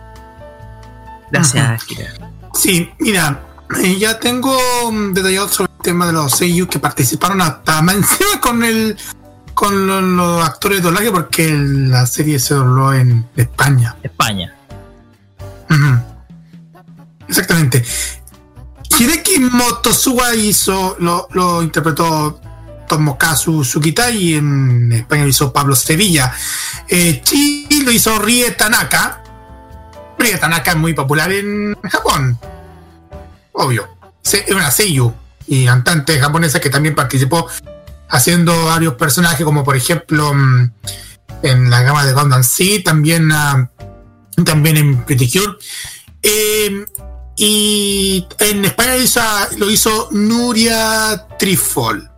Gracias, Kira. Sí, mira, eh, ya tengo mm, detallado sobre el tema de los seiyuu que participaron hasta más encima con el con lo- los, actores de doblaje porque la serie se dobló en España. España. Exactamente. Hideki Motosuwa hizo, lo, lo interpretó Tomokazu Tsukita y en España lo hizo Pablo Sevilla. Eh, lo hizo Rie Tanaka. Rie Tanaka es muy popular en Japón. Obvio. Es una seiyuu y cantante japonesa que también participó haciendo varios personajes, como por ejemplo mm, en la gama de Gundam Seed, también, ah, también en Pretty Cure. Eh, y en España lo hizo, lo hizo Nuria Trifol.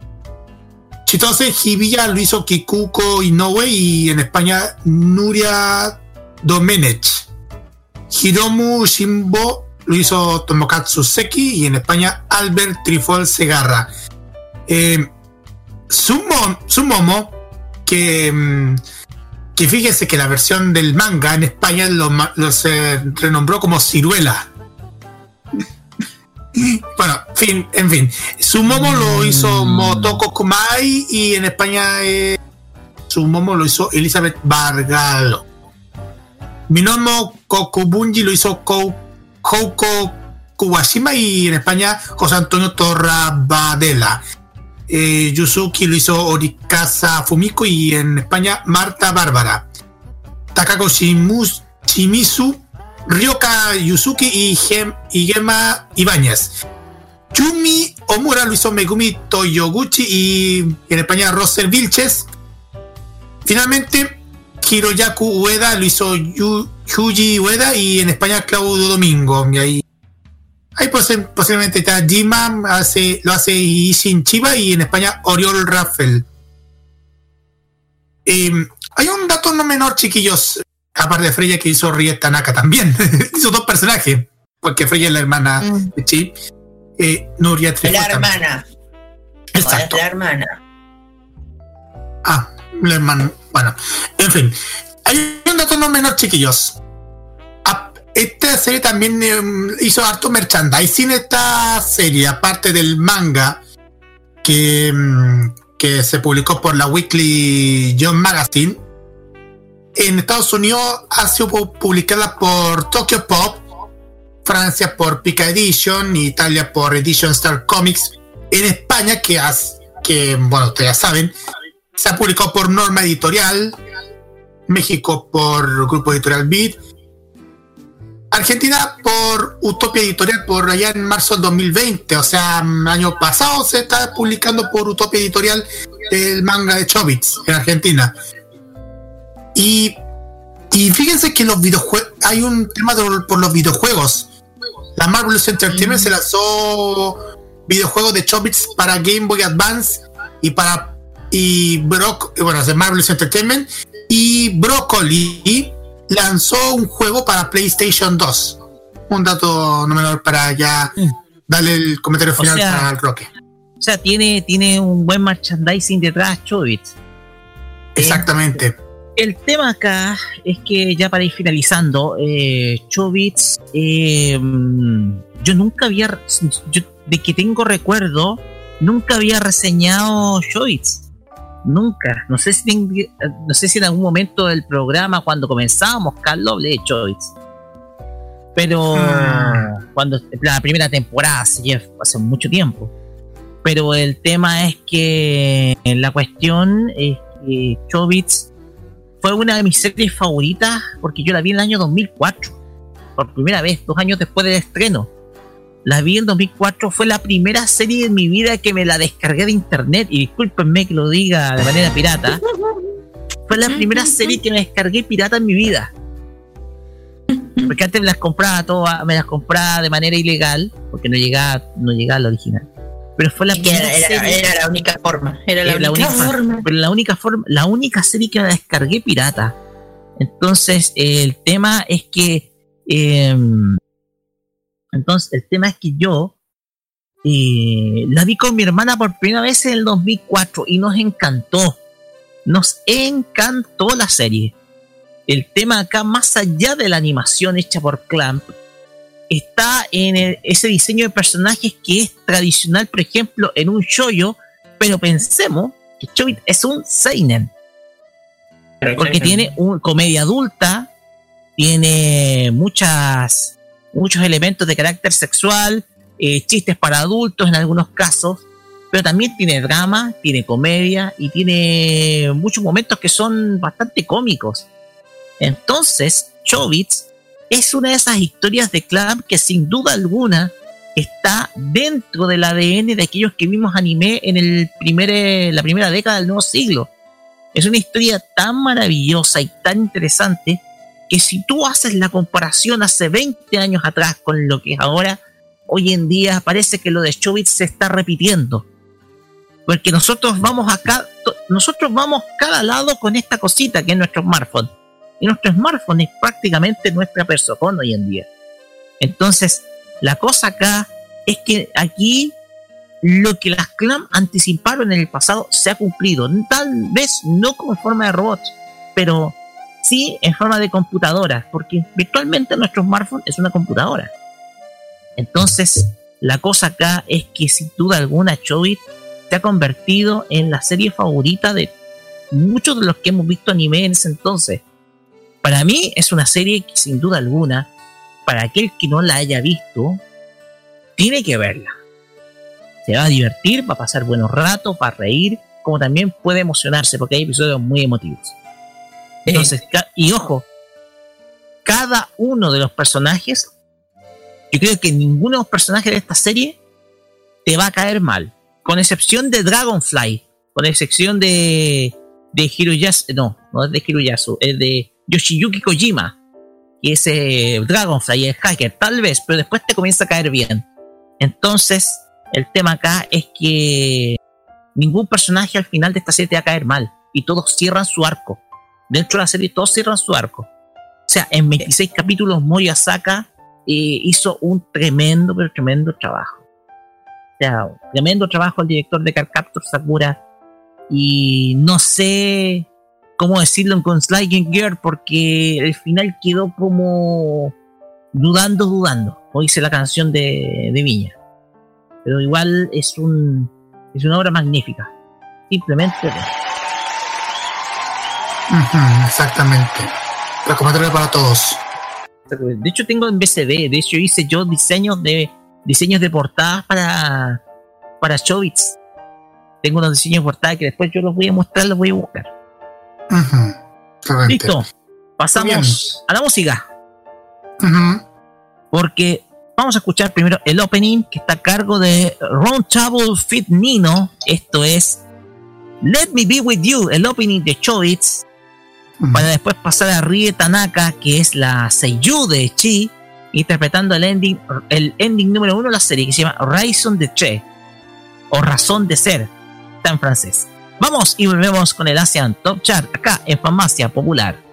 Chitose Hibiya lo hizo Kikuko Inoue y en España Nuria Domenech. Hiromu Shimbo lo hizo Tomokatsu Seki y en España Albert Trifol Segarra. Eh, Sumo- Sumomo, que, mm, que fíjese que la versión del manga en España lo, lo se renombró como Ciruela. Bueno, fin, en fin. Sumomo lo hizo Motoko Kumai y en España eh, Sumomo lo hizo Elizabeth Vargalo. Minomo Kokubunji lo hizo Kou- Kouko Kuwashima y en España José Antonio Torrabadela. Eh, Yusuki lo hizo Orikasa Fumiko y en España Marta Bárbara. Takako Shimizu, Ryoka Yusuki y, Gem, y Ibáñez. Yumi Omura lo hizo Megumi Toyoguchi y en España Roser Vilches. Finalmente, Hiroyaku Ueda lo hizo Yu- Yuji Ueda y en España Claudio Domingo. Ahí, ahí posi- posiblemente está Jima, hace, lo hace Ishin Chiba y en España Oriol Raffel. Eh, hay un dato no menor, chiquillos, aparte de Freya que hizo Rie Tanaka también. hizo dos personajes, porque Freya es la hermana de Chi. Eh, Nuria Trifol La hermana. Exacto. La hermana. Ah, la hermana. Bueno, en fin. Hay un dato no menor, chiquillos. Esta serie también eh, hizo harto merchandising esta serie, aparte del manga que, mm, que se publicó por la Weekly Jump Magazine. En Estados Unidos ha sido pu- publicada por Tokyo Pop, Francia por Pika Edition, Italia por Edition Star Comics, en España, que, has- que bueno, ustedes ya saben, se ha publicado por Norma Editorial, México por Grupo Editorial Beat, Argentina por Utopia Editorial por allá en marzo del 2020, o sea, mm, año pasado se está publicando por Utopia Editorial el manga de Chobits en Argentina. Y, y fíjense que los videojuegos, hay un tema por los videojuegos. La Marvelous Entertainment se lanzó videojuegos de Chobits para Game Boy Advance y para y Brock, bueno, de Marvelous Entertainment y Broccoli lanzó un juego para PlayStation 2. Un dato no menor para ya darle el comentario O final sea, al Roque. O sea, tiene, tiene un buen merchandising detrás, Chobits. Exactamente. El tema acá es que ya para ir finalizando, eh, Chobits eh, yo nunca había, yo, de que tengo recuerdo, nunca había reseñado Choice. Nunca. No sé si ten- no sé si en algún momento del programa, cuando comenzábamos, Carlos, hablé de Choice. Pero Ah. cuando la primera temporada, hace mucho tiempo. Pero el tema es que la cuestión es que Chobits fue una de mis series favoritas porque yo la vi en el año 2004. Por primera vez, dos años después del estreno. La vi en 2004, fue la primera serie en mi vida que me la descargué de internet. Y discúlpenme que lo diga de manera pirata. Fue la primera serie que me descargué pirata en mi vida. Porque antes me las compraba todas, me las compraba de manera ilegal, porque no llegaba, no llegaba la original. Pero fue la primera era, era- serie- era la única forma. Era la, era única, forma. Pero la única forma, la única serie que la descargué pirata. Entonces, eh, el tema es que. eh, entonces, el tema es que yo eh, la vi con mi hermana por primera vez en el 2004 y nos encantó. Nos encantó la serie. El tema acá, más allá de la animación hecha por Clamp, está en el- ese diseño de personajes que es tradicional, por ejemplo, en un shoyo, pero pensemos que Chobit es un seinen. Porque tiene una comedia adulta, tiene muchas muchos elementos de carácter sexual, eh, chistes para adultos en algunos casos, pero también tiene drama, tiene comedia y tiene muchos momentos que son bastante cómicos. Entonces, Chobits es una de esas historias de Clamp que sin duda alguna está dentro del ADN de aquellos que vimos anime en el primer, eh, la primera década del nuevo siglo. Es una historia tan maravillosa y tan interesante que si tú haces la comparación hace 20 años atrás con lo que es ahora, hoy en día parece que lo de Chobits se está repitiendo. Porque nosotros vamos acá, nosotros vamos cada lado con esta cosita que es nuestro smartphone. Y nuestro smartphone es prácticamente nuestra persona hoy en día. Entonces, la cosa acá es que aquí lo que las clan anticiparon en el pasado se ha cumplido. Tal vez no como forma de robots, pero sí en forma de computadoras, porque virtualmente nuestro smartphone es una computadora. Entonces, la cosa acá es que sin duda alguna Chobit se ha convertido en la serie favorita de muchos de los que hemos visto anime en ese entonces. Para mí es una serie que sin duda alguna, para aquel que no la haya visto, tiene que verla. Se va a divertir, va a pasar buenos ratos, va a reír, como también puede emocionarse, porque hay episodios muy emotivos. Entonces, y ojo, cada uno de los personajes, yo creo que ninguno de los personajes de esta serie te va a caer mal, con excepción de Dragonfly, con excepción de, de Hiroyasu, no, no es de Hiroyasu, es de Yoshiyuki Kojima, que es Dragonfly, el hacker, tal vez, pero después te comienza a caer bien. Entonces, el tema acá es que ningún personaje al final de esta serie te va a caer mal, y todos cierran su arco. Dentro de la serie todos cierran su arco. O sea, en 26 capítulos Mori Asaka eh, hizo un tremendo, pero tremendo trabajo. O sea, tremendo trabajo el director de Carcaptor Sakura. Y no sé cómo decirlo con Sliding Gear porque el final quedó como dudando, dudando. Como dice la canción de, de Viña. Pero igual es un es una obra magnífica. Simplemente Ujú, exactamente. Recomendable para todos. De hecho tengo en BCD, de hecho hice yo diseños de diseños de portadas para para. Tengo unos diseños de portadas que después yo los voy a mostrar, los voy a buscar. Listo. Pasamos a la música. Porque vamos a escuchar primero el opening que está a cargo de Round Table Fit Nino. Esto es Let Me Be With You, el opening de Chobits. Para después pasar a Rie Tanaka, que es la Seiyu de Chi, interpretando el ending, el ending número uno de la serie, que se llama Raison de Che, o Razón de Ser, está en francés. Vamos y volvemos con el Asian Top Chart acá en Farmacia Popular.「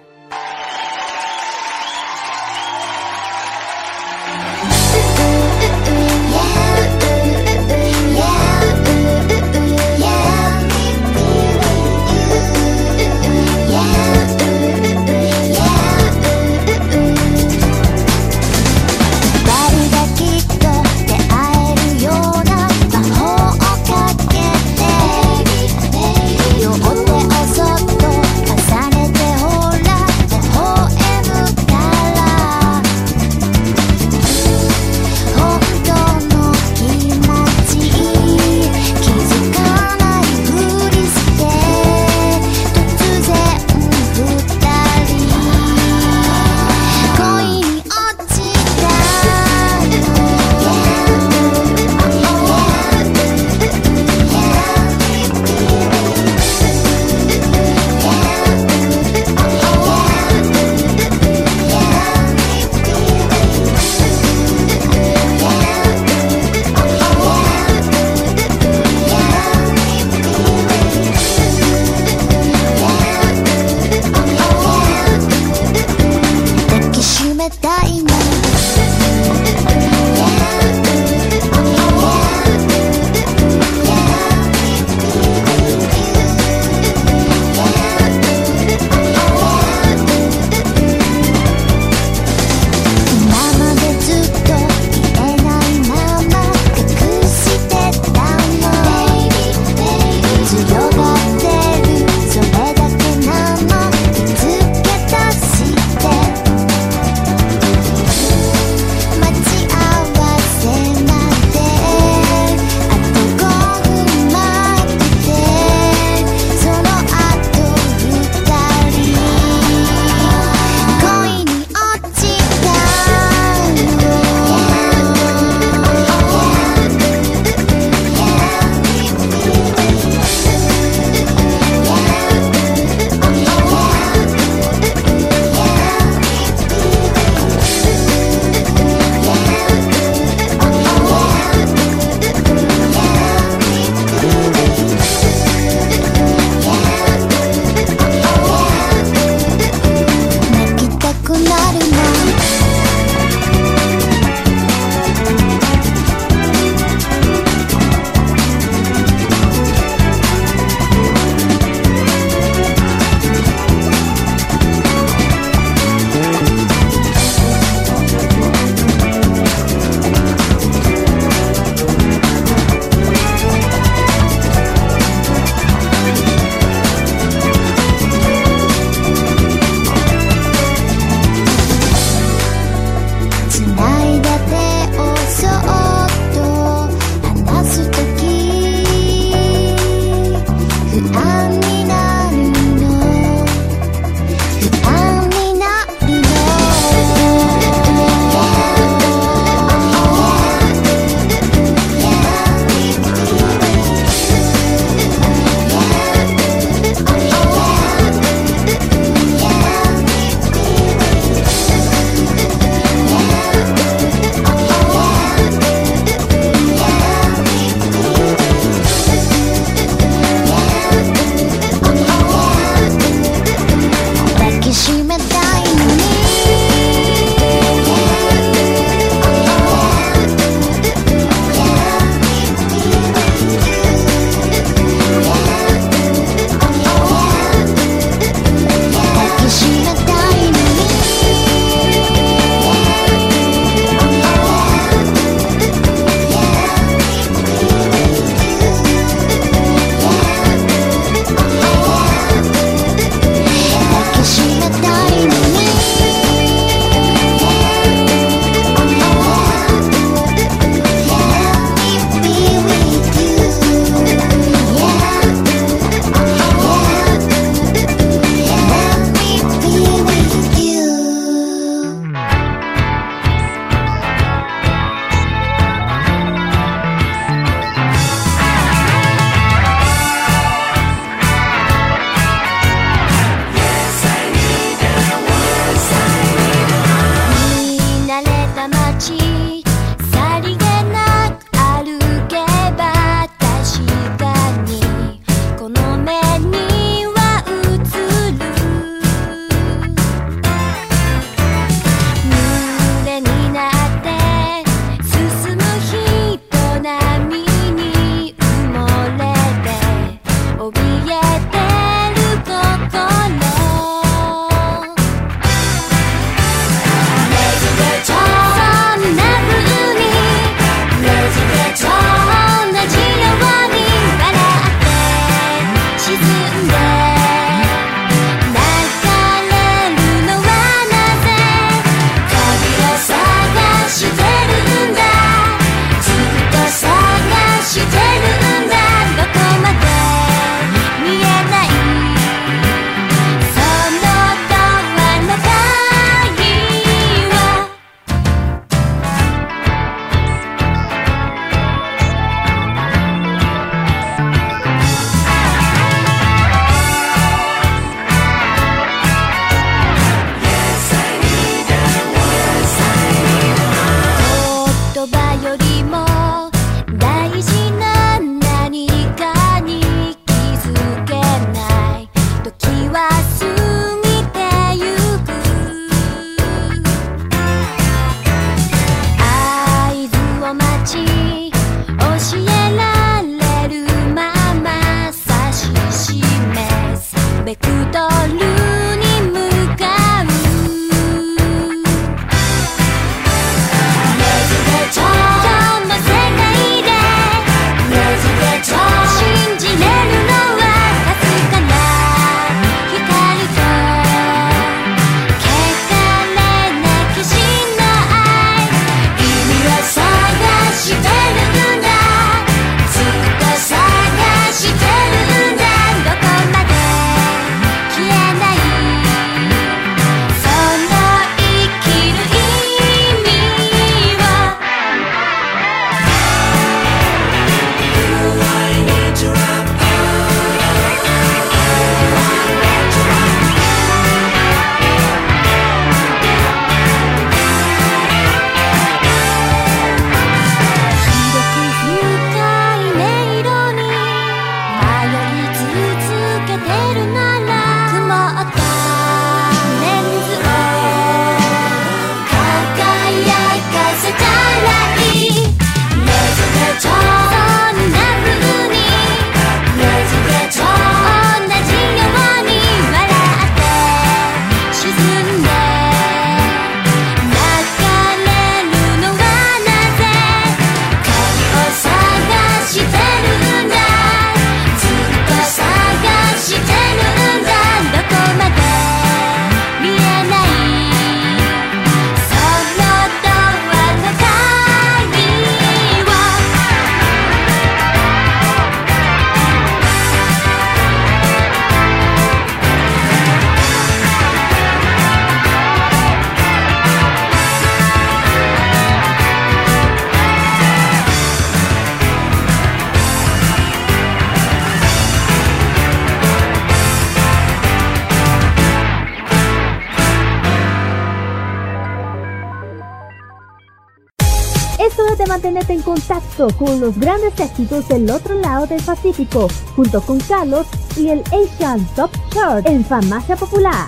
mantenerte en contacto con los grandes éxitos del otro lado del Pacífico, junto con Carlos y el Asian Top Chart en Farmacia Popular.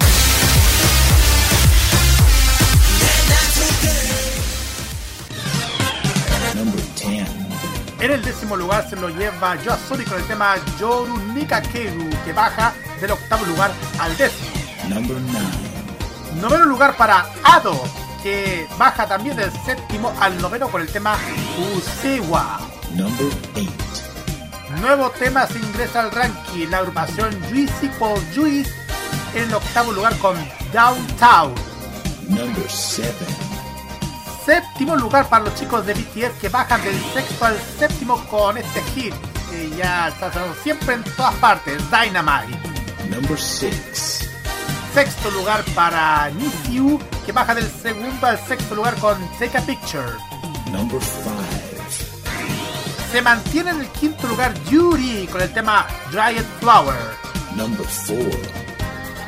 En el décimo lugar se lo lleva Yoasori con el tema Yoru Nikakeru, que baja del octavo lugar al décimo. Number 9. Noveno lugar para Ado, que baja también del séptimo al noveno con el tema Usewa. Number 8. Nuevo tema se ingresa al ranking, la agrupación Juicy por Juice en el octavo lugar con Downtown. Number 7. Séptimo lugar para los chicos de BTS que bajan del sexto al séptimo con este hit que ya está sonando siempre en todas partes, Dynamite. Number 6. Sexto lugar para Nisiu que baja del segundo al sexto lugar con Take a Picture. Number 5. Se mantiene en el quinto lugar Yuri con el tema Dried Flower. Number 4.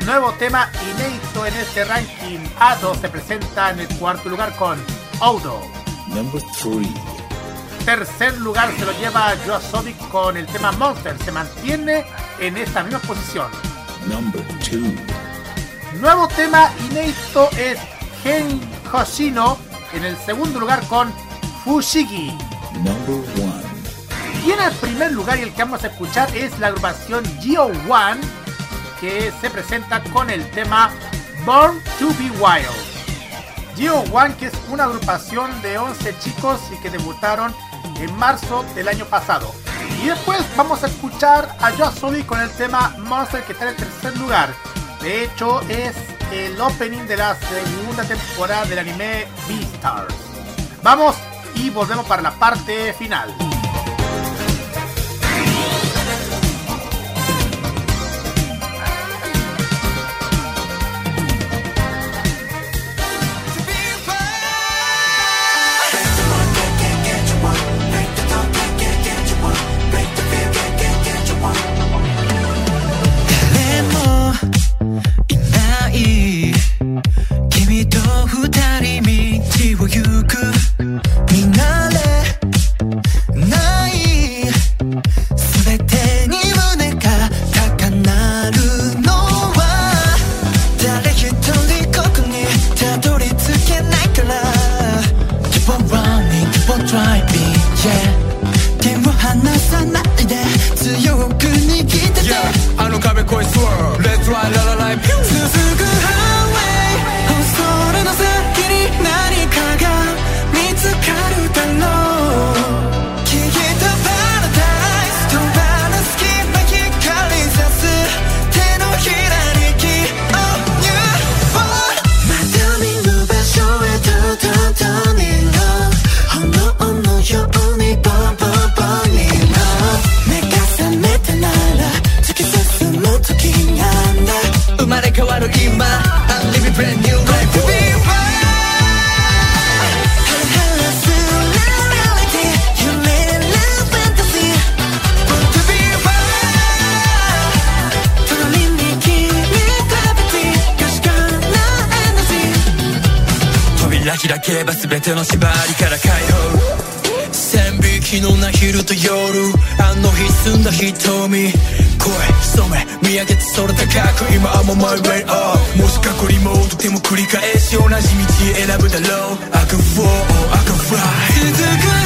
Nuevo tema inédito en este ranking. Ado se presenta en el cuarto lugar con Odo. Number 3. Tercer lugar se lo lleva Yoasobi con el tema Monster. Se mantiene en esta misma posición. Number 2. Nuevo tema inédito es Gen Hoshino en el segundo lugar con Fushigi. Number 1. Y en el primer lugar y el que vamos a escuchar es la agrupación Geo One que se presenta con el tema Born to Be Wild. Geo One que es una agrupación de 11 chicos y que debutaron en marzo del año pasado. Y después vamos a escuchar a Yoasobi con el tema Monster que está en el tercer lugar. De hecho es el opening de la segunda temporada del anime Beastars. Vamos y volvemos para la parte final. 君と二人道を行く。開けば全ての縛りから解放線引きのな昼と夜あの日澄んだ瞳声染め見上げて空高く今はもう my way up もし過去にもとても繰り返し同じ道選ぶだろう I can fall I can fly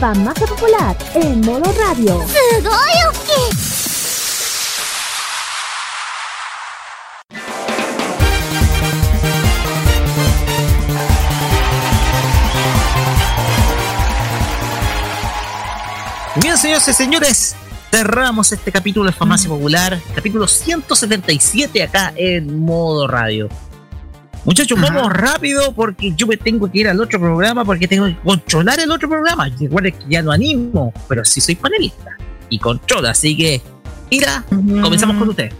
Farmacia Popular en modo radio. Bien, señores y señores, cerramos este capítulo de Farmacia mm. Popular, capítulo 177 acá en modo radio. Muchachos, vamos rápido porque yo me tengo que ir al otro programa porque tengo que controlar el otro programa. Recuerden que ya no animo, pero sí soy panelista y controla. Así que, Ira, comenzamos con usted.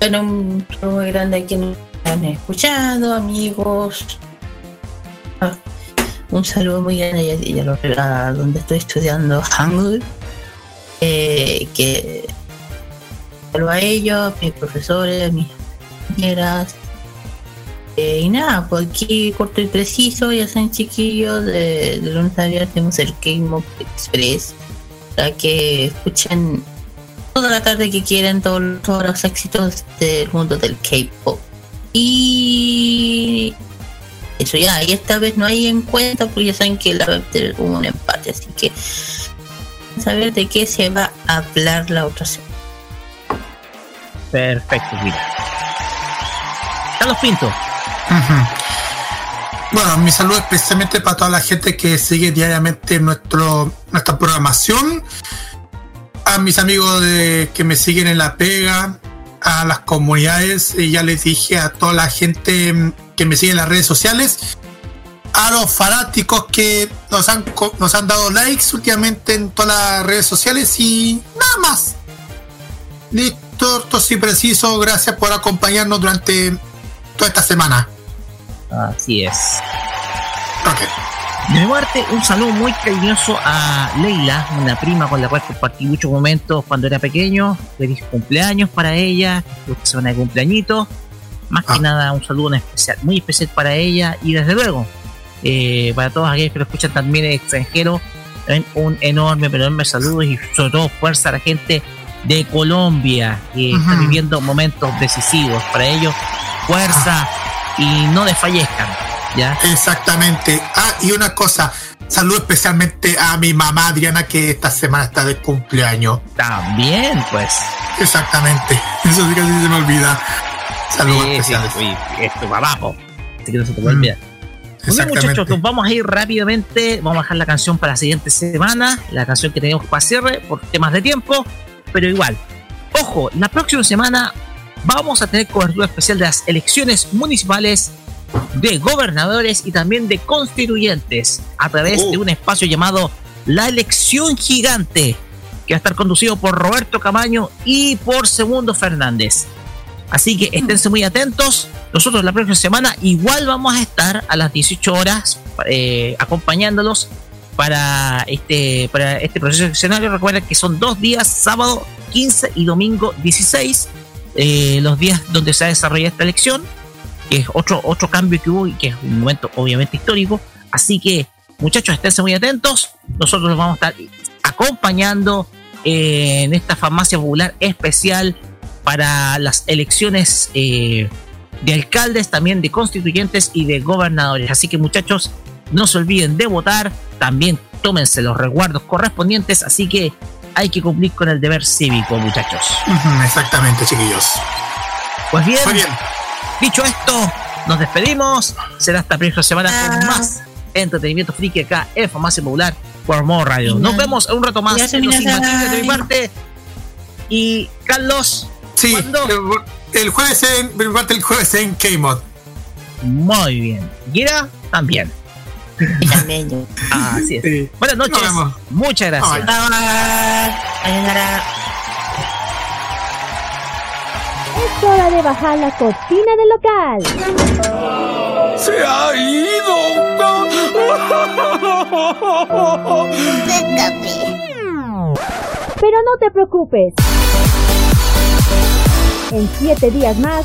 Bueno, un saludo grande a quienes han escuchado, amigos. Ah, un saludo muy grande a, donde estoy estudiando Hangul. Eh, que saludo a ellos, a mis profesores, mis compañeras nada, por aquí corto y preciso, ya saben chiquillos, de, de lunes a viernes tenemos el K-Mob Express, para que escuchen toda la tarde que quieran todos, los éxitos del mundo del K-Pop. Y eso ya, y esta vez no hay encuentro porque ya saben que la tener como un empate, así que ver de qué se va a hablar la otra semana. Perfecto, mira. Carlos Pinto. Bueno, mi saludo especialmente para toda la gente que sigue diariamente nuestro, nuestra programación, a mis amigos de, que me siguen en la pega, a las comunidades, y ya les dije a toda la gente mm, que me sigue en las redes sociales, a los fanáticos que nos han, nos han dado likes últimamente en todas las redes sociales y nada más. Listo, sí preciso, gracias por acompañarnos durante toda esta semana. Así es. De mi parte, un saludo muy cariñoso a Leila, una prima con la cual compartí muchos momentos cuando era pequeño. Feliz cumpleaños para ella, semana de cumpleañito. Más que nada, un saludo en especial, muy especial para ella y desde luego, eh, para todos aquellos que lo escuchan también en extranjero, un enorme, pero enorme saludo y sobre todo fuerza a la gente de Colombia que está viviendo momentos decisivos. Para ellos, fuerza y no desfallezcan. ¿ya? Exactamente. Ah, y una cosa, saludo especialmente a mi mamá Adriana que esta semana está de cumpleaños. También, pues. Exactamente. Eso sí que sí se me olvida. Saludos Sí, sí, especiales. oye, esto va abajo. Así que no se te puede olvidar. Muy bien, Exactamente. muchachos, nos vamos a ir rápidamente. Vamos a dejar la canción para la siguiente semana. La canción que tenemos para cierre por temas de tiempo. Pero igual, ojo, la próxima semana vamos a tener cobertura especial de las elecciones municipales de gobernadores y también de constituyentes a través de un espacio llamado La Elección Gigante, que va a estar conducido por Roberto Camaño y por Segundo Fernández. Así que esténse muy atentos. Nosotros la próxima semana igual vamos a estar a las 18 horas eh, acompañándolos para este, para este proceso eleccionario. Recuerden que son dos días, sábado 15 y domingo 16, eh, los días donde se ha desarrollado esta elección, que es otro, otro cambio que hubo y que es un momento obviamente histórico. Así que muchachos, esténse muy atentos. Nosotros los vamos a estar acompañando eh, en esta farmacia popular especial para las elecciones eh, de alcaldes, también de constituyentes y de gobernadores. Así que muchachos, no se olviden de votar, también tómense los resguardos correspondientes, así que hay que cumplir con el deber cívico, muchachos. Exactamente, chiquillos. Pues bien, dicho esto, nos despedimos. Será hasta la próxima semana con más entretenimiento friki acá en Farmacia Popular por Modo Radio. Nos vemos en un rato más en los de mi parte. Y Carlos, Sí, el, el jueves en, el jueves en K-Mod. Muy bien. Gira también. También. Así es. Buenas noches. Nos vemos. Muchas gracias. Es hora de bajar la cortina del local. ¡Se ha Pero no te preocupes. En siete días más,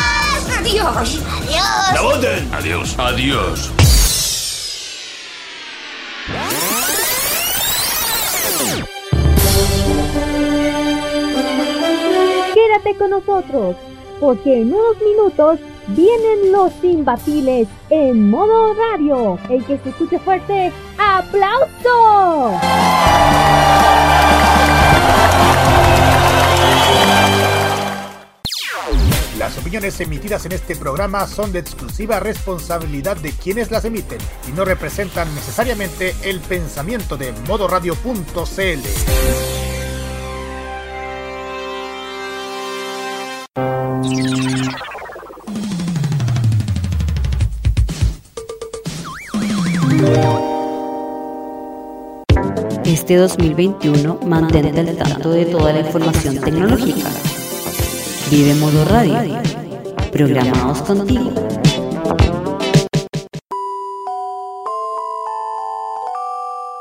Adiós. Adiós. ¡La voten! Adiós. Adiós. Quédate con nosotros, porque en unos minutos vienen los imbatibles en modo radio. El que se escuche fuerte, ¡aplauso! Las opiniones emitidas en este programa son de exclusiva responsabilidad de quienes las emiten y no representan necesariamente el pensamiento de modoradio.cl. Este 2021 mantente al tanto de toda la información tecnológica. Vive Modo Radio. Programados contigo.